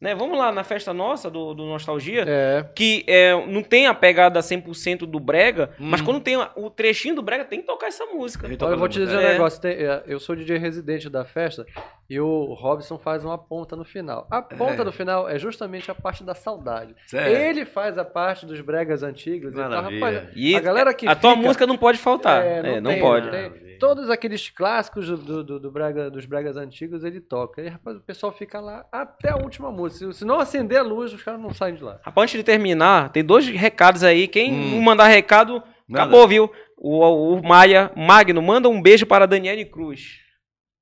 Né? Vamos lá na festa nossa do, do Nostalgia, É. que é, não tem a pegada 100% do brega, mas Hum. quando tem o trechinho do brega, tem que tocar essa música. Então, eu vou te dizer um É. negócio. tem- é, eu sou DJ residente da festa e o Robson faz uma ponta no final. A ponta É. do final é justamente a parte da saudade. Sério? Ele faz a parte dos bregas antigos. e. Maravilha. Rapaz, E a galera que a tua fica- música não pode faltar. É, É, não não, tem, pode. não tem. Todos aqueles clássicos do, do- do- do brega, dos bregas antigos ele toca. E rapaz, o pessoal fica lá até a última música. Se- Se não acender a luz, os caras não saem de lá. Rapaz, antes de terminar, tem dois recados aí. Quem Hum. não mandar recado, Nada. acabou, viu? O, o Maia Magno manda um beijo para a Daniele Cruz.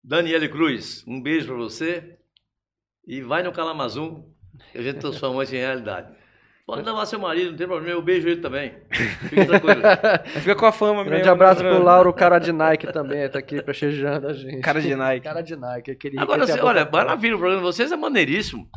Daniele Cruz, um beijo pra você. E vai no Calamazum, que a gente transformou isso em realidade. Pode levar seu marido, não tem problema, eu beijo ele também. Fique tranquilo. Fica com a fama Grande mesmo. abraço né? pro Lauro, cara de Nike também, tá aqui prestigiando a gente. Cara de Nike. Cara de Nike, aquele Agora, você, olha, maravilha, o programa de vocês é maneiríssimo.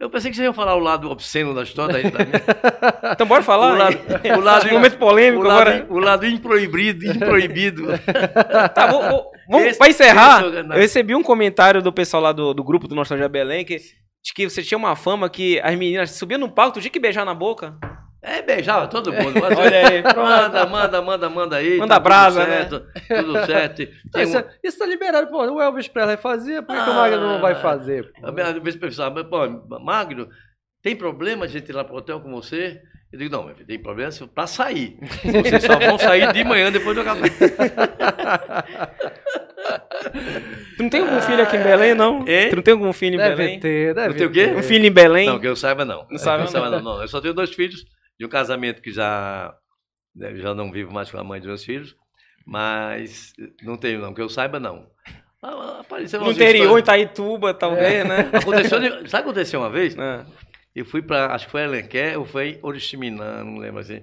Eu pensei que vocês iam falar o lado obsceno da história. Da, da, Então bora falar? o lado, o lado, momento polêmico o lado, agora. o lado improibido, improibido. Tá, vou, vou, vamos, Esse- pra encerrar, é o- eu recebi um comentário do pessoal lá do, do grupo do Nostalgia Belém que de que você tinha uma fama que as meninas subiam no palco, tu tinha que beijar na boca. É, beijava todo mundo. Mas- Olha aí, pronto. Manda, manda, manda, manda aí. Manda tá tudo brasa, certo, Tudo certo. Tem Isso, um- isso tá liberado, pô. O Elvis Presley fazia, por que, que o Ah. Magno não vai fazer? pô? A minha vez pensava, mas, pô, Magno, tem problema a gente ir lá pro hotel com você? Eu digo, não, meu filho, tem problema para sair. Vocês só vão sair de manhã depois do café. Tu não tem algum filho aqui em Belém, não? Tu não tem algum filho em Deve Belém? ter, deve Não tem o quê? Um filho em Belém? Não, que eu saiba não. Não sabe, saiba, não. não. Eu só tenho dois filhos de um casamento que já, né, já não vivo mais com a mãe dos meus filhos, mas não tenho não, que eu saiba não. Ah, Apareceu no interior, em Itaituba, talvez, né? Aconteceu, sabe o que aconteceu uma vez? É. Eu fui para, acho que foi Alenquer ou foi Oriximiná, não lembro assim.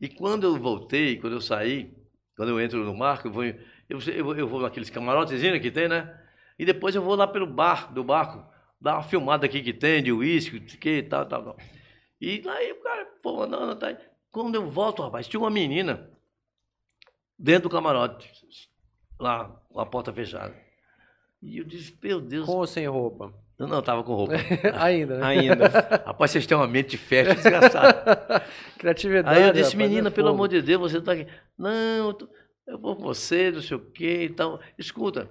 E quando eu voltei, quando eu saí, quando eu entro no marco, eu vou, eu, eu vou naqueles camarotezinhos que tem, né? E depois eu vou lá pelo bar, do barco, dar uma filmada aqui que tem, de uísque, que tal, tal, tal. E aí o cara, pô, não, não, tá. Quando eu volto, rapaz, tinha uma menina dentro do camarote, lá, com a porta fechada. E eu disse, meu Deus, Com ou sem roupa? eu não tava com roupa. Ainda, né? Ainda. Rapaz, vocês têm uma mente de festa desgraçada. Criatividade. Aí eu disse, rapaz, menina, é pelo amor de Deus, você tá aqui. Não, eu tô- eu vou com você, não sei o quê e tal. Escuta,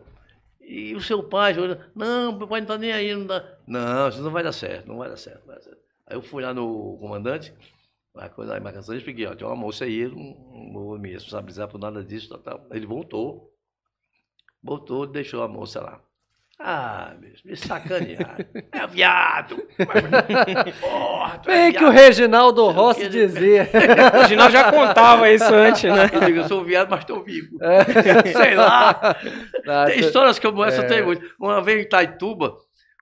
e o seu pai? Não, meu pai não tá nem aí, não dá. Não, isso não vai dar certo, não vai dar certo. não vai dar certo. Aí eu fui lá no comandante, coisa da embarcação, e expliquei, ó, tem uma moça aí, eu não, não vou me responsabilizar por nada disso, tal, tal. Ele voltou, voltou, deixou a moça lá. Ah, bicho, me sacanearam. É viado! Porra, é Bem que o. Reginaldo Rossi que- dizia. O Ginaldo já contava isso antes, né? Eu digo, eu sou viado, mas estou vivo. Sei lá. Tem histórias como essa, É. tem muito. Uma vez em Itaituba,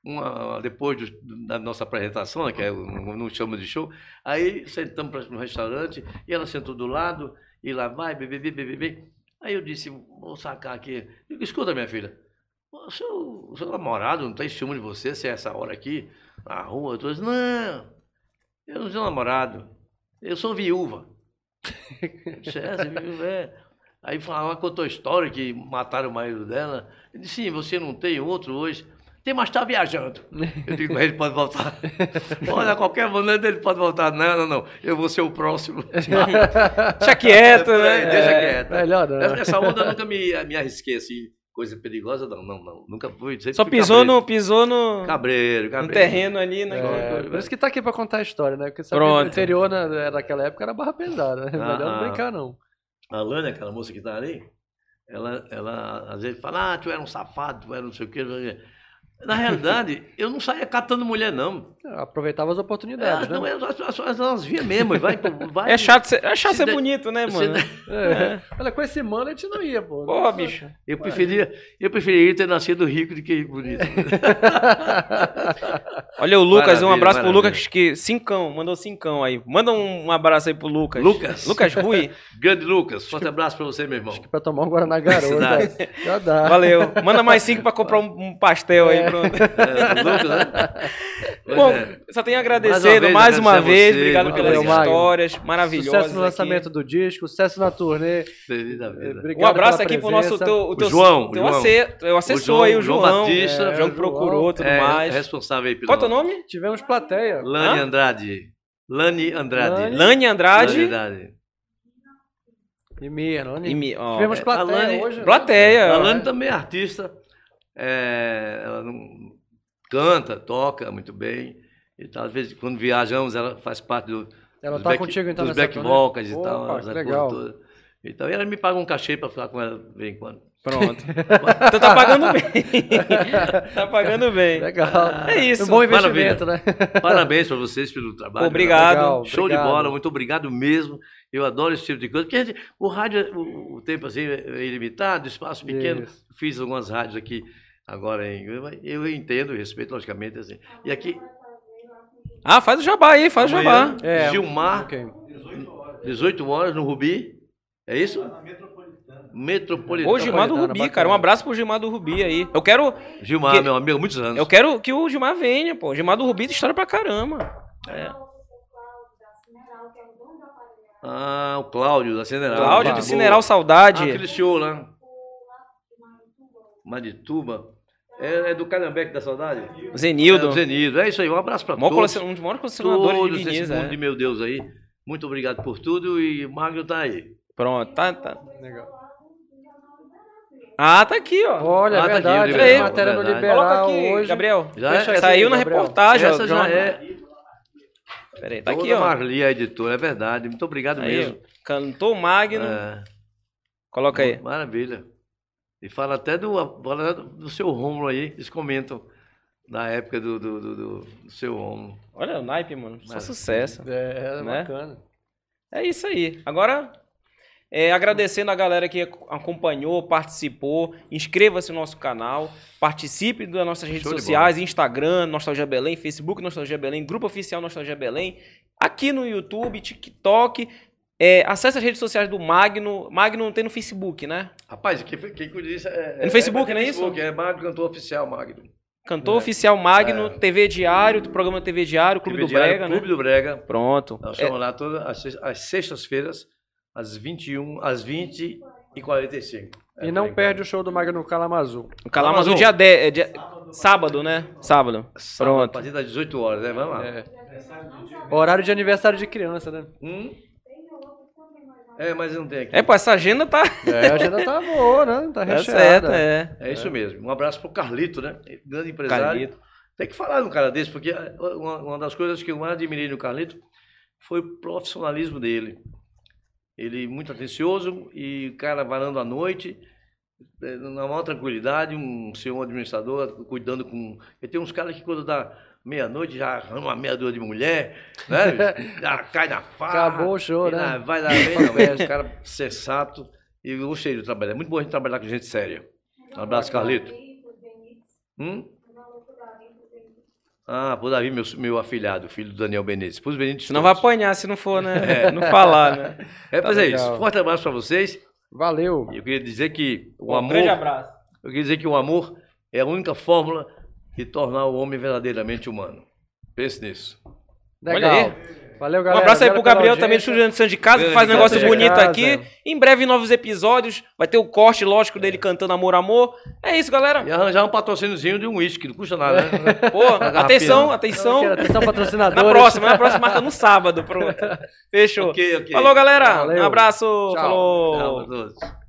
uma, depois do- da nossa apresentação, né, que é, não chama de show, aí sentamos no restaurante, e ela sentou do lado, e lá vai, bebê, bebê, bebê. Aí eu disse, vou sacar aqui. Digo, escuta, minha filha, seu, seu namorado não tem ciúme de você, se é essa hora aqui, na rua? Eu dizendo, não, eu não sou namorado, eu sou viúva. Eu disse, é, é viúva, é. Aí falava, contou a história que mataram o marido dela. Eu disse, sim, você não tem outro hoje. Tem, mas está viajando. Eu digo, ele pode voltar. Olha, a qualquer momento ele pode voltar. Não, não, não. Eu vou ser o próximo. Deixa quieto, né? Deixa É, quieto. melhor não. Essa onda eu nunca me, me arrisquei assim, coisa perigosa, não, não, não. Nunca fui. Só pisou cabreiro. no, pisou no, Cabreiro, no cabreiro. terreno ali, né? É, por isso que tá aqui pra contar a história, né? Porque sabe que Pronto. o interior na, naquela época era barra pesada, né? Melhor não Ah. brincar, não. A Lânia, aquela moça que tá ali, ela, ela às vezes fala, ah, tu era um safado, tu era não sei o quê. Na realidade, eu não saía catando mulher, não. Aproveitava as oportunidades, Elas, né? não, elas, elas, elas, elas vinham mesmo, e vai, vai. É chato ser, é chato Se ser de- bonito, né, mano? de- É. Olha, com esse mano a gente não ia, pô. Pô, bicho. Eu preferia, eu preferia ter nascido rico do que bonito. Olha o Lucas, um Maravilha, abraço pro maravilha. Lucas, que cincão, mandou cincão aí. Manda um, um abraço aí pro Lucas. Lucas. Lucas Rui, Grande Lucas, forte abraço pra você, meu irmão. Pra tomar um Guaraná Garoto. Ó. Já dá. valeu. Manda mais cinco pra comprar um, um pastel aí, pronto. É, Lucas, né? Bom, é. só tenho agradecendo Mais mais uma uma vez, vez. agradecer a Obrigado pelas obrigado. histórias maravilhosas. Sucesso no aqui. lançamento do disco, sucesso na turnê. Feliz da vida. Obrigado Um abraço aqui pro nosso presença. teu, o teu, João, teu, João. ace- teu assessor João- aí, o João João. Batista. É, João É, que procurou tudo É, mais. responsável aí pelo. Qual é o teu nome? Tivemos plateia. Lani Hã? Andrade. Lani Andrade. Lani Andrade. Lani Andrade. E minha, não E mi- ó, Tivemos é, plateia a Lani- hoje. né? plateia. A ó. Lani também é artista. É, ela não canta, toca muito bem. E tal. Às vezes, quando viajamos, ela faz parte do, Ela dos tá back, contigo então dos back turnê? vocals e Opa, tal. que essa legal. toda. Então, e ela me paga um cachê para ficar com ela de vez em quando. Pronto. então tá pagando bem. tá pagando bem. Legal. É isso. Um bom investimento, né? Parabéns para vocês pelo trabalho. Obrigado. Legal, Show obrigado. de bola, muito obrigado mesmo. Eu adoro esse tipo de coisa. Porque a gente- o rádio, o, o tempo assim é ilimitado, espaço pequeno. Isso. Fiz algumas rádios aqui agora em. Eu entendo e respeito, logicamente. Assim. E aqui, Ah, faz o jabá aí, faz o jabá. É, Gilmar, ok. 18 horas no Rubi. É isso? Metropolitano. Ô, Gilmar do Rubi, bacana. cara. Um abraço pro Gilmar do Rubi aí. Eu quero, Gilmar, Que- meu amigo, muitos anos. eu quero que o Gilmar venha, pô. O Gilmar do Rubi tem história pra caramba. É. Ah, o Cláudio, da Cineral. Cláudio do. Cineral Saudade. Ah, aquele show lá. Madituba. É, é do Calhambeque da Saudade? Zenildo. É, o Zenildo. É isso aí, um abraço para todos. colecion- Um dos maiores colecionadores de Todos vinis, esse mundo é. de meu Deus aí. Muito obrigado por tudo e o Magno tá aí. Pronto, tá, tá. Legal. Ah, tá aqui, ó. Olha, Ah, é tá aqui, verdade. Liberal, matéria no verdade. Liberal Coloca aqui, hoje. Gabriel. Já Deixa- é- saiu aí, na Gabriel. reportagem, ó. Essa já é Peraí, tá toda aqui, ó. Marli, a editora, é verdade. Muito obrigado Aí, mesmo. ó. Cantor Magno. É, Coloca aí. Maravilha. E fala até do, fala do seu Rômulo aí, eles comentam da época do, do, do, do- do seu Rômulo. Olha o naipe, mano. Só Maravilha. sucesso. É, Né? bacana. É isso aí. Agora, é, agradecendo a galera que ac- acompanhou, participou. Inscreva-se no nosso canal. Participe das nossas redes Show sociais: Instagram, Nostalgia Belém, Facebook, Nostalgia Belém, Grupo Oficial Nostalgia Belém. Aqui no YouTube, TikTok. É, acesse as redes sociais do Magno. Magno não tem no Facebook, né? Rapaz, quem, quem cuida disso é, É no Facebook, é, não é Facebook, É Magno, cantor oficial, Magno. Cantor É. Oficial Magno, É. TV Diário, programa TV Diário, Clube TV do Diário, Brega, Clube né? do Brega. Pronto. Nós É, estamos lá todas as, às sextas-feiras, às 21, às 20 e 45. E não perde o show do Magno Calamazu. o Calamazu Amazon. dia 10. é dia- sábado, né? Sábado. Sábado, A Pronto. partir das 18 horas, né? Vamos lá. É. Horário de aniversário de criança, né? Hum? É, mas não tem aqui. É, pô, essa agenda tá, É, a agenda tá boa, né? Tá tá recheada. certa, é. É isso mesmo. Um abraço pro Carlito, né? Grande empresário. Carlito. Tem que falar de um cara desse, porque uma, uma das coisas que eu mais admirei no Carlito foi o profissionalismo dele. Ele muito atencioso e o cara varando à noite, eh, na maior tranquilidade, um senhor administrador cuidando com. Porque tem uns caras que quando dá meia-noite já arruma meia dúzia de mulher, né? já cai na farra. Acabou o show, né? na- Vai lá bem, não, é, esse cara sensato. E eu gostei de trabalhar. É muito bom a gente trabalhar com gente séria. Um abraço, Carlito. Hum? Ah, pro Davi, meu, meu afilhado, filho do Daniel Benítez. Pros Benítez. Não vai apanhar se não for, né? Não falar, né? É, mas é legal. isso. Forte abraço para vocês. Valeu. E eu queria dizer que o Um amor. grande abraço. Eu queria dizer que o amor É a única fórmula de tornar o homem verdadeiramente humano. Pense nisso. Legal. Olha Valeu, Um galera. abraço aí pro Gabriel também, audiência. estudante de Casa, que faz um negócio bonito Casa. aqui. Em breve, novos episódios. Vai ter o corte, lógico, dele cantando Amor, Amor. É isso, galera. E arranjar um patrocíniozinho de um uísque, não custa nada, né? Pô, atenção, atenção. quero- Atenção, patrocinadores. Na próxima, na próxima marca no sábado, pronto. Fechou. ok, ok. Falou, galera. Valeu. Um abraço. Tchau. Falou. Tchau a todos.